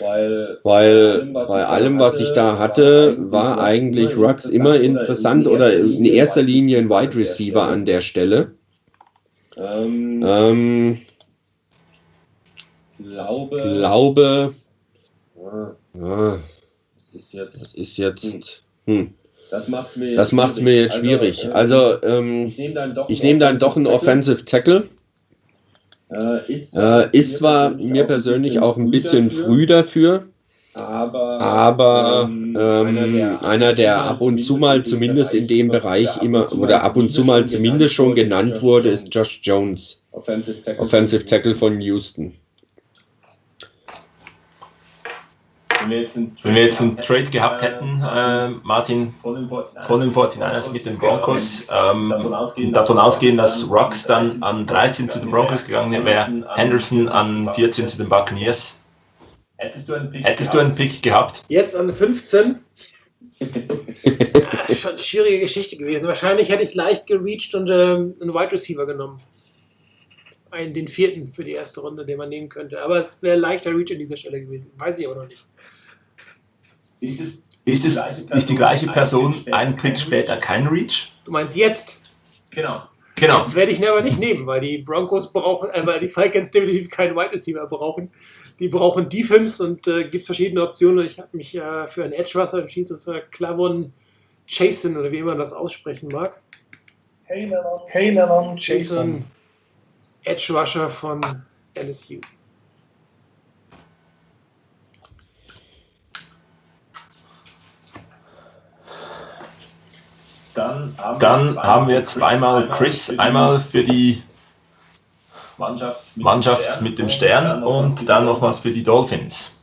Weil, Weil bei allem, was ich da hatte, war eigentlich Rux immer interessant oder in erster Linie ein Wide Receiver an der Stelle. ähm, Ähm, glaube, glaube, ja, das ist jetzt, das ist jetzt, hm, das macht's mir jetzt das macht es mir jetzt schwierig. Also, ähm, ich nehme dann doch, ich nehme dann doch einen Offensive Tackle. Äh, ist, Äh, ist zwar mir persönlich auch ein bisschen früh dafür, aber, aber ähm, ähm, einer, der ab und zu mal zumindest in dem Bereich immer oder ab und zu mal zumindest schon genannt wurde, ist Josh Jones, Offensive Tackle von Houston. Wenn wir jetzt einen, Wenn wir jetzt einen Trade gehabt hätten, äh, Martin, von den 49ers, von den 49ers mit den Broncos, ähm, davon ausgehen, dass Rux dann an 13 zu den Broncos gegangen wäre, Henderson an 14 zu den Buccaneers. hättest du einen Pick, Hättest du einen Pick gehabt? Jetzt an 15. ja, das ist schon eine schwierige Geschichte gewesen. Wahrscheinlich hätte ich leicht gereached und ähm, einen Wide Receiver genommen. Einen, den vierten für die erste Runde, den man nehmen könnte. Aber es wäre leichter Reach an dieser Stelle gewesen. Weiß ich aber noch nicht. Ist es, Ist es ist die gleiche Person einen Pick später kein Reach? Du meinst jetzt? Genau. Genau. Jetzt werde ich ihn aber nicht nehmen, weil die Broncos brauchen, äh, weil die Falcons definitiv keinen Wide Receiver brauchen. Die brauchen Defense und äh, gibt verschiedene Optionen. Ich habe mich äh, für einen Edge Rusher entschieden, und zwar Clavon Jason oder wie man das aussprechen mag. Haleron Jason. Jason Edge Rusher von LSU. Dann haben, Dann haben wir zweimal Chris, einmal für die Mannschaft mit, Mannschaft mit dem Stern und dann nochmals für die Dolphins.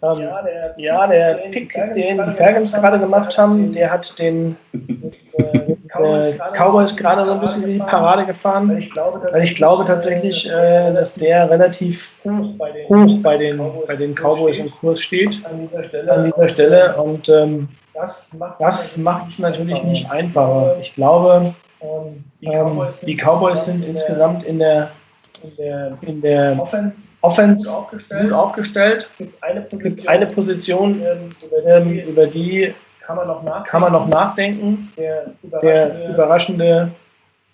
Ähm, ja, der Pick, den die Falcons gerade gemacht haben, der hat den äh, Cowboys gerade so ein bisschen in die Parade gefahren. Weil ich glaube, Weil ich glaube tatsächlich, äh, dass der relativ hoch bei den, hoch bei den, bei den Cowboys im Kurs steht an dieser Stelle. an dieser Stelle. Und ähm, das macht, es natürlich nicht einfacher. Ich glaube, ähm, die, ähm, Cowboys die Cowboys sind insgesamt in der, in der in der Offense Offense gut aufgestellt. gut aufgestellt. Es gibt eine Position, gibt eine Position, ähm, über ähm, die über die kann man noch nachdenken. man noch nachdenken. Der Der überraschende überraschende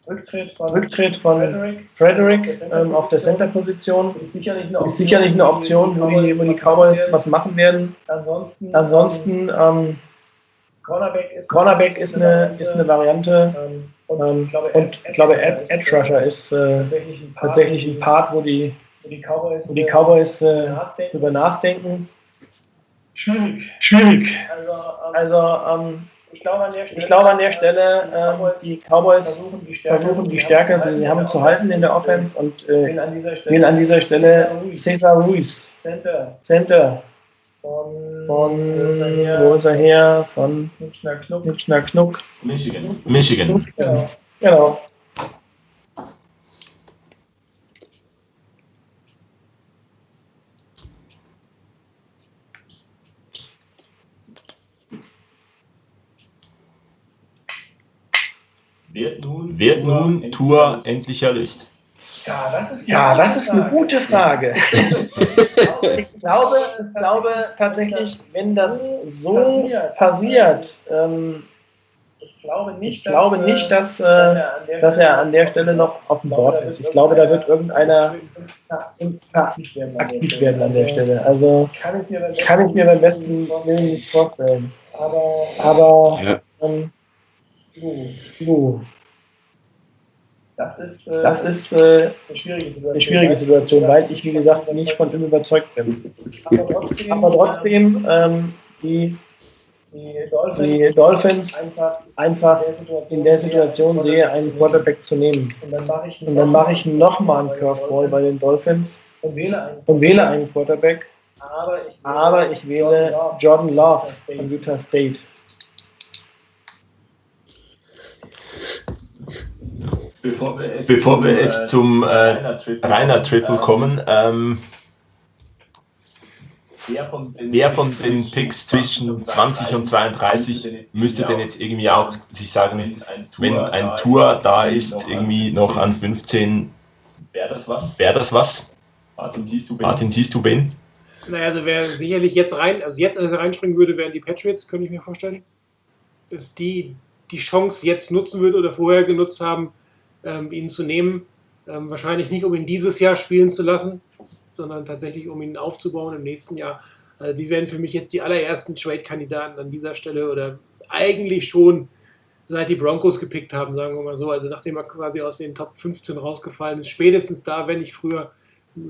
Rücktritt von Rücktritt von Frederick Frederick ähm, auf der Center-Position ist sicherlich eine ist sicherlich eine Option, wo die, wo die Cowboys was machen werden. Ansonsten, Ansonsten, ähm, Cornerback ist, Cornerback ist eine, ist eine Variante. ähm, Ähm, und ich glaube, Ed, Edge Rusher ist äh, tatsächlich ein Part, tatsächlich ein Part, wo die, wo die Cowboys, wo die Cowboys äh, nachdenken. drüber nachdenken. Schwierig. Schwierig. Also, ähm, Also ähm, ich glaube an der Stelle, ich glaube an der Stelle, ähm, die Cowboys versuchen die Stärke, versuchen die Stärke, die sie haben, zu halten in der Offense und äh, Wen an dieser Stelle, wählen an dieser Stelle Cesar Ruiz, Center Center von, von, wo ist er her? Von Schnack Schnuck. Schnick, Schnack, Schnuck. Michigan. Michigan. Genau. genau. Wird nun, Wird nun Tour endlich erlöst? Ja, das ist, Ja, das ist eine gute Frage. Ich glaube, ich glaube tatsächlich, wenn das so passiert, ähm, Ich glaube nicht, ich glaube nicht, dass, äh, an der dass er an der Stelle noch auf dem Board ist. Ich glaube, da wird irgendeiner aktiv werden. an der Stelle. Also Kann ich mir beim kann ich mir beim besten Willen nicht vorstellen. Aber, Aber Ja. ähm, so, so, das ist, äh, das ist äh, eine schwierige Situation. eine schwierige Situation, weil ich, wie gesagt, nicht von ihm überzeugt bin. Aber trotzdem, Aber trotzdem, ähm, die, die Dolphins, die Dolphins einfach einfach in der Situation sehe, einen Quarterback zu nehmen. Und dann mache ich, nochmal einen Curveball bei den Dolphins und wähle einen. Quarterback, Aber ich, aber ich wähle Jordan Love von Utah State. Bevor wir jetzt, Bevor wir jetzt zum äh, Rainer Triple, Rainer Triple kommen, ähm, wer von den, wer von den Picks zwischen 20 und 32 müsste denn jetzt irgendwie auch sich sagen, wenn ein Tour da ist, irgendwie noch an 15, Wäre das was? wäre das was? Martin, siehst du, Ben? Martin, siehst du Ben? Naja, also wer sicherlich jetzt rein, also jetzt als er reinspringen würde, wären die Patriots, könnte ich mir vorstellen. Dass die die Chance jetzt nutzen würden oder vorher genutzt haben, ähm, ihn zu nehmen. Ähm, wahrscheinlich nicht, um ihn dieses Jahr spielen zu lassen, sondern tatsächlich, um ihn aufzubauen im nächsten Jahr. Also die wären für mich jetzt die allerersten Trade-Kandidaten an dieser Stelle oder eigentlich schon seit die Broncos gepickt haben, sagen wir mal so. Also nachdem er quasi aus den Top 15 rausgefallen ist, spätestens da, wenn nicht früher,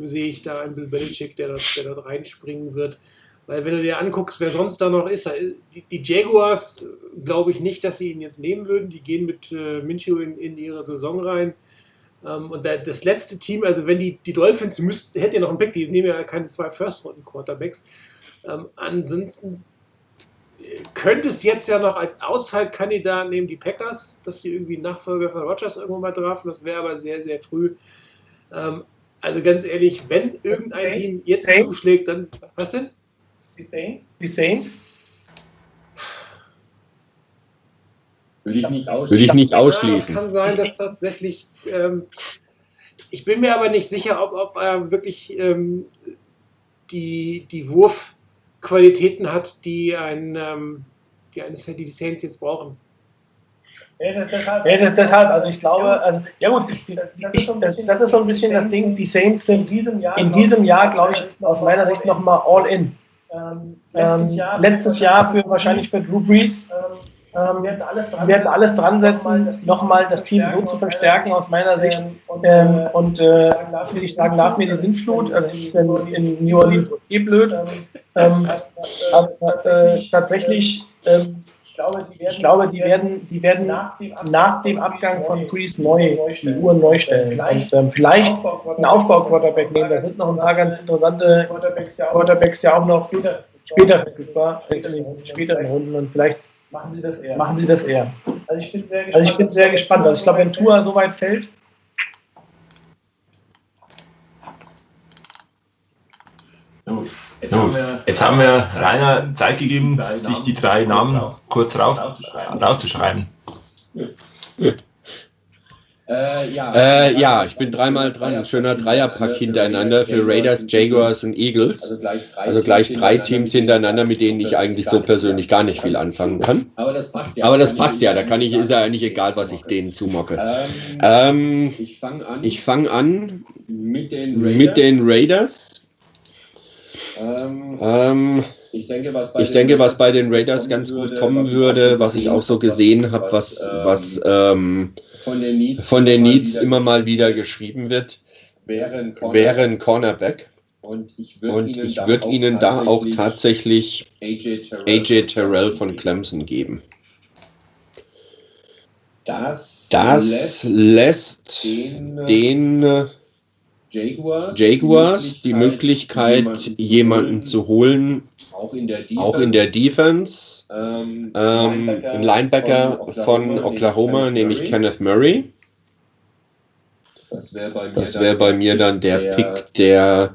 sehe ich da einen Bill Belichick, der dort, der dort reinspringen wird. Weil wenn du dir anguckst, wer sonst da noch ist, die, die Jaguars, glaube ich nicht, dass sie ihn jetzt nehmen würden. Die gehen mit äh, Minshew in, in ihre Saison rein. Ähm, und da, das letzte Team, also wenn die, die Dolphins müssten, hätten ja noch einen Pick, die nehmen ja keine zwei First-Runden-Quarterbacks. Ähm, ansonsten äh, könnte es jetzt ja noch als Outside-Kandidat nehmen die Packers, dass die irgendwie einen Nachfolger von Rogers irgendwann mal draften. Das wäre aber sehr, sehr früh. Ähm, also ganz ehrlich, wenn irgendein. Team jetzt zuschlägt, dann. Was denn? Die Saints. Die Saints? Würde ich nicht Würde ich ausschließen. nicht Ja, es ausschließen. kann sein, dass tatsächlich. Ähm, ich bin mir aber nicht sicher, ob, ob er wirklich ähm, die, die Wurfqualitäten hat, die, ein, ähm, die, eine, die die Saints jetzt brauchen. Ja, das, deshalb, Ja, das, deshalb, also ich glaube, also, ja gut, die, ich, das, das ist so ein bisschen das Ding, die Saints in sind diesem Jahr, in diesem Jahr, glaube ich, aus meiner Sicht nochmal all in. Ähm, Ähm, letztes Jahr für wahrscheinlich für Drew Brees. ähm, Ähm, werden alles dran, wir werden alles dran setzen, nochmal das Team so zu verstärken aus meiner Sicht. Ähm, und äh, ich sagen, nach mir die Sintflut, also das ist in, in New Orleans eh blöd. Ähm, aber äh, tatsächlich, ähm, glaube, die werden, ich glaube, die werden, die werden nach dem Abgang von Brees neu die Uhren neu stellen. Und ähm, vielleicht einen Aufbau-Quarterback nehmen. Da sind noch ein paar ganz interessante Quarterbacks ja auch Quarterbacks ja auch noch später verfügbar, in den späteren Runden. Und vielleicht machen sie das eher. machen sie das eher. Also ich bin sehr gespannt. Also ich bin sehr gespannt. Also ich glaube, wenn Tour so weit fällt, Gut. Jetzt, Gut. haben wir, Jetzt haben wir Rainer Zeit gegeben, sich die drei Namen kurz raus, rauszuschreiben. rauszuschreiben. Äh, ja. Äh, ja, ich bin dreimal dran. Schöner Dreierpack hintereinander für Raiders, Jaguars und Eagles. Also gleich drei, Also Teams hintereinander, mit denen ich eigentlich so persönlich gar nicht viel anfangen kann. Aber das passt ja. Aber das passt ja, da kann ich, ist ja eigentlich egal, was ich denen zumocke. Ähm, Ähm, ich fange an ich fange an mit den Raiders. Den. Ähm, Ähm, Ich denke, was bei, Ich denke, was bei den Raiders ganz gut kommen würde, was ich auch so gesehen habe, was, was ähm, von den Needs, von den Needs immer mal wieder geschrieben wird, wäre ein Corner. wäre ein Cornerback. Und ich würde Ihnen, da würde auch Ihnen da auch tatsächlich AJ Terrell, AJ Terrell von Clemson geben. Das, Das lässt lässt den, den äh, Jaguars, Jaguars die Möglichkeit, jemanden holen, zu holen, auch in der Defense, auch in der Defense. ähm, Ähm, ein Linebacker von Oklahoma, nämlich Kenneth Murray. Das wäre bei wäre bei mir dann der der, Pick der,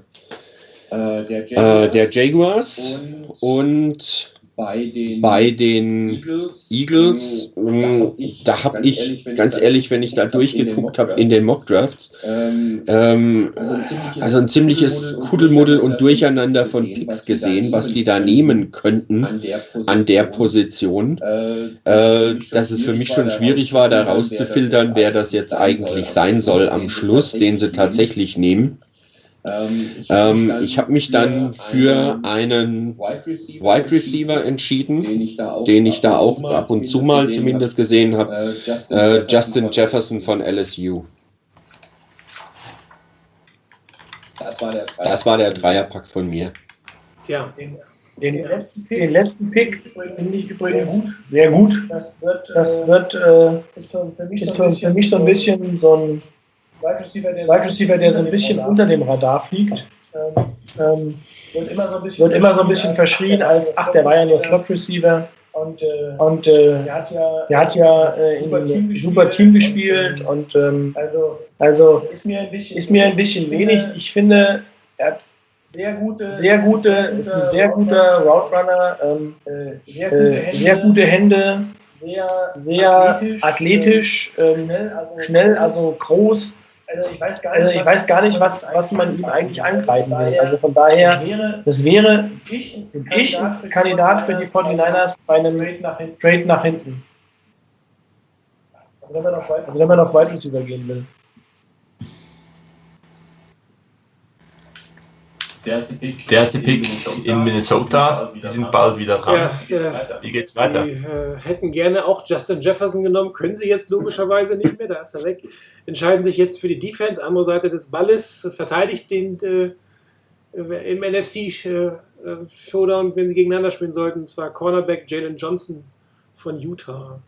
äh, der Jaguars. äh, der Jaguars. und, Und bei den, bei den Eagles, Eagles, ähm, da habe ich, ganz ehrlich, wenn ich da durchgeguckt habe in den Mockdrafts, ähm, ähm, also ein ziemliches, also Kuddelmuddel und Durcheinander von Picks gesehen, was die da nehmen könnten an der Position, an der Position, äh, äh, dass es für mich schon schwierig war, da rauszufiltern, wer das jetzt eigentlich sein soll. am Schluss, den sie tatsächlich nehmen. Ähm, Ähm, ich habe mich dann für einen Wide Receiver, Wide Receiver entschieden, den ich da auch, den ich da auch ab und zu mal zumindest gesehen habe. Äh, Justin, Äh, Justin Jefferson von LSU. Das war der, Dreierpack von mir. Tja, Den, den, den letzten Pick finde ich übrigens sehr gut. Das wird, Das äh, wird äh, ist für, mich ist so ein für, für mich so ein bisschen so ein Wide Receiver, der, Wide Receiver, der so ein bisschen unter dem Radar fliegt. ähm, Ähm, wird immer so ein bisschen, immer so ein bisschen verschrien als, ach, der war ja nur Slot Receiver. Und äh, Und äh, der hat ja, der hat ja äh, in Super Team super Team gespielt und ähm, also also ist mir ein bisschen, ist mir ein bisschen wenig. Ich finde, er hat sehr gute, sehr gute, ist ein sehr guter Route Runner, ähm, äh, sehr gute äh, Hände, sehr gute Hände, sehr, sehr athletisch, ähm, schnell, also schnell, also groß. Also ich weiß gar nicht, Also weiß gar nicht, was, was man ihm eigentlich angreifen will. Also von daher, das wäre ich, ein Kandidat für die 49ers bei einem Trade nach hinten. Trade nach hinten. Also wenn man noch weiter Also wenn man auf Wide Receiver gehen will. Der erste Pick, Der erste Pick in Minnesota, die sind bald wieder dran. ja, äh, Wie geht's die weiter? äh, hätten gerne auch Justin Jefferson genommen, können sie jetzt logischerweise nicht mehr, da ist er weg. Entscheiden sich jetzt für die Defense, andere Seite des Balles, verteidigt den äh, im NFC äh, äh, Showdown, wenn sie gegeneinander spielen sollten, und zwar Cornerback Jalen Johnson von Utah.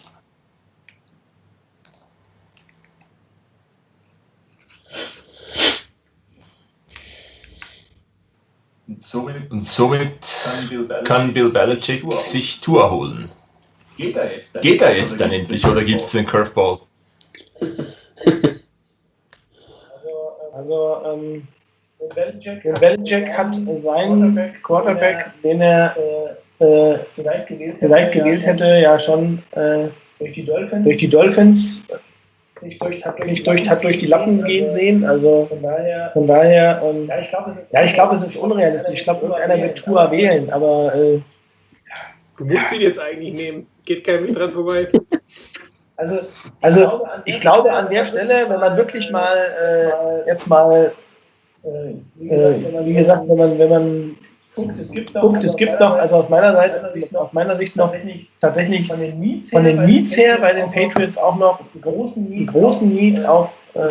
Und somit Und somit kann Bill Belichick, kann Bill Belichick sich Tour holen. Geht er jetzt dann? Geht er jetzt dann endlich oder gibt es den Curveball? Also, Also ähm, Belichick, Belichick hat seinen Quarterback, den er äh, äh, vielleicht gewählt, vielleicht gewählt hätte, ja schon äh, durch die Dolphins, durch die Dolphins sich durch, durch, hat durch die Lappen gehen sehen. Also Von daher, von daher, ähm, ja, ich glaube, es ist, ja, ich glaube, es ist unrealistisch. Ich glaube, irgendeiner wird Tour wählen, aber äh, Du musst ihn jetzt eigentlich nehmen, geht kein Weg dran vorbei. Also, also ich glaube an der Stelle, wenn man wirklich mal äh, jetzt mal, äh, wie äh, gesagt, wenn man- wie gesagt, wenn man, guckt, es gibt noch, guckt, es gibt noch, also aus meiner Seite, aus meiner Sicht noch tatsächlich von den Needs von den Needs her bei den Patriots auch noch einen großen Need, einen großen Need auf äh,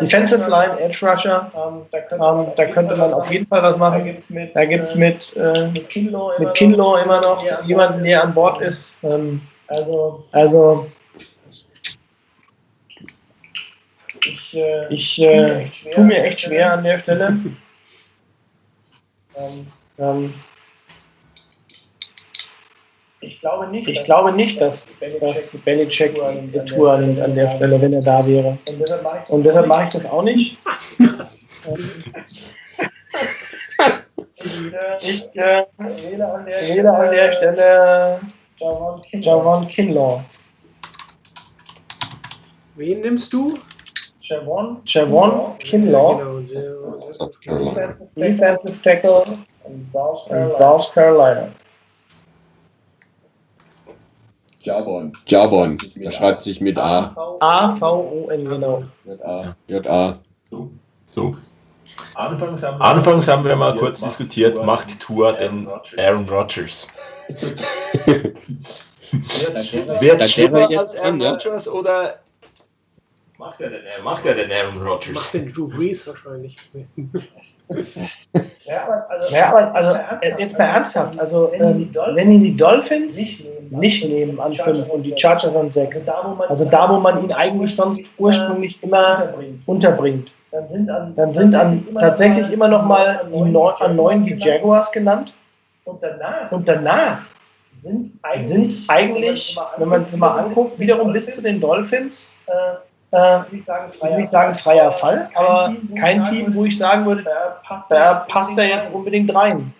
Defensive Line, Edge Rusher. Ähm, da, könnte Ähm, da könnte man auf jeden Fall was machen. Da gibt es äh, mit, äh, mit Kinlaw immer mit noch, Kinlaw immer noch jemanden, der an Bord ist. Ähm, Also also ich, äh, ich äh, tue mir echt schwer an der Stelle. Ähm, Ähm, ich glaube nicht, ich glaube nicht, dass, dass Belichick die Tour annimmt an der Stelle, wenn er da wäre. Und deshalb mache ich das, auch nicht. ich, äh, Ich äh, wähle an der an Stelle Javon Kinlaw. Javon Kinlaw. Wen nimmst du? Javon Javon Kinlaw, Genau, der- South Carolina. Defensive Tackle und South in Carolina. South Carolina. Javon. Javon, er schreibt sich mit A. A-V-O-N, genau. Mit A. J-A. So, so. Anfangs haben, Anfangs haben wir mal kurz diskutiert, macht Tour denn Aaron Rodgers? Wird Da schlimmer als Aaron ja. Rodgers oder macht er denn, macht er denn Aaron Macht Rodgers? den Drew Brees wahrscheinlich. Ja, aber also, Ja, aber also äh, jetzt mal ernsthaft. Also ähm, wenn ihn die Dolphins nicht nehmen, nicht nehmen an 5 und die Chargers an 6, also da, wo man ihn eigentlich sonst ursprünglich immer unterbringt, dann sind an, dann sind an tatsächlich immer noch mal an 9 die Jaguars genannt. Und danach und danach sind eigentlich, sind eigentlich, wenn man es mal anguckt, wiederum bis zu den Dolphins, äh, ich sagen, nicht sagen freier Fall, aber kein Team, wo ich sagen würde, da passt, da passt er jetzt unbedingt rein.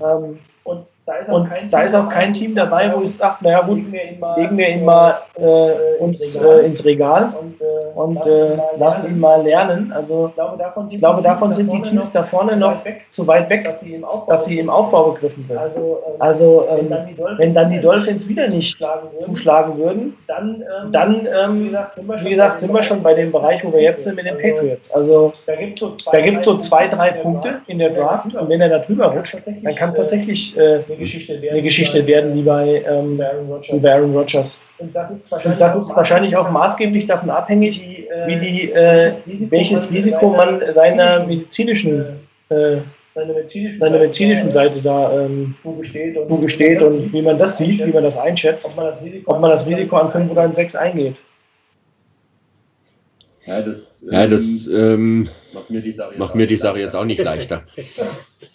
Ähm, Und da ist auch und kein, da ist auch kein Team dabei, wo ich sage, naja gut, legen wir ihn mal, legen wir ihn mal äh, uns äh, ins Regal und, äh, und äh, lassen ihn mal lernen. Also Ich glaube, davon sind, ich glaube, davon sind die Teams da vorne noch zu weit weg, dass sie im Aufbau, dass sie im Aufbau begriffen sind. Also, ähm, Also wenn, ähm, dann die Dolphins, wenn dann die Dolphins wieder nicht schlagen würden, zuschlagen würden, dann, ähm, dann, wie ähm, gesagt, sind wir schon, wie gesagt, sind wir schon bei dem Bereich, wo wir jetzt sind mit den Patriots. Also Da gibt es so zwei, so drei Punkte in der Draft und wenn er da drüber rutscht, dann kann es tatsächlich äh, eine Geschichte werden, eine Geschichte werden wie bei, ähm, Aaron Rodgers. wie Aaron Rodgers. Und das ist wahrscheinlich, das ist wahrscheinlich auch maßgeblich davon abhängig, die, äh, wie die, äh, welches Risiko man seiner medizinischen, äh, seine medizinischen, seiner medizinischen Seite da ähm, zugesteht und, zugesteht und wie man das sieht, wie man das einschätzt, ob man das Risiko, ob man das Risiko an 5 oder an 6 eingeht. Ja, das, Ja, das ähm, macht mir die Sache jetzt, mir die Sache jetzt auch nicht leichter.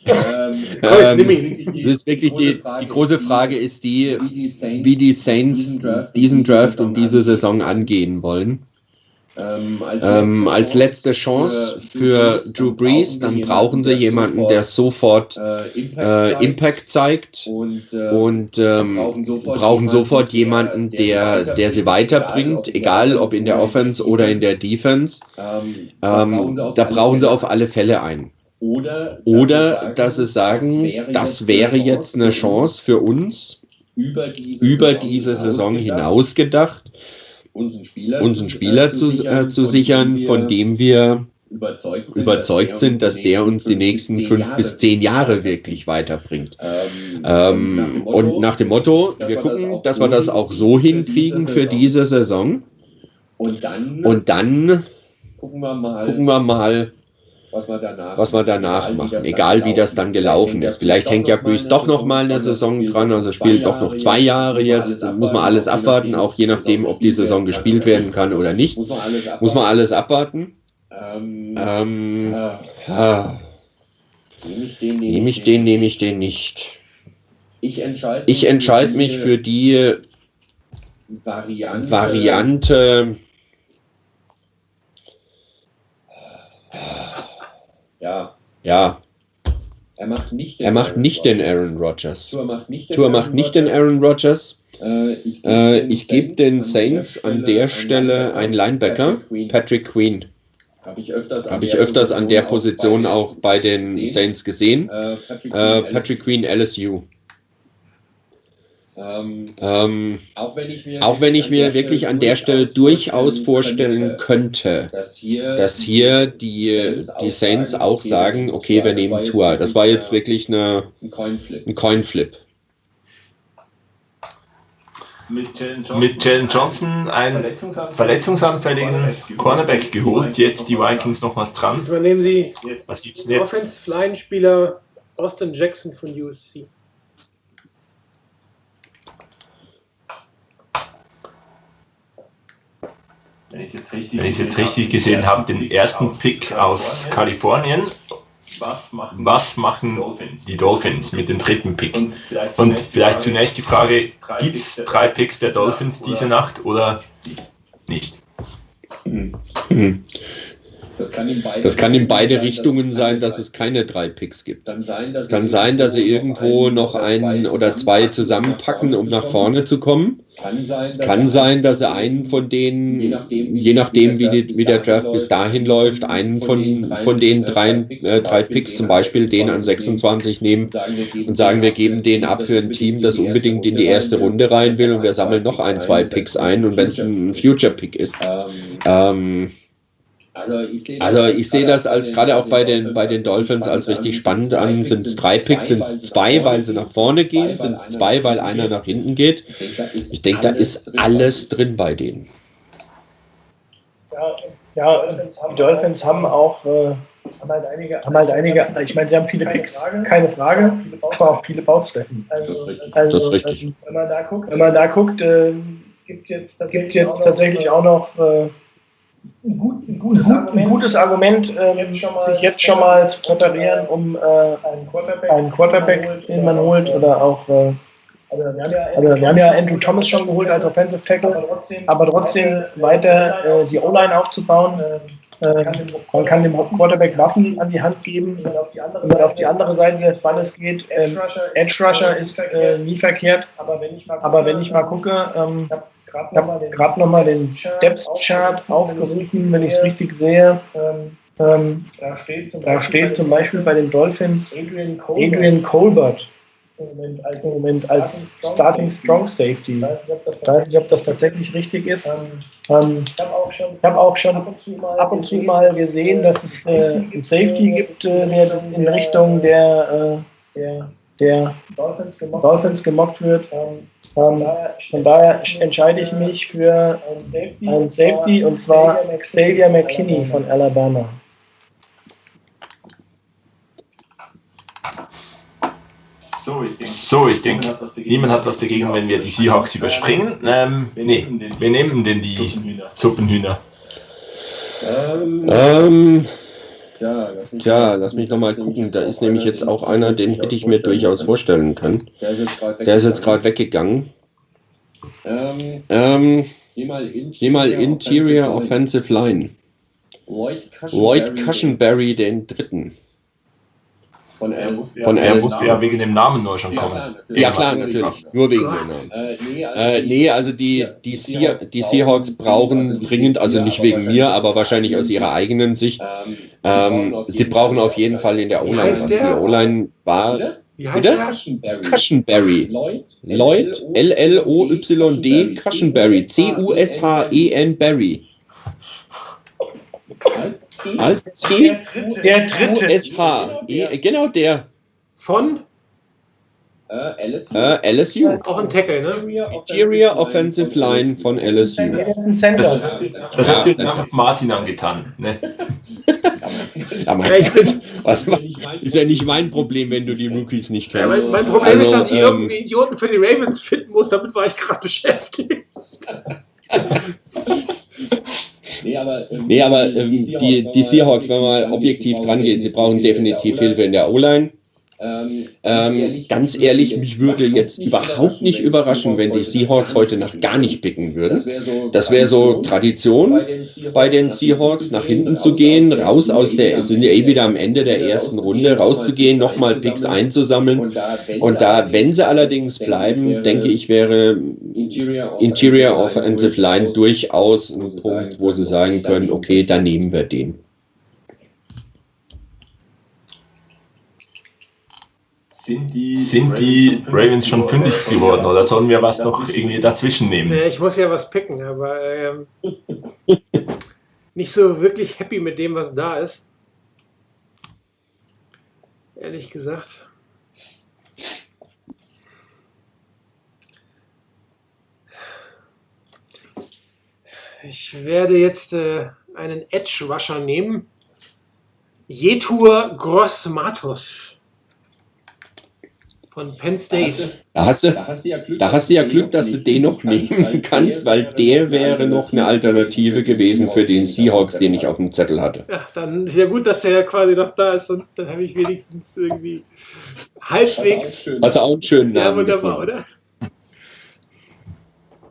Ähm, Ähm. Das ist wirklich die, die große Frage ist die, wie die Saints, wie die Saints diesen Draft und diese Saison angehen wollen. Ähm, als, Ähm, als letzte Chance für Drew Brees, dann brauchen sie jemanden, der sofort äh, Impact, äh, zeigt Impact zeigt und, äh, und ähm, brauchen sofort jemanden, der, der sie weiterbringt, egal ob in der Offense oder in der Defense. ähm, Ähm, da brauchen sie auf alle Fälle einen. Oder, Oder dass sie sagen, das wäre jetzt eine Chance für uns, über diese, über diese Saison hinaus gedacht, unseren Spieler, unseren Spieler zu, äh, zu sichern, von dem wir überzeugt sind, überzeugt sind, dass der uns die nächsten fünf bis zehn Jahre wirklich weiterbringt. Ähm, Ähm, und nach dem Motto, wir gucken, dass wir das auch so hinkriegen für diese Saison. und dann Und dann gucken wir mal, gucken wir mal, was wir danach, was wir danach machen, egal wie das dann gelaufen ist. Vielleicht hängt ja Brees doch noch mal eine Saison dran, also spielt doch noch zwei Jahre jetzt, muss man alles abwarten, auch je nachdem, ob die Saison gespielt werden kann oder nicht. Muss man alles abwarten. Man alles abwarten. Ähm, Ähm, äh, ah, nehme ich den, nehme ich den, nehme ich den nicht. Ich entscheide Ich entscheide mich für die Variante, Variante, Ja, ja, er macht nicht den er macht Aaron nicht den Rodgers. Aaron Rodgers. Tour macht nicht den Tour macht nicht den Aaron Rodgers. Äh, ich gebe Äh, den gebe den Saints an der Stelle einen Linebacker, Patrick Queen. Habe ich öfters, Habe ich öfters an der Position auch bei den Saints gesehen. Äh, Patrick, Äh, Queen, Patrick Queen, LSU. Ähm, Ähm, auch wenn ich mir, auch wenn ich mir wirklich an der Stelle durchaus vorstellen könnte, dass hier, dass hier die, die Saints auch sagen, okay, wir nehmen Tour. Das war jetzt wirklich eine, ein Coinflip. ein Coinflip. Mit Jalen Johnson, einen verletzungsanfälligen Cornerback geholt. Jetzt die Vikings nochmals dran. Diesmal nehmen sie Jetzt, Was gibt's jetzt? Offensive Line Spieler Austin Jackson von USC. Wenn ich es jetzt richtig, jetzt richtig gesehen habe, den ersten Pick aus Kalifornien. Was machen, Was machen Dolphins? die Dolphins mit dem dritten Pick? Und vielleicht, Und vielleicht zunächst die Frage, gibt es drei Picks der Dolphins diese Nacht oder nicht? Hm. Das kann in beide, Das kann in beide Richtungen sein, dass es keine drei Picks gibt. kann sein, dass Es kann sein, dass sie irgendwo noch einen oder zwei zusammenpacken, um nach vorne zu kommen. Kann sein, Es kann sein, dass sie einen von denen, je nachdem wie, die, wie der Draft bis dahin läuft, einen von, von den drei, äh, drei Picks, zum Beispiel den an 26 nehmen und sagen, wir geben den ab für ein Team, das unbedingt in die erste Runde rein will und wir sammeln noch ein, zwei Picks ein und wenn es ein Future-Pick ist. Ähm, Ähm, Also ich sehe Also ich sehe das als gerade auch bei den, bei den Dolphins als richtig spannend an. Sind es drei Picks, sind es zwei, weil sie nach vorne gehen, sind es zwei, weil einer nach hinten geht. Ich denke, da ist alles drin bei denen. Ja, die Dolphins haben auch äh, haben halt einige, haben halt einige, ich meine, sie haben viele Picks, keine Frage, aber auch viele Baustellen. Das ist richtig. Also, Das ist richtig. Wenn man da guckt, wenn man da guckt äh, gibt es jetzt, jetzt tatsächlich auch noch äh, ein, gut, ein, gutes Argument, ein gutes Argument ähm, sich jetzt schon mal zu präparieren, um äh, einen Quarterback, den man holt, oder auch äh, also wir haben ja Andrew Thomas schon geholt als Offensive Tackle, aber trotzdem weiter äh, die O-Line aufzubauen. Äh, man kann dem Quarterback Waffen an die Hand geben, wenn man auf die andere Seite des Balles geht. Ähm, Edge Rusher ist äh, nie verkehrt, aber wenn ich mal gucke, ähm, ich habe gerade nochmal den Depth Chart aufgerufen, wenn ich es richtig sehe. Ähm, da steht zum Beispiel bei den Dolphins Adrian Colbert im Moment als Starting Strong Safety. Ich weiß nicht, ob das tatsächlich richtig ist. Ähm, ich habe auch schon ab und zu mal gesehen, dass es äh, einen Safety gibt, äh, in Richtung der, äh, der Dolphins gemockt wird. Ähm, von daher entscheide ich mich für einen Safety und zwar Xavier McKinney von Alabama. So, ich denke, So, ich denke, niemand hat was dagegen, wenn wir die Seahawks überspringen. Ähm, nee, wir nehmen denn die Suppenhühner. Ähm, Ähm, ja, lass mich, tja, lass mich nochmal gucken. Da ist nämlich jetzt auch einer, den hätte ich mir durchaus vorstellen können. Der ist jetzt gerade weggegangen. Ähm, Ähm, geh mal Interior, Offensive Line. Lloyd Cushenberry, den dritten. Von Er Alice. Von Er Alice. musste ja wegen dem Namen nur schon Ja, kommen. klar, natürlich. Ja klar, natürlich. Nur wegen dem. Namen. Äh, nee, also, Äh, nee, also die, die, Sea, die Seahawks brauchen dringend, also nicht wegen mir, aber wahrscheinlich aus ihrer eigenen Sicht, ähm, ähm, sie brauchen auf jeden Fall in der O-Line heißt was. Die der? O-Line war? Wie heißt Bitte? Cushenberry. Cushenberry. Lloyd, Lloyd, L-L-O-Y-D, Cushenberry, C-U-S-H-E-N Berry. Alt C, Der dritte. U-S-H, E- genau der, Von? Äh, LSU. äh, LSU. Auch ein Tackle, ne? Interior Offensive Line von LSU. Der ist. Das, das hast du jetzt einfach Martin angetan. Ne? Ja, was, ist ja nicht mein Problem, wenn du die Rookies nicht ja, kennst. mein, mein Problem ist, Also, dass ich ähm, irgendeinen Idioten für die Ravens finden muss. Damit war ich gerade beschäftigt. Nee, aber, ähm, Nee, aber ähm, die, die Seahawks, wenn mal objektiv dran gehen, sie brauchen definitiv Hilfe in der O-Line. Ähm, Ähm, ganz ehrlich, mich würde jetzt überhaupt nicht überraschen, wenn die Seahawks heute nach gar nicht picken würden. Das wäre so Tradition bei den Seahawks, nach hinten zu gehen, raus aus der, sind ja eh wieder am Ende der ersten Runde, rauszugehen, nochmal Picks einzusammeln. Und da, wenn sie allerdings bleiben, denke ich, wäre Interior Offensive Line durchaus ein Punkt, wo sie sagen können, okay, dann nehmen wir den. Sind die, Sind die Ravens schon fündig geworden oder sollen wir was noch irgendwie dazwischen nehmen? Nee, ich muss ja was picken, aber ähm, nicht so wirklich happy mit dem, was da ist. Ehrlich gesagt. Ich werde jetzt äh, einen Edge Rusher nehmen. Jetur Gross Matos von Penn State. Da hast du, Da hast du ja Glück, da hast du ja Glück, dass du den noch nehmen kannst, weil der wäre noch eine Alternative gewesen für den Seahawks, den ich auf dem Zettel hatte. Ja, dann ist ja gut, dass der quasi noch da ist und dann habe ich wenigstens irgendwie halbwegs. Hast du auch einen schönen Ja, Namen wunderbar, gefunden. oder?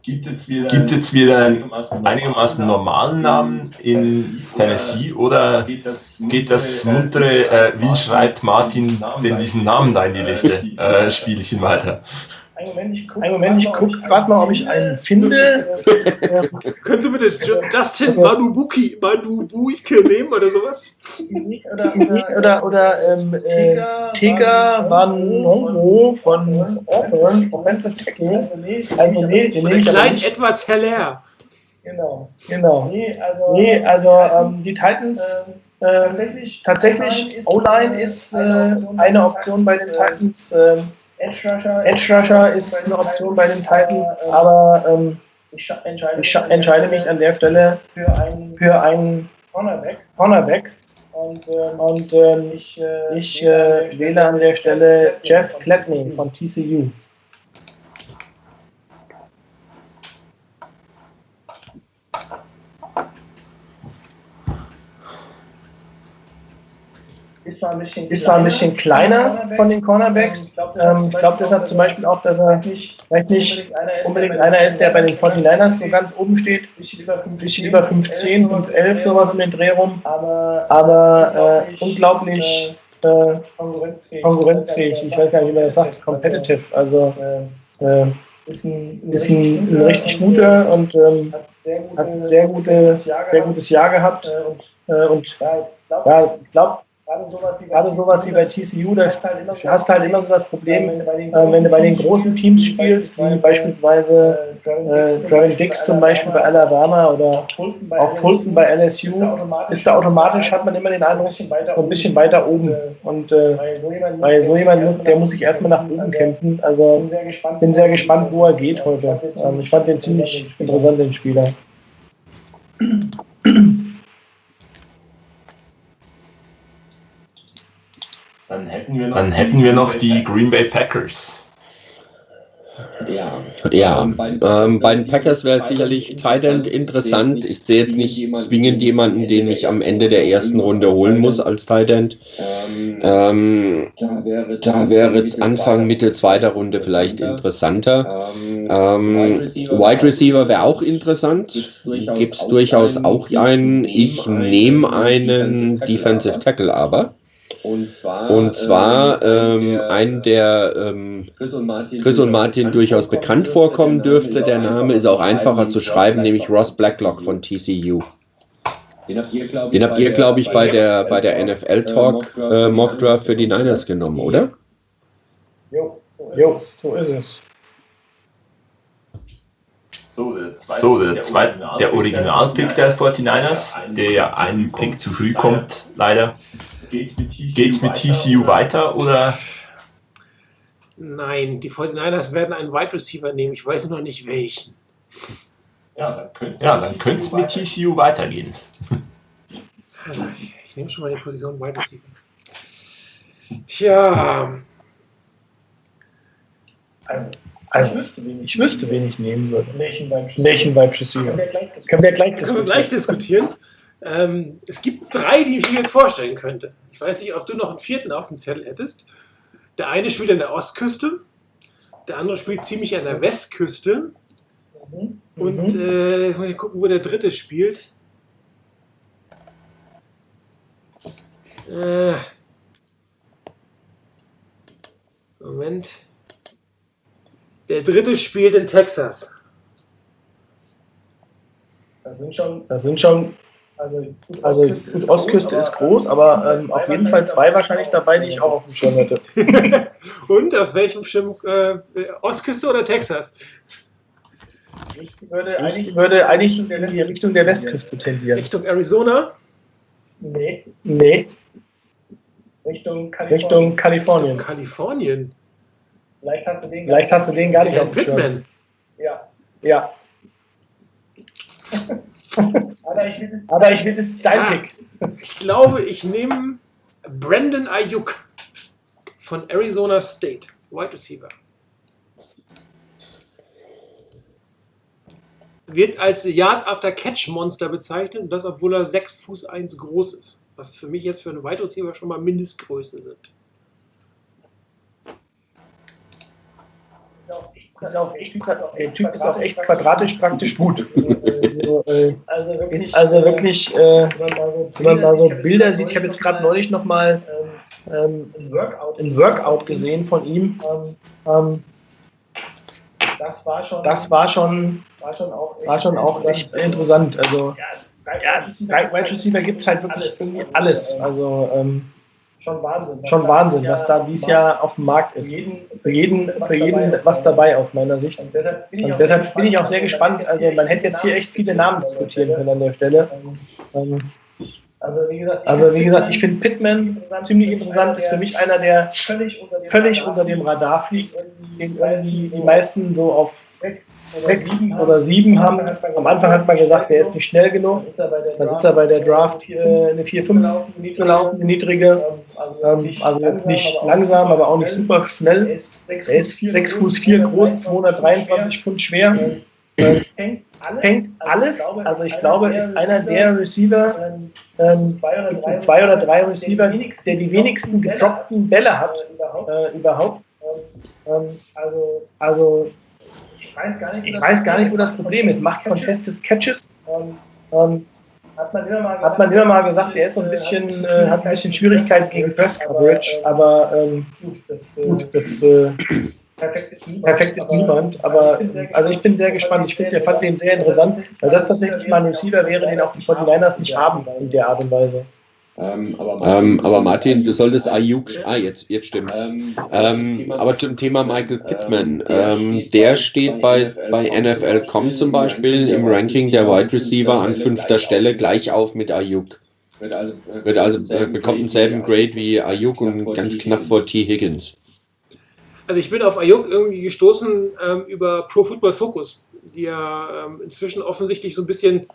Gibt es jetzt wieder, Gibt es jetzt wieder einen einigermaßen normalen Namen? in Tennessee oder geht das, geht das muntere, äh, wie schreibt Martin denn diesen Namen da in die Liste, äh, Spielchen weiter? Einen Moment, ich gucke guck gerade mal, ob ich einen finde. Können Sie bitte Ju- Justin Manubuki, Manubuike nehmen oder sowas? oder oder, oder ähm, äh, Tega Vanongo von Auburn, Offensive Tackle. Also nee, den Oder klein nicht. etwas heller. Genau. Genau. Nee, also, Nee, also ähm, die Titans ähm, ähm, tatsächlich, tatsächlich O-Line O-Line ist, ist äh, äh, eine Option bei den äh, Titans. Ähm, Edge Rusher, Edge Rusher ist eine Option bei den Titans, aber ähm, ich entscheide, ich entscheide mich an der Stelle für einen für einen Cornerback Cornerback und, ähm, und ähm, ich, äh, ich äh, wähle an der Stelle Jeff Gladney von TCU. Ist zwar ein bisschen Ist zwar ein bisschen kleiner von den Cornerbacks. Ähm, ich glaube deshalb zum Beispiel auch, dass er vielleicht nicht unbedingt einer ist, der bei den 49ers so ganz oben steht. bisschen über 5, Bisschen über 15, 511, sowas um den Dreh rum. aber, Aber äh, unglaublich äh, konkurrenzfähig. Ich weiß gar nicht, wie man das sagt. Competitive. Also äh, ist ein, ist ein, ein richtig guter und ähm, hat sehr gute, hat sehr, gute, Jahr sehr gutes Jahr gehabt. Äh, und Äh, und ja, ich glaube, gerade sowas wie bei TCU, da hast halt immer du hast halt immer so das Problem, wenn du bei den, äh, wenn du bei den großen Teams spielst, wie beispielsweise äh, Trevor Dix zum Beispiel bei Alabama oder auch Fulton bei LSU, ist da automatisch, hat man immer den Eindruck, so ein bisschen weiter oben. Und äh, bei so jemandem, der muss sich erstmal nach oben kämpfen. Also bin sehr gespannt, bin sehr gespannt, wo er geht heute. Ähm, ich fand den ziemlich interessant, den Spieler. Dann hätten wir noch, Dann hätten wir noch die Green Bay Packers. Ja, Ja, Ähm, bei den ähm, bei den Packers wäre sicherlich Tight End interessant. Ich sehe jetzt nicht zwingend jemanden, den ich am Ende der ersten Runde holen muss als Tight End. Ähm, Ähm, da wäre, da wäre Anfang, Mitte zweiter Runde vielleicht interessanter. Ähm, Ähm, Wide Receiver wäre auch interessant. Gibt es durchaus auch einen. Ich nehme einen Defensive Tackle aber. Und zwar, Und zwar ähm, ein einen, der ähm, Chris und Martin, Chris und Martin durchaus bekannt vorkommen dürfte. Der Name ist auch einfacher zu schreiben, nämlich Ross Blacklock von TCU. Den habt ihr, glaube Den habt ihr, glaube ich, bei der, bei der NFL Talk äh, Mock Draft für die Niners genommen, oder? Jo, so ist es. so ist es. So, der zweite, So, der, zweite, der Originalpick der 49ers, der ja einen Pick zu früh kommt, leider. Geht's mit TCU, Geht's mit TCU weiter oder? Nein, die 49ers werden einen Wide Receiver nehmen. Ich weiß noch nicht welchen. Ja, dann könnte Ja, dann könnte es mit TCU weitergehen. Also, ich, ich nehme schon mal die Position Wide Receiver. Tja, Also, Also, ich wüsste, wen ich, ich wüsste, wen ich nehmen würde. welchen Wide Receiver? Können wir gleich da können wir gleich diskutieren. Ähm, es gibt drei, die ich mir jetzt vorstellen könnte. Ich weiß nicht, ob du noch einen vierten auf dem Zettel hättest. Der eine spielt an der Ostküste, der andere spielt ziemlich an der Westküste. Mhm. Und äh, jetzt muss ich gucken, wo der dritte spielt. Äh, Moment. Der dritte spielt in Texas. Das sind schon, Das sind schon, also, gut, also Ostküste ist groß, aber ähm, auf jeden Fall zwei wahrscheinlich dabei, die ich auch auf dem Schirm hätte. Und auf welchem Schirm? Äh, Ostküste oder Texas? Ich würde Ich eigentlich, würde eigentlich in die Richtung der Westküste tendieren. Richtung Arizona? nee, Nee, Richtung Kalifornien. Richtung Kalifornien. Kalifornien. Vielleicht hast du den Vielleicht hast du den gar nicht Herrn auf dem Schirm. Pittman. Ja. Ja, Aber ich will das. aber ich will, das ist dein Ah. Pick. Ich glaube, ich nehme Brandon Ayuk von Arizona State. Wide Receiver. Wird als Yard After Catch Monster bezeichnet und das, obwohl er 6 Fuß 1 groß ist. Was für mich jetzt für einen Wide Receiver schon mal Mindestgröße sind. Ist auch echt, der Typ ist auch echt quadratisch praktisch gut. Also, äh, wirklich, ist also wirklich, äh, wenn man mal so wenn man mal so Bilder sieht, ich habe jetzt gerade neulich nochmal ähm, ein Workout. ein Workout gesehen von ihm. Ähm, Ähm, das war schon, das war schon, war schon auch echt, schon auch echt interessant. Also, Ja, Wide Receiver gibt es halt wirklich irgendwie alles. Also, ähm, schon Wahnsinn, schon Wahnsinn, was da dieses Jahr auf dem Markt ist. Für jeden, für jeden was dabei aus meiner Sicht. Und deshalb bin ich auch sehr gespannt. Also man hätte jetzt hier echt viele Namen diskutieren können an der Stelle. Ähm, also wie gesagt, also wie gesagt ich finde Pittman ziemlich interessant, ist für mich einer, der völlig unter dem Radar fliegt, den irgendwie die meisten so auf sechs oder sieben haben. Am Anfang hat man gesagt, der ist nicht schnell genug. Dann ist er bei der Draft äh, eine 4-5 gelaufen, eine niedrige. Ähm, also nicht langsam, aber auch nicht super schnell. Er ist 6 Fuß 4 groß, 223 Pfund schwer. Ähm, hängt alles, also ich glaube, ist einer der Receiver, ähm, zwei oder drei Receiver, der die wenigsten gedroppten Bälle hat äh, überhaupt. Ähm, also, also weiß gar nicht, ich weiß gar nicht wo das Problem ist. Macht Contested Catches. Ähm, ähm, hat man, immer mal gesagt, hat man immer mal gesagt, er ist so ein bisschen, äh, hat ein bisschen Schwierigkeit gegen Press Coverage, aber ähm, gut, das, gut, das äh, perfekt ist niemand, perfekt ist niemand aber also ich bin sehr gespannt. Ich finde, fand den sehr interessant, weil das tatsächlich mal ein Receiver wäre, den auch die 49ers nicht haben in der Art und Weise. Ähm, aber, Martin, ähm, aber Martin, du solltest Ayuk. Ah, jetzt, jetzt stimmt. Ähm, ähm, aber zum Thema Michael Pittman. Ähm, der steht bei, bei NFL.com zum Beispiel im Ranking der Wide Receiver an fünfter Stelle gleich auf mit Ayuk. Wird also, wird also äh, bekommt denselben Grade wie Ayuk und ganz knapp vor T. Higgins. Also ich bin auf Ayuk irgendwie gestoßen ähm, über Pro Football Focus, die ja ähm, inzwischen offensichtlich so ein bisschen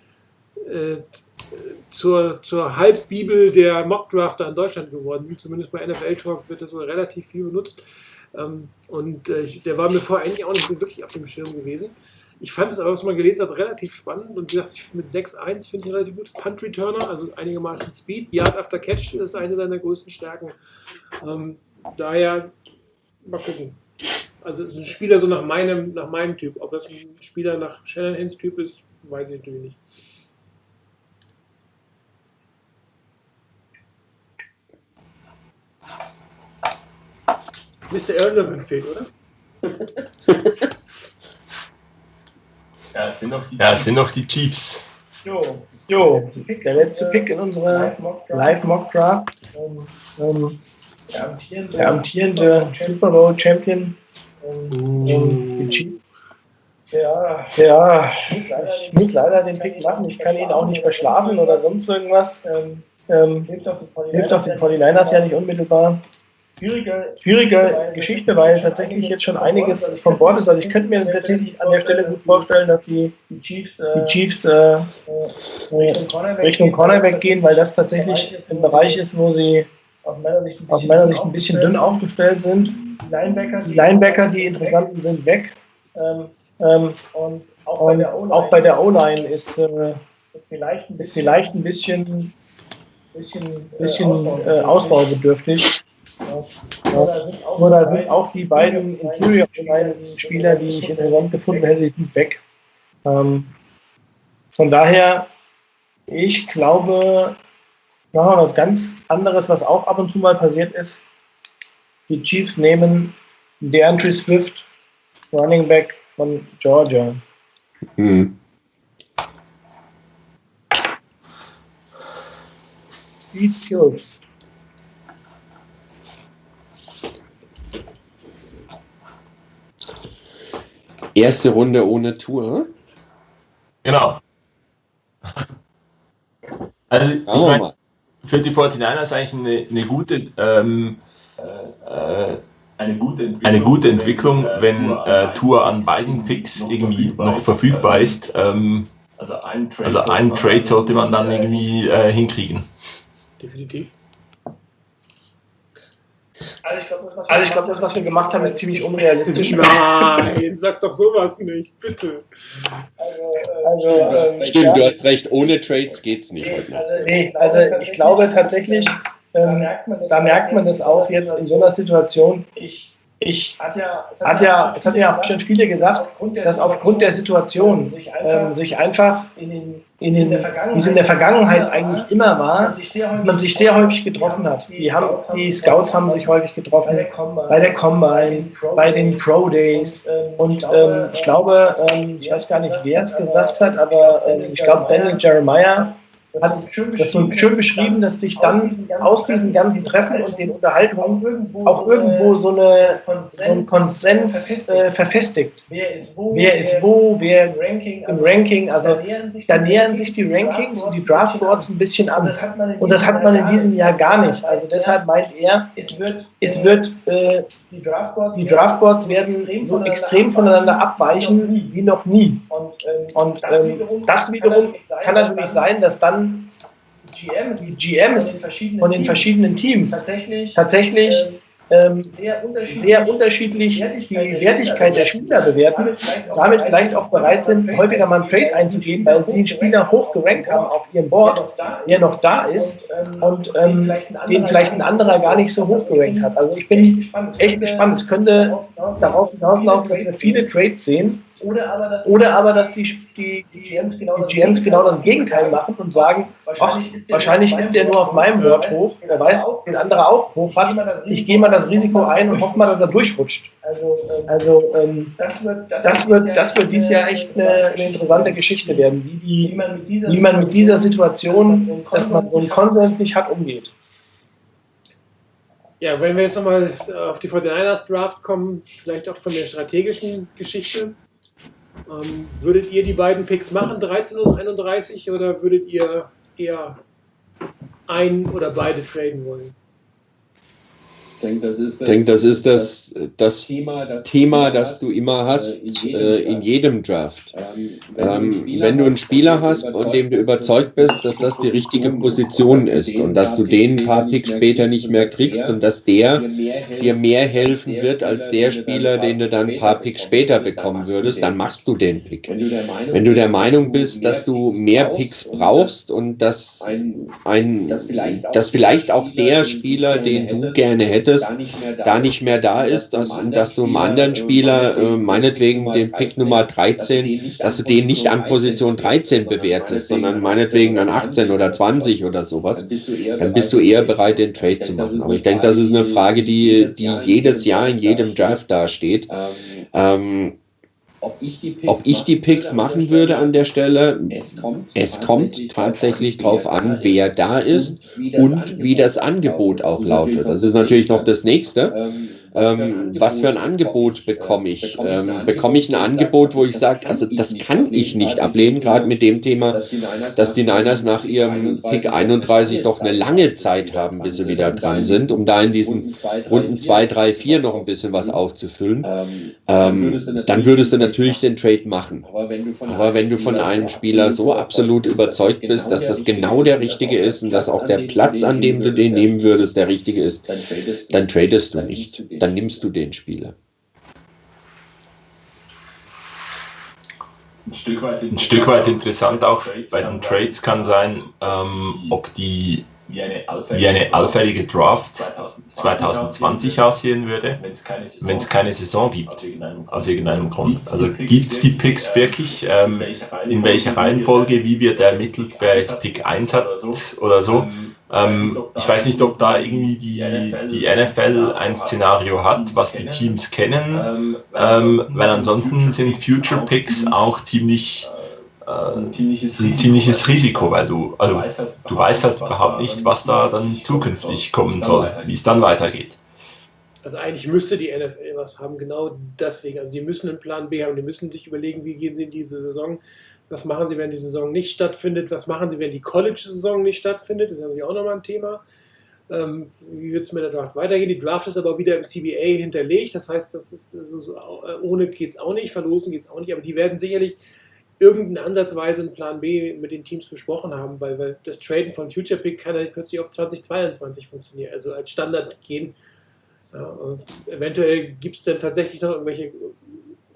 äh, zur, zur Halbbibel der Mockdrafter in Deutschland geworden. Zumindest bei NFL Talk wird das wohl relativ viel benutzt. Ähm, und äh, der war mir vorher eigentlich auch nicht so wirklich auf dem Schirm gewesen. Ich fand es aber, was man gelesen hat, relativ spannend. Und wie gesagt, ich, mit 6-1 finde ich relativ gut. Punt Returner, also einigermaßen Speed. Yard after Catch ist eine seiner größten Stärken. Ähm, daher mal gucken. Also es ist ein Spieler so nach meinem, nach meinem Typ. Ob das ein Spieler nach Shannonhans Typ ist, weiß ich natürlich nicht. Mr. Erlenman fehlt, oder? Ja, es sind noch die, Ja, es sind noch die Chiefs. Jo, jo, der letzte Pick in unserer Live-Mock-Draft. Ähm, der amtierende, der amtierende Super Bowl Champion. Ähm, die Chiefs. Ja, ja, ich muss leider den Pick machen. Ich kann ihn auch nicht verschlafen oder sonst irgendwas. Ähm, ähm, hilft auch den 49ers ja nicht unmittelbar. Schwierige, schwierige Geschichte, weil tatsächlich jetzt schon einiges von Bord ist. Also ich könnte mir tatsächlich an der Stelle gut vorstellen, dass die, Chiefs, die Chiefs äh, Richtung Cornerback gehen, weil das tatsächlich ein Bereich ist, wo sie aus meiner Sicht ein bisschen, dünn aufgestellt sind. Die Linebacker, die, interessanten sind weg. Ähm, ähm, und auch bei der O-Line ist, äh, ist, vielleicht ist vielleicht ein bisschen, bisschen, bisschen äh, ausbaubedürftig. Nur da sind auch die beiden Interior-Spieler, die ich interessant gefunden hätte, die sind weg. Ähm, von daher, ich glaube, noch was ganz anderes, was auch ab und zu mal passiert ist. Die Chiefs nehmen DeAndre Swift, Running Back von Georgia. Hm. Speed kills. Erste Runde ohne Tour. Genau. Also, ich meine, für die 49ers eigentlich eine, eine gute, ähm, äh, eine gute Entwicklung, eine gute Entwicklung, wenn äh, Tour an beiden Picks irgendwie noch verfügbar ist. Ähm, Also einen Trade, also einen Trade sollte man dann irgendwie äh, hinkriegen. Definitiv. Also ich glaube, das, also glaub, das, was wir gemacht haben, ist ziemlich unrealistisch. Nein, sag doch sowas nicht, bitte. Also, ähm, Stimmt, ja, du hast recht, ohne Trades geht's nicht heute Nacht. Nee, also ich glaube tatsächlich, ähm, da merkt man das auch jetzt in so einer Situation. Ich, ich hat ja, es hat ja auch schon viele gesagt, dass aufgrund der Situation ähm, sich einfach in den, in den, wie es in der Vergangenheit eigentlich immer war, dass man sich sehr häufig getroffen hat. Die, haben, die Scouts haben sich häufig getroffen bei der Combine, bei den Pro Days und ähm, ich glaube, ähm, ich weiß gar nicht, wer es gesagt hat, aber ähm, ich glaube, Daniel Jeremiah hat das so schön beschrieben, dass sich dann aus diesen ganzen Treffen und den Unterhaltungen auch irgendwo so, eine, so ein Konsens äh, verfestigt. Wer ist wo, Wer ist wo, wer im Ranking, im Ranking, also da nähern sich da die nähern sich die Rankings und die Draftboards ein bisschen an. Und das hat man in diesem Jahr gar nicht. Also deshalb meint er, es wird, es wird, äh, die Draftboards, die Draftboards werden so extrem voneinander abweichen wie noch nie. Und, ähm, Und ähm, das wiederum kann natürlich sein, dass dann die GMs von den verschiedenen Teams tatsächlich, tatsächlich ähm, sehr unterschiedlich, sehr unterschiedlich die Wertigkeit der Spieler bewerten, damit vielleicht auch bereit sind, häufiger mal einen Trade einzugehen, weil sie einen Spieler hoch gerankt haben auf ihrem Board, der noch da ist und ähm, den vielleicht ein anderer gar nicht so hoch gerankt hat. Also ich bin echt gespannt. Es könnte darauf hinauslaufen, dass wir viele Trades sehen Oder aber, dass, oder aber, dass die, die, die GMs genau, die GMs genau das Gegenteil machen und sagen, ach, wahrscheinlich ist der nur auf meinem Board hoch, wer weiß, den andere auch hoch hat. Ich gehe mal das Risiko ein und hoffe mal, dass er durchrutscht. Also, ähm, Also ähm, das wird, das wird, das wird dieses Jahr echt eine, eine interessante Geschichte werden, wie, wie die, man mit dieser, wie man mit dieser Situation, dass man so einen Konsens nicht hat, umgeht. Ja, wenn wir jetzt nochmal auf die 49ers Draft kommen, vielleicht auch von der strategischen Geschichte. Ähm, würdet ihr die beiden Picks machen, 13 und 31, oder würdet ihr eher ein oder beide traden wollen? Ich denke, das ist Ich denke, das ist das, das Thema, das, Thema, das du immer hast äh, in jedem Draft. Ähm, wenn du einen Spieler hast, von dem du überzeugt bist, dass das die richtige Position ist und dass du den ein paar Picks später nicht mehr kriegst und dass der dir mehr helfen wird als der Spieler, den du dann ein paar Picks später bekommen würdest, dann machst du den Pick. Wenn du der Meinung, Wenn du bist, dass du mehr Picks brauchst und dass, ein, dass vielleicht auch der Spieler, den du gerne hättest, da nicht mehr da, da nicht mehr da ist, dass, dass du einem anderen Spieler, äh, meinetwegen den Pick Nummer 13, dass du den nicht an Position 13 bewertest, sondern meinetwegen an 18 oder 20 oder sowas, dann bist du eher, dann bist du eher bereit, den Trade zu machen. Aber ich denke, das ist eine Frage, die, die jedes Jahr in jedem Draft dasteht. Ähm, Ähm, ob ich die Picks, ob ich die Picks machen würde an der Stelle, es kommt, es kommt tatsächlich darauf an, wer da ist und wie das Angebot auch lautet. Das ist natürlich noch das nächste. Ähm, Ähm, was für ein Angebot bekomme ich? Ähm, bekomme ich ein Angebot, wo ich sage, also das kann ich nicht ablehnen, gerade mit dem Thema, dass die Niners nach ihrem Pick 31 doch eine lange Zeit haben, bis sie wieder dran sind, um da in diesen Runden 2, 3, 4 noch ein bisschen was aufzufüllen. Ähm, Ähm, dann würdest du natürlich den Trade machen. aber wenn du von, einem Spieler so absolut überzeugt bist, dass das genau der richtige ist und dass auch der Platz, an dem du den nehmen würdest, der richtige ist, dann tradest du nicht. Dann nimmst du den Spieler. Ein Stück weit, ein Stück weit interessant auch bei den Trades kann sein, ähm, ob die wie eine wie eine allfällige Draft 2020 2020 aussehen würde, wenn es keine Saison, gibt. aus irgendeinem Aus irgendeinem Grund. Gibt's Also gibt es die Picks wirklich, ähm, in welcher Reihenfolge, wie wird ermittelt, wer jetzt Pick 1 hat oder so. Ähm, ich weiß nicht, ob da irgendwie die, die NFL ein Szenario hat, was die Teams kennen, ähm, weil ansonsten sind Future Picks auch ziemlich äh, ein ziemliches ein ziemliches Risiko, weil du, also du weißt halt überhaupt nicht, was da dann zukünftig kommen soll, wie es dann weitergeht. Also eigentlich müsste die NFL was haben, genau deswegen. Also die müssen einen Plan B haben, die müssen sich überlegen, wie gehen sie in diese Saison, was machen sie, wenn die Saison nicht stattfindet, was machen sie, wenn die College-Saison nicht stattfindet, das ist natürlich auch nochmal ein Thema. Ähm, wie wird es mit der Draft weitergehen? Die Draft ist aber wieder im CBA hinterlegt, das heißt, das ist so, so, äh, ohne geht es auch nicht, verlosen geht es auch nicht, aber die werden sicherlich irgendeinen Ansatzweise einen Plan B mit den Teams besprochen haben, weil, weil das Traden von Future Pick kann ja nicht plötzlich auf 2022 funktionieren, also als Standard gehen. Ja, und eventuell gibt es dann tatsächlich noch irgendwelche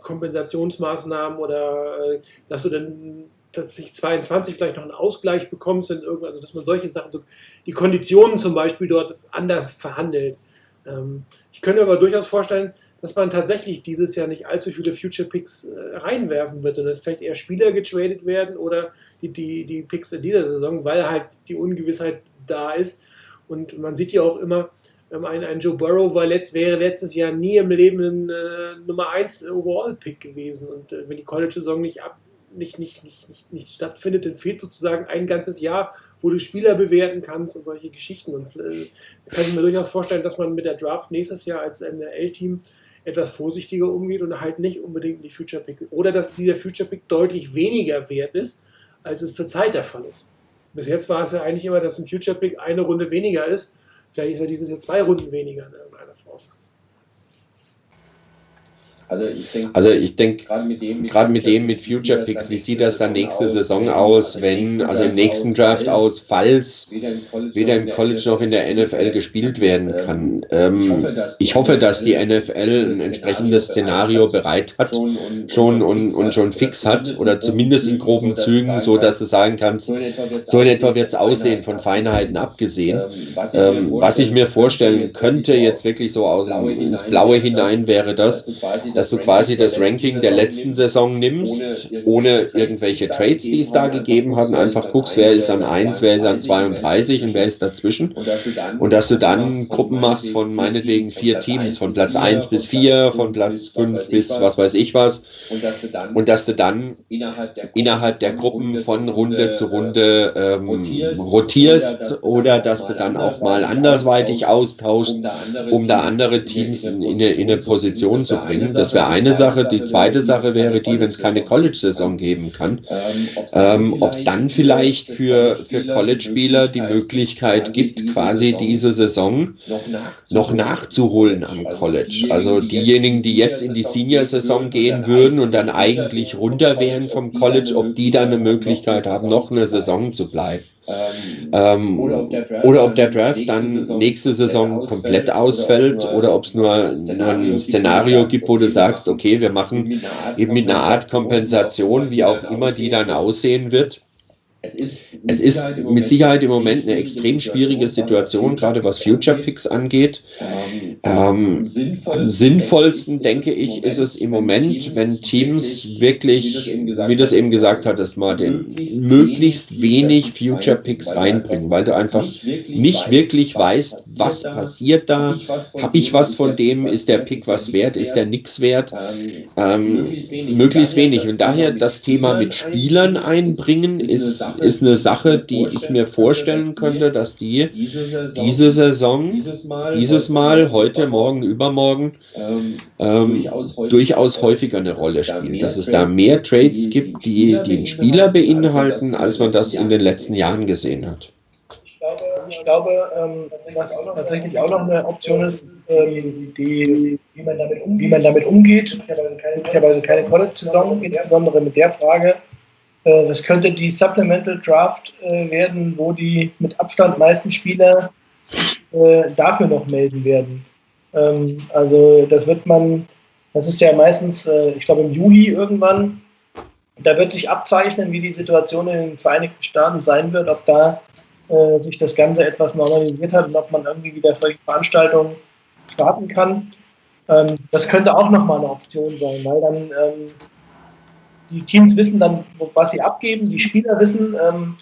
Kompensationsmaßnahmen oder äh, dass du dann tatsächlich 22 vielleicht noch einen Ausgleich bekommst, in irgend, also dass man solche Sachen, so die Konditionen zum Beispiel dort anders verhandelt. Ähm, ich könnte mir aber durchaus vorstellen, dass man tatsächlich dieses Jahr nicht allzu viele Future Picks äh, reinwerfen wird und dass vielleicht eher Spieler getradet werden oder die, die, die Picks in dieser Saison, weil halt die Ungewissheit da ist. Und man sieht ja auch immer, ein, ein Joe Burrow war letzt, wäre letztes Jahr nie im Leben ein äh, Nummer 1 Overall-Pick gewesen. Und äh, wenn die College-Saison nicht, nicht, nicht, nicht, nicht, nicht stattfindet, dann fehlt sozusagen ein ganzes Jahr, wo du Spieler bewerten kannst und solche Geschichten. Und äh, kann ich mir durchaus vorstellen, dass man mit der Draft nächstes Jahr als NRL-Team etwas vorsichtiger umgeht und halt nicht unbedingt die Future Pick. Oder dass dieser Future Pick deutlich weniger wert ist, als es zurzeit der Fall ist. Bis jetzt war es ja eigentlich immer, dass ein Future Pick eine Runde weniger ist. Vielleicht ist er dieses Jahr zwei Runden weniger in irgendeiner Form. Also ich denke, Also ich denke, gerade mit dem, gerade mit dem mit Future Picks, wie sieht das dann nächste Saison aus, wenn, also im nächsten Draft aus, falls weder im College, weder im College noch in der NFL gespielt werden kann. Ähm, ich hoffe, dass die NFL ein entsprechendes Szenario bereit hat, schon und, und schon fix hat, oder zumindest in groben Zügen, so dass du sagen kannst, so in etwa wird es aussehen, von Feinheiten abgesehen. Ähm, was ich mir vorstellen könnte, jetzt wirklich so aus ins Blaue hinein, wäre das, dass du quasi das Ranking der letzten Saison nimmst, ohne irgendwelche Trades, die es da gegeben hat, und einfach guckst, wer ist an 1, wer ist an 32 und wer ist dazwischen. Und dass du dann Gruppen machst von meinetwegen vier Teams, von Platz 1 bis 4, von Platz 5 bis was weiß ich was. Und dass du dann innerhalb der Gruppen von Runde zu Runde ähm, rotierst oder dass du dann auch mal andersweitig austauschst, um da andere Teams in, in, eine, in eine Position zu bringen. Das wäre eine Sache. Die zweite Sache wäre die, wenn es keine College-Saison geben kann, ähm, ob es dann vielleicht für, für College-Spieler die Möglichkeit gibt, quasi diese Saison noch nachzuholen am College. Also diejenigen, die jetzt in die Senior-Saison gehen würden und dann eigentlich runter wären vom College, ob die dann eine Möglichkeit haben, noch eine Saison zu bleiben. Ähm, oder, ob der Draft, dann nächste Saison komplett ausfällt oder ob es nur, nur ein Szenario gibt, wo du sagst, okay, wir machen eben mit einer Art Kompensation, wie auch immer die dann aussehen wird. Es ist mit Sicherheit im Moment eine extrem schwierige Situation, gerade was Future Picks angeht. Ähm, am sinnvollsten, denke ich, ist es im Moment, wenn Teams wirklich, wie das eben gesagt hat, dass mal den möglichst wenig Future Picks reinbringen, weil du einfach nicht wirklich weißt, was passiert da. Habe ich was von dem? Ist der Pick was wert? Ist der nix wert? Ähm, möglichst wenig. Und daher das Thema mit Spielern einbringen ist ist eine Sache, die ich mir vorstellen könnte, dass die diese Saison, dieses Mal, heute, morgen, übermorgen, ähm, durchaus häufiger eine Rolle spielen. Dass es da mehr Trades gibt, die, die den Spieler beinhalten, als man das in den letzten Jahren gesehen hat. Ich glaube, ähm, was tatsächlich auch noch eine Option ist, ähm, die, wie, man damit um, wie man damit umgeht. Möglicherweise keine College-Saison, insbesondere mit der Frage, äh, das könnte die Supplemental Draft äh, werden, wo die mit Abstand meisten Spieler äh, dafür noch melden werden. Ähm, also das wird man, das ist ja meistens, ich glaube im Juli irgendwann, da wird sich abzeichnen, wie die Situation in den Vereinigten Staaten sein wird, ob da äh, sich das Ganze etwas normalisiert hat und ob man irgendwie wieder solche Veranstaltungen starten kann. Ähm, das könnte auch nochmal eine Option sein, weil dann ähm, die Teams wissen dann, was sie abgeben, die Spieler wissen, ähm,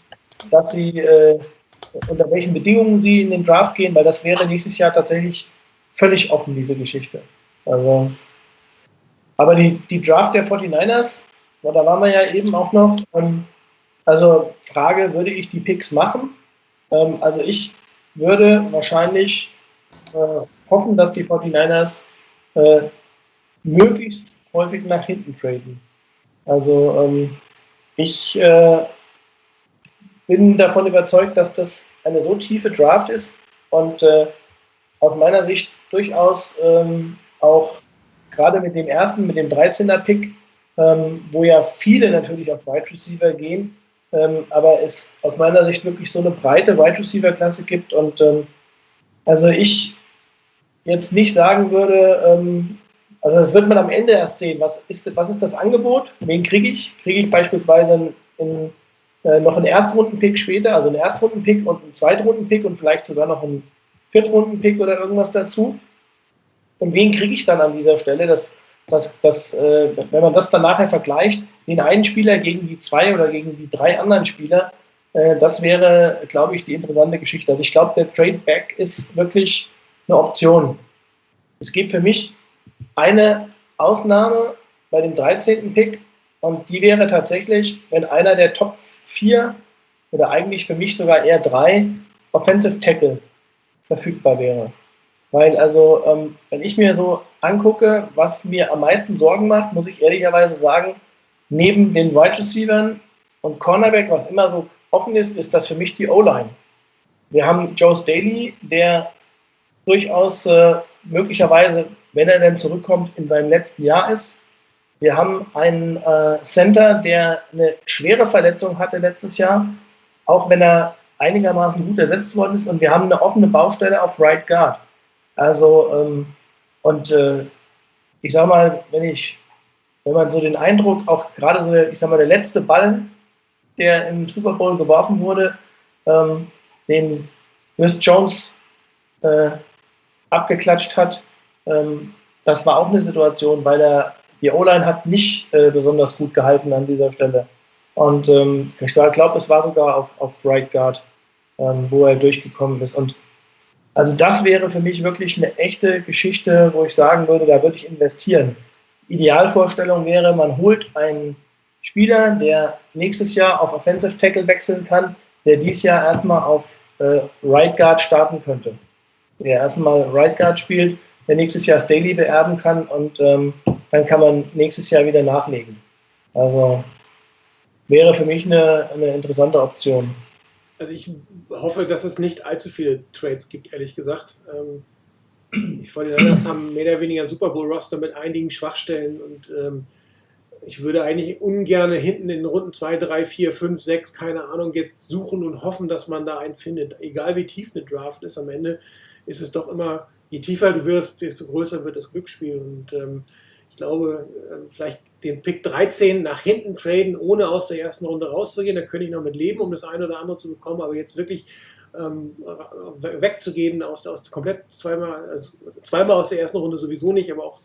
dass sie äh, unter welchen Bedingungen sie in den Draft gehen, weil das wäre nächstes Jahr tatsächlich völlig offen, diese Geschichte. Also, aber die, die Draft der 49ers, ja, da waren wir ja eben auch noch. Ähm, also Frage, würde ich die Picks machen? Ähm, also ich würde wahrscheinlich äh, hoffen, dass die 49ers äh, möglichst häufig nach hinten traden. Also ähm, ich äh, bin davon überzeugt, dass das eine so tiefe Draft ist und äh, aus meiner Sicht durchaus ähm, auch gerade mit dem ersten, mit dem 13er Pick, ähm, wo ja viele natürlich auf Wide Receiver gehen, ähm, aber es aus meiner Sicht wirklich so eine breite Wide Receiver Klasse gibt und ähm, also ich jetzt nicht sagen würde, ähm, also das wird man am Ende erst sehen. Was ist, was ist das Angebot? Wen kriege ich? Kriege ich beispielsweise in, in, äh, noch einen Erstrunden-Pick später, also einen Erstrunden-Pick und einen Zweitrunden-Pick und vielleicht sogar noch einen Viertrunden-Pick oder irgendwas dazu? Und wen kriege ich dann an dieser Stelle? Das, das, das, äh, wenn man das dann nachher vergleicht, den einen Spieler gegen die zwei oder gegen die drei anderen Spieler, äh, das wäre, glaube ich, die interessante Geschichte. Also ich glaube, der Trade-Back ist wirklich eine Option. Es gibt für mich eine Ausnahme bei dem 13. Pick, und die wäre tatsächlich, wenn einer der Top 4 oder eigentlich für mich sogar eher drei Offensive Tackle verfügbar wäre. Weil also, ähm, wenn ich mir so angucke, was mir am meisten Sorgen macht, muss ich ehrlicherweise sagen, neben den Wide Receivers und Cornerback, was immer so offen ist, ist das für mich die O-Line. Wir haben Joe Staley, der durchaus äh, möglicherweise, wenn er denn zurückkommt, in seinem letzten Jahr ist. Wir haben einen äh, Center, der eine schwere Verletzung hatte letztes Jahr, auch wenn er einigermaßen gut ersetzt worden ist. Und wir haben eine offene Baustelle auf Right Guard. Also, ähm, und äh, ich sag mal, wenn ich, wenn man so den Eindruck, auch gerade so, ich sag mal, der letzte Ball, der im Super Bowl geworfen wurde, ähm, den Chris Jones äh, abgeklatscht hat, ähm, das war auch eine Situation, weil er, die O-Line hat nicht äh, besonders gut gehalten an dieser Stelle. Und ähm, ich glaube, es war sogar auf, auf Right Guard, ähm, wo er durchgekommen ist. Und also das wäre für mich wirklich eine echte Geschichte, wo ich sagen würde, da würde ich investieren. Idealvorstellung wäre, man holt einen Spieler, der nächstes Jahr auf Offensive Tackle wechseln kann, der dieses Jahr erstmal auf äh, Right Guard starten könnte. Der erstmal Right Guard spielt, der nächstes Jahr Staley beerben kann und ähm, dann kann man nächstes Jahr wieder nachlegen. Also wäre für mich eine, eine interessante Option. Also ich hoffe, dass es nicht allzu viele Trades gibt, ehrlich gesagt. Ähm, die Fortinanders haben mehr oder weniger ein Super Bowl-Roster mit einigen Schwachstellen und ähm, ich würde eigentlich ungern hinten in Runden 2, 3, 4, 5, 6, keine Ahnung, jetzt suchen und hoffen, dass man da einen findet. Egal wie tief eine Draft ist, am Ende ist es doch immer, je tiefer du wirst, desto größer wird das Glücksspiel. Und ähm, ich glaube, ähm, vielleicht den Pick 13 nach hinten traden, ohne aus der ersten Runde rauszugehen, da könnte ich noch mit leben, um das eine oder andere zu bekommen, aber jetzt wirklich ähm, wegzugeben, aus, aus komplett zweimal, also zweimal aus der ersten Runde sowieso nicht, aber auch,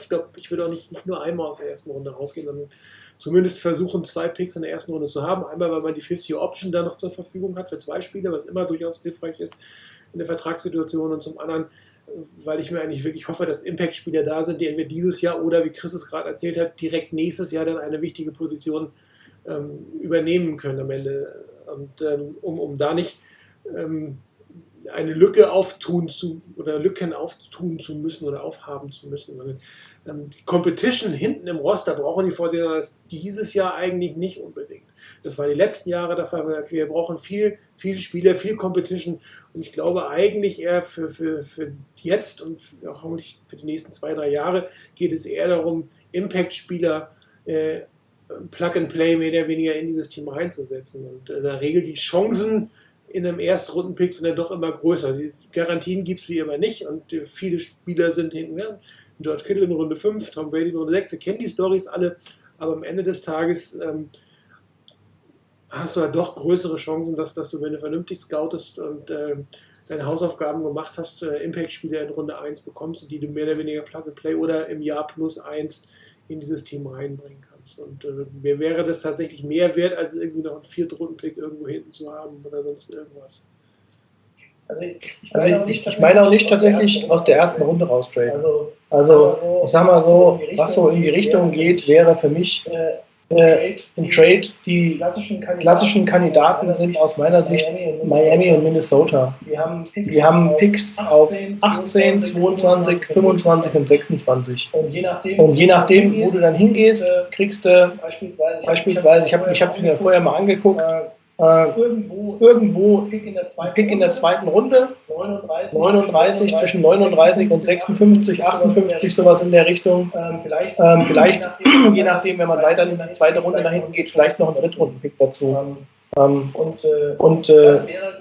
ich glaube, ich würde auch nicht, nicht nur einmal aus der ersten Runde rausgehen, sondern zumindest versuchen, zwei Picks in der ersten Runde zu haben. Einmal, weil man die Fifth Year Option da noch zur Verfügung hat für zwei Spiele, was immer durchaus hilfreich ist in der Vertragssituation und zum anderen, weil ich mir eigentlich wirklich hoffe, dass Impact-Spieler da sind, die entweder dieses Jahr oder, wie Chris es gerade erzählt hat, direkt nächstes Jahr dann eine wichtige Position ähm, übernehmen können am Ende. Und ähm, um, um da nicht ähm, eine Lücke auftun zu oder Lücken auftun zu müssen oder aufhaben zu müssen. Ähm, die Competition hinten im Roster brauchen die Fortinanders dieses Jahr eigentlich nicht unbedingt. Das war die letzten Jahre der Fall. Wir brauchen viel, viele Spieler, viel Competition und ich glaube eigentlich eher für, für, für jetzt und hoffentlich für die nächsten zwei, drei Jahre geht es eher darum, Impact-Spieler äh, Plug and Play mehr oder weniger in dieses Team reinzusetzen. Und in der Regel die Chancen, in einem Erstrunden-Pick sind ja doch immer größer. Die Garantien gibt es wie immer nicht und viele Spieler sind hinten. Ja, George Kittle in Runde 5, Tom Brady in Runde 6, wir kennen die Stories alle, aber am Ende des Tages ähm, hast du ja doch größere Chancen, dass, dass du, wenn du vernünftig scoutest und äh, deine Hausaufgaben gemacht hast, äh, Impact-Spieler in Runde 1 bekommst, die du mehr oder weniger Plug and Play oder im Jahr plus 1 in dieses Team reinbringen kannst. Und äh, mir wäre das tatsächlich mehr wert, als irgendwie noch einen Viertrunden-Pick irgendwo hinten zu haben oder sonst irgendwas. Also ich, also ich, ich meine auch nicht tatsächlich aus der ersten Runde raustraden. Also, also ich sag mal so, was so in die Richtung geht, wäre für mich äh, ein Trade. Die klassischen Kandidaten sind aus meiner Sicht Miami und Minnesota. Wir haben Picks auf 18, 22, 25 und 26. Und je nachdem, wo du dann hingehst, kriegst du beispielsweise, ich habe ich hab mir vorher mal angeguckt, äh, irgendwo, irgendwo Pick, in Pick, in der zweiten Runde, 39, 39 zwischen 39 und 56, 58, sowas in der Richtung. Ähm, vielleicht, ähm, vielleicht je nachdem, wenn man weiter in die zweite Runde nach hinten geht, vielleicht noch ein Drittrunden-Pick dazu. Ähm, und, äh, und äh,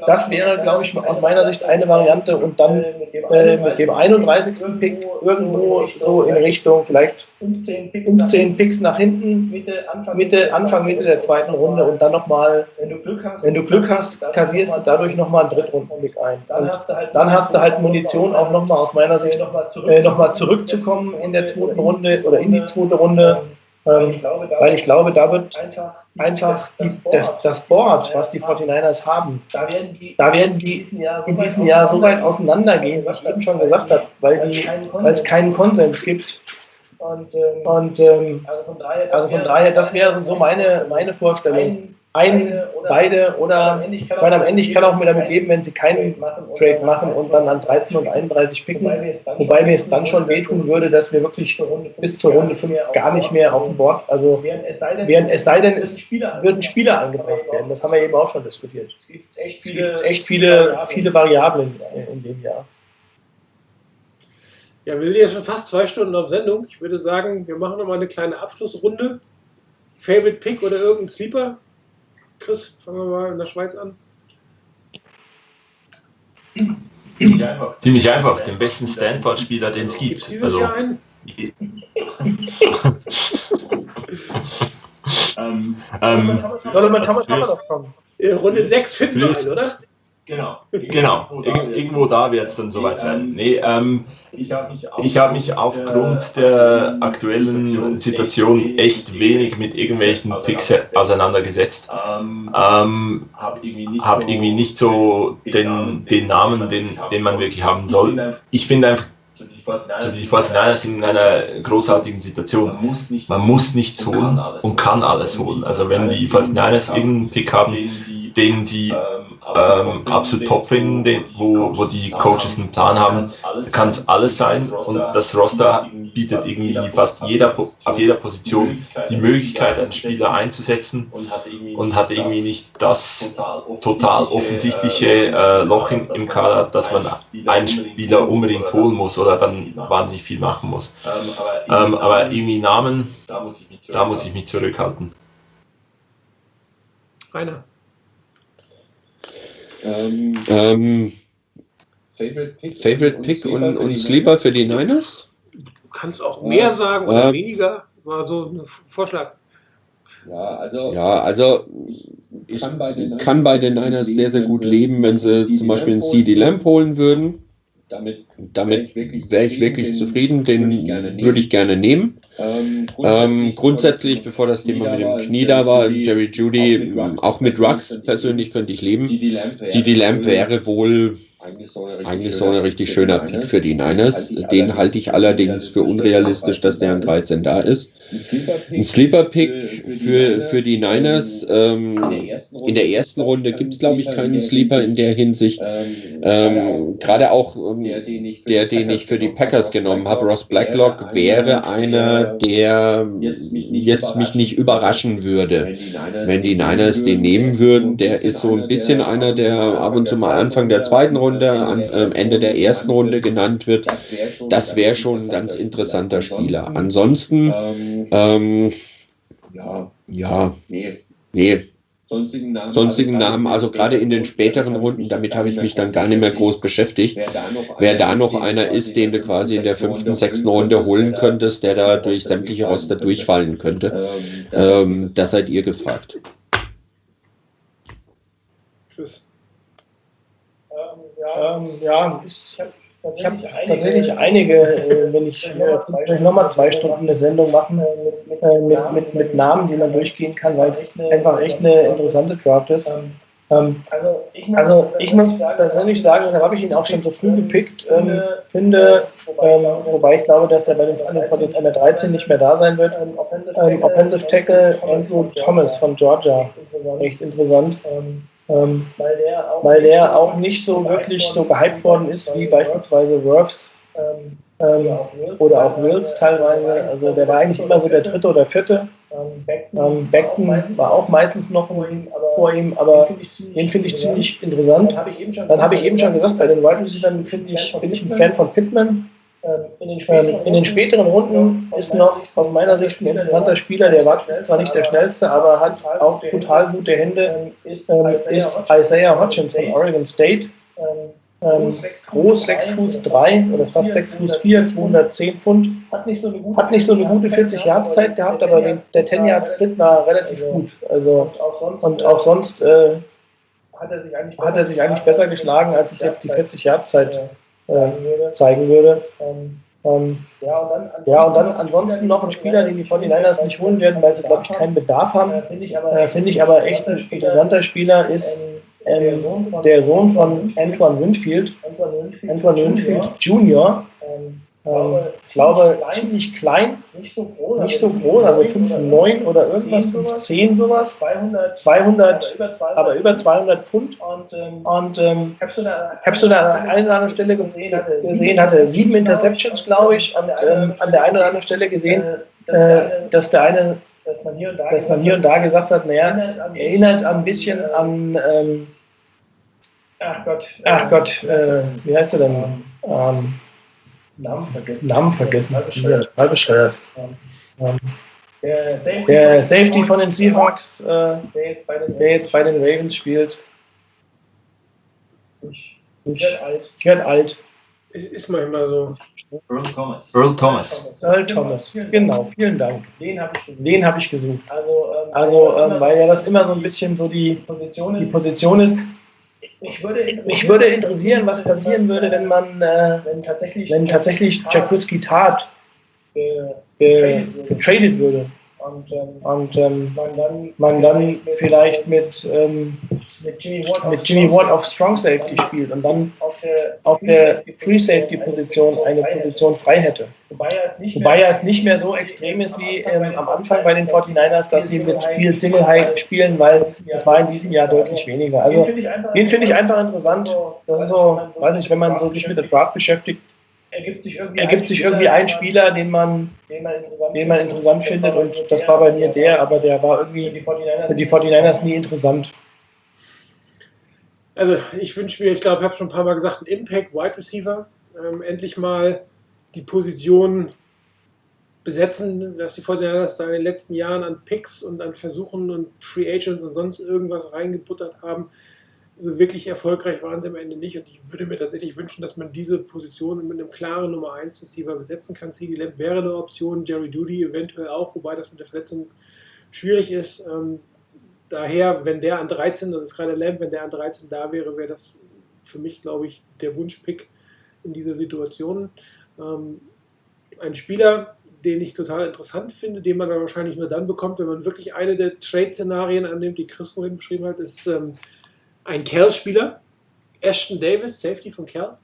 das wäre, glaube ich, aus meiner Sicht eine Variante und dann äh, mit dem 31. Pick irgendwo so in Richtung vielleicht 15 Picks nach hinten, Mitte, Anfang, Mitte der zweiten Runde und dann nochmal, wenn du Glück hast, wenn du Glück hast kassierst du dadurch nochmal einen Drittrunden-Pick ein. Und dann hast du halt Munition auch nochmal aus meiner Sicht äh, nochmal zurückzukommen in der zweiten Runde oder in die zweite Runde. Ähm, ich glaube, weil ich glaube, da wird einfach, einfach die, das, das Board, was die 49ers haben, da werden die, da werden die in diesem Jahr so weit auseinandergehen, wie ich eben schon gesagt habe, weil, die, weil es keinen Konsens gibt. Und, ähm, und ähm, Also von daher, das also von wäre- daher, das wäre so meine, meine Vorstellung. Ein, beide oder, ich meine, am Ende, ich kann auch mir damit leben, wenn sie keinen Trade machen und dann an 13 und 31 picken, wobei mir es dann schon wehtun würde, dass wir wirklich bis zur Runde 5 gar nicht mehr auf dem Board, also Während es sei denn, sei denn, es Spieler würden Spieler angebracht werden. Das haben wir eben auch schon diskutiert. Es gibt echt viele, gibt echt viele, viele Variablen in dem Jahr. Ja, wir sind ja schon fast zwei Stunden auf Sendung. Ich würde sagen, wir machen nochmal eine kleine Abschlussrunde. Favorite Pick oder irgendein Sleeper? Chris, fangen wir mal in der Schweiz an. Ziemlich einfach. Ziemlich einfach. Den besten Stanford-Spieler, den es Gibt es gibt. dieses Also, Jahr einen? ähm, ähm, Solomon Thomas haben wir Fürs- doch schon. In Äh, Runde 6 finden wir einen, oder? Genau, genau. Ir irgendwo da wird es dann soweit sein. Nee, ähm, Ich habe mich, ich habe mich aufgrund der aktuellen Situation echt wenig mit irgendwelchen Picks auseinandergesetzt. Ähm, Ähm, habe irgendwie nicht so den, den Namen, den, den man wirklich haben soll. Ich finde einfach, Also die 49ers, also die 49ers sind in einer großartigen Situation. Man muss nicht, Man muss nichts holen und kann alles holen. Also wenn die 49ers irgendeinen Pick haben, den sie ähm, absolut top finden, den, wo, wo die Coaches einen Plan haben, kann es alles sein. Und das Roster bietet irgendwie fast jeder, auf jeder Position die Möglichkeit, einen Spieler einzusetzen und hat irgendwie, nicht das total offensichtliche äh, Loch in, im Kader, dass man einen Spieler unbedingt holen muss oder dann wahnsinnig viel machen muss. Ähm, aber irgendwie Namen, da muss ich mich da muss ich mich zurückhalten. Rainer. Ähm, ähm, Favorite Pick, Favorite Pick und, und Sleeper für die Niners? Du kannst auch mehr sagen oder Ja. weniger. War so ein Vorschlag. Ja, also Ja, also ich kann bei den Niners, kann bei den Niners sehr, sehr gut leben, wenn sie zum Beispiel einen CD Lamp holen würden. damit Damit wäre ich wirklich zufrieden, den würde ich gerne nehmen. würde ich gerne nehmen. ähm, Ähm, grundsätzlich, bevor das Thema mit dem Knie da war, Jerry Judy, auch mit Rux persönlich könnte ich leben. CD Lamp wäre, CD Lamp wäre wohl eigentlich so, richtig ein richtig schöner Pick für die Niners. Den halte ich allerdings für unrealistisch, dass der an 13 da ist. Ein Sleeper-Pick, für, für die Niners. Ähm, in der ersten Runde, in der ersten Runde gibt es, glaube ich, keinen Sleeper in der Hinsicht. Ähm, Ähm, Gerade auch ähm, der, den ich, der, den ich für die Packers genommen habe, Ross Blacklock, wäre einer, der jetzt mich nicht überraschen würde. Wenn die Niners den nehmen würden, der ist so ein bisschen einer, der ab und zu mal Anfang der zweiten Runde, am ähm, Ende der ersten Runde genannt wird. Das wäre schon ein ganz interessanter Spieler. Ansonsten, Ähm, ähm, ja, ja, nee. Sonstigen Namen, sonstigen Namen, also gerade in den späteren Runden, damit habe ich mich dann gar nicht mehr groß beschäftigt. Wer da noch, einer ist, den du quasi in der fünften, sechsten Runde holen könntest, der da durch sämtliche Roster durchfallen könnte, Ähm, ähm, das seid ihr gefragt. Chris. Ähm, ja, ähm, ja ich habe hab tatsächlich einige, äh, wenn ich, äh, ich nochmal zwei Stunden eine Sendung machen äh, mit, mit, mit Namen, die man durchgehen kann, weil es einfach echt eine interessante Draft ist. Ähm, Also ich muss, also ich muss persönlich sagen, deshalb habe ich ihn auch schon so früh gepickt, ähm, finde, ähm, wobei ich glaube, dass er bei den, den an der 13 nicht mehr da sein wird. Ähm, Offensive Tackle Andrew Thomas von Georgia, echt interessant. Ähm, weil der auch, weil der auch nicht so wirklich so gehypt worden ist wie beispielsweise Worths ähm, ähm, oder auch Wills teilweise. Also der war eigentlich immer so der dritte oder vierte. ähm, Beckton, Ähm, war auch meistens noch vor ihm, aber den finde ich ziemlich interessant. Dann habe ich eben schon, gesagt, bei den Wide Receivers bin ich ein Fan von Pittman. Ähm, in den späteren, in den späteren Runden ist noch aus meiner Sicht ein interessanter Spieler, der war ist zwar nicht der schnellste, aber hat auch brutal gute Hände, ähm, ist, ähm, Isaiah ist Hodgins, Isaiah Hodgins von Oregon State. ähm, Ähm, groß 6 Fuß 3 oder fast 6 Fuß 4, 210 Pfund. hat nicht so eine gute, Hat nicht so eine gute 40 Yards Zeit gehabt, aber den, der 10 Yards Split war relativ gut. Also, und auch sonst, sonst äh, hat er sich eigentlich, er besser geschlagen, als es jetzt die 40 Yards Zeit äh, äh, würde. zeigen würde. Ähm, Ähm, ja, und dann, ja, und dann ansonsten noch ein Spieler, den die 49ers nicht holen werden, weil sie, glaube ich, keinen Bedarf haben. finde ich aber, Äh, Finde ich aber echt ein interessanter Spieler ist ähm, ähm, der Sohn von Antoine Winfield, Antoine Winfield Jr., ähm, ich glaube, ziemlich klein, nicht so groß, nicht so groß also 5,9 oder irgendwas, 5,10 sowas, 200, aber über 200 Pfund. Und, ähm, und ähm, habe so da an einer oder anderen Stelle gesehen, hatte, gesehen, hatte sieben Interceptions, glaube ich, und ähm, an der einen oder anderen Stelle gesehen, äh, dass der eine, dass man hier und da, dass man hier und da gesagt hat, naja, erinnert ein bisschen an, ähm, ach Gott, ach Gott, äh, wie heißt er denn? Ähm, Namen vergessen. Namen vergessen. Total bescheuert. Ähm, der, Safety der Safety von den Seahawks, äh, der, jetzt bei den, der jetzt bei den Ravens spielt. Ich, ich werde alt. Ich werde alt. Es ist manchmal so. Earl Thomas. Earl Thomas. Earl Thomas, genau, vielen Dank. Den habe ich gesucht. Den habe ich gesucht. Also, ähm, also ähm, weil ja das immer so ein bisschen so die Position ist. Die Position ist. Mich würde, mich würde interessieren, was passieren würde, wenn man, äh, wenn tatsächlich, wenn tatsächlich Jack Whiskey tat, getradet würde. Und, ähm, und ähm, man, dann, man dann vielleicht mit, ähm, mit, Jimmy Watt, mit Jimmy Watt auf Strong Safety spielt und dann auf auf der Free Safety Position eine Position frei hätte. Wobei er es nicht mehr so extrem ist wie ähm, am Anfang bei den 49ers, dass sie mit viel Single High spielen, weil das war in diesem Jahr deutlich weniger. Also den finde ich einfach interessant. Das ist so, weiß nicht, wenn man so sich mit der Draft beschäftigt, ergibt sich irgendwie, ergibt sich irgendwie ein Spieler, den man, den man interessant, den man interessant findet und das war bei mir der, aber der war irgendwie für die 49ers nie interessant. Also ich wünsche mir, ich glaube, ich habe schon ein paar Mal gesagt, einen Impact Wide Receiver. Ähm, endlich mal die Position besetzen, dass die 49ers da in den letzten Jahren an Picks und an Versuchen und Free Agents und sonst irgendwas reingebuttert haben so wirklich erfolgreich waren sie am Ende nicht. Und ich würde mir tatsächlich wünschen, dass man diese Position mit einem klaren Nummer 1 Receiver besetzen kann. CD Lamb wäre eine Option, Jerry Dudy eventuell auch, wobei das mit der Verletzung schwierig ist. Ähm, daher, wenn der an 13, das ist gerade Lamb, wenn der an 13 da wäre, wäre das für mich, glaube ich, der Wunschpick in dieser Situation. Ähm, ein Spieler, den ich total interessant finde, den man dann wahrscheinlich nur dann bekommt, wenn man wirklich eine der Trade-Szenarien annimmt, die Chris vorhin beschrieben hat, ist ähm, ein Cal-Spieler, Ashton Davis, Safety von Cal,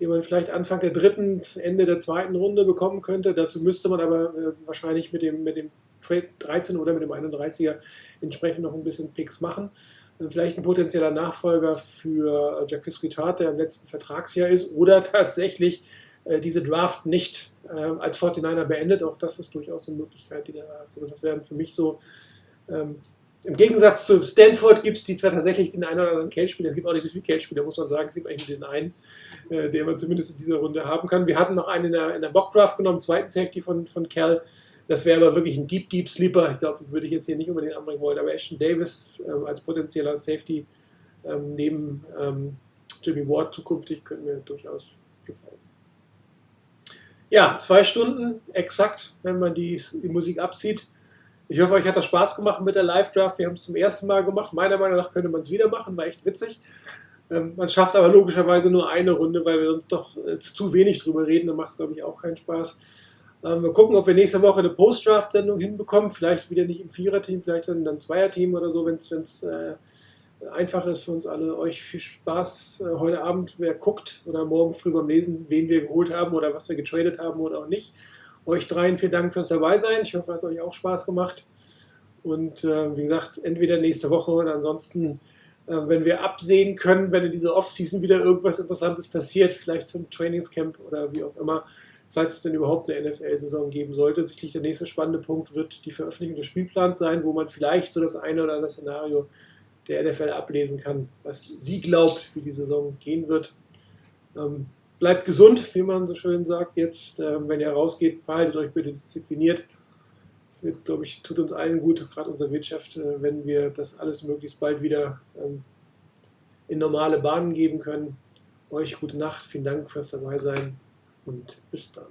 den man vielleicht Anfang der dritten, Ende der zweiten Runde bekommen könnte. Dazu müsste man aber äh, wahrscheinlich mit dem, mit dem Trade 13 oder mit dem 31er entsprechend noch ein bisschen Picks machen. Äh, vielleicht ein potenzieller Nachfolger für äh, Jack Retard, der im letzten Vertragsjahr ist, oder tatsächlich äh, diese Draft nicht äh, als 49er beendet. Auch das ist durchaus eine Möglichkeit, die da ist. Also das wären für mich so ähm, im Gegensatz zu Stanford gibt es diesmal tatsächlich den einen oder anderen Cage-Spieler. Es gibt auch nicht so viele Cage-Spieler, muss man sagen. Es gibt eigentlich nur diesen einen, äh, den man zumindest in dieser Runde haben kann. Wir hatten noch einen in der, in der Mock-Draft genommen, zweiten Safety von, von Cal. Das wäre aber wirklich ein Deep, Deep Sleeper. Ich glaube, würde ich jetzt hier nicht unbedingt anbringen wollen. Aber Ashton Davis ähm, als potenzieller Safety ähm, neben ähm, Jimmy Ward zukünftig könnte mir durchaus gefallen. Ja, zwei Stunden exakt, wenn man die, die Musik abzieht. Ich hoffe, euch hat das Spaß gemacht mit der Live-Draft. Wir haben es zum ersten Mal gemacht. Meiner Meinung nach könnte man es wieder machen, war echt witzig. Ähm, man schafft aber logischerweise nur eine Runde, weil wir sonst doch äh, zu wenig drüber reden. Dann macht es, glaube ich, auch keinen Spaß. Ähm, wir gucken, ob wir nächste Woche eine Post-Draft-Sendung hinbekommen. Vielleicht wieder nicht im Vierer-Team, vielleicht dann ein Zweier-Team oder so, wenn es äh, einfach ist für uns alle. Euch viel Spaß äh, heute Abend, wer guckt oder morgen früh beim Lesen, wen wir geholt haben oder was wir getradet haben oder auch nicht. Euch dreien vielen Dank fürs dabei sein. Ich hoffe, es hat euch auch Spaß gemacht. Und äh, wie gesagt, entweder nächste Woche oder ansonsten, äh, wenn wir absehen können, wenn in dieser Offseason wieder irgendwas Interessantes passiert, vielleicht zum Trainingscamp oder wie auch immer, falls es denn überhaupt eine NFL-Saison geben sollte. Sicherlich der nächste spannende Punkt wird die Veröffentlichung des Spielplans sein, wo man vielleicht so das eine oder andere Szenario der NFL ablesen kann, was sie glaubt, wie die Saison gehen wird. Ähm, bleibt gesund, wie man so schön sagt. Jetzt, äh, wenn ihr rausgeht, behaltet euch bitte diszipliniert. Das wird, glaube ich, tut uns allen gut, gerade unserer Wirtschaft, äh, wenn wir das alles möglichst bald wieder ähm, in normale Bahnen geben können. Euch gute Nacht, vielen Dank fürs Dabeisein und bis dann.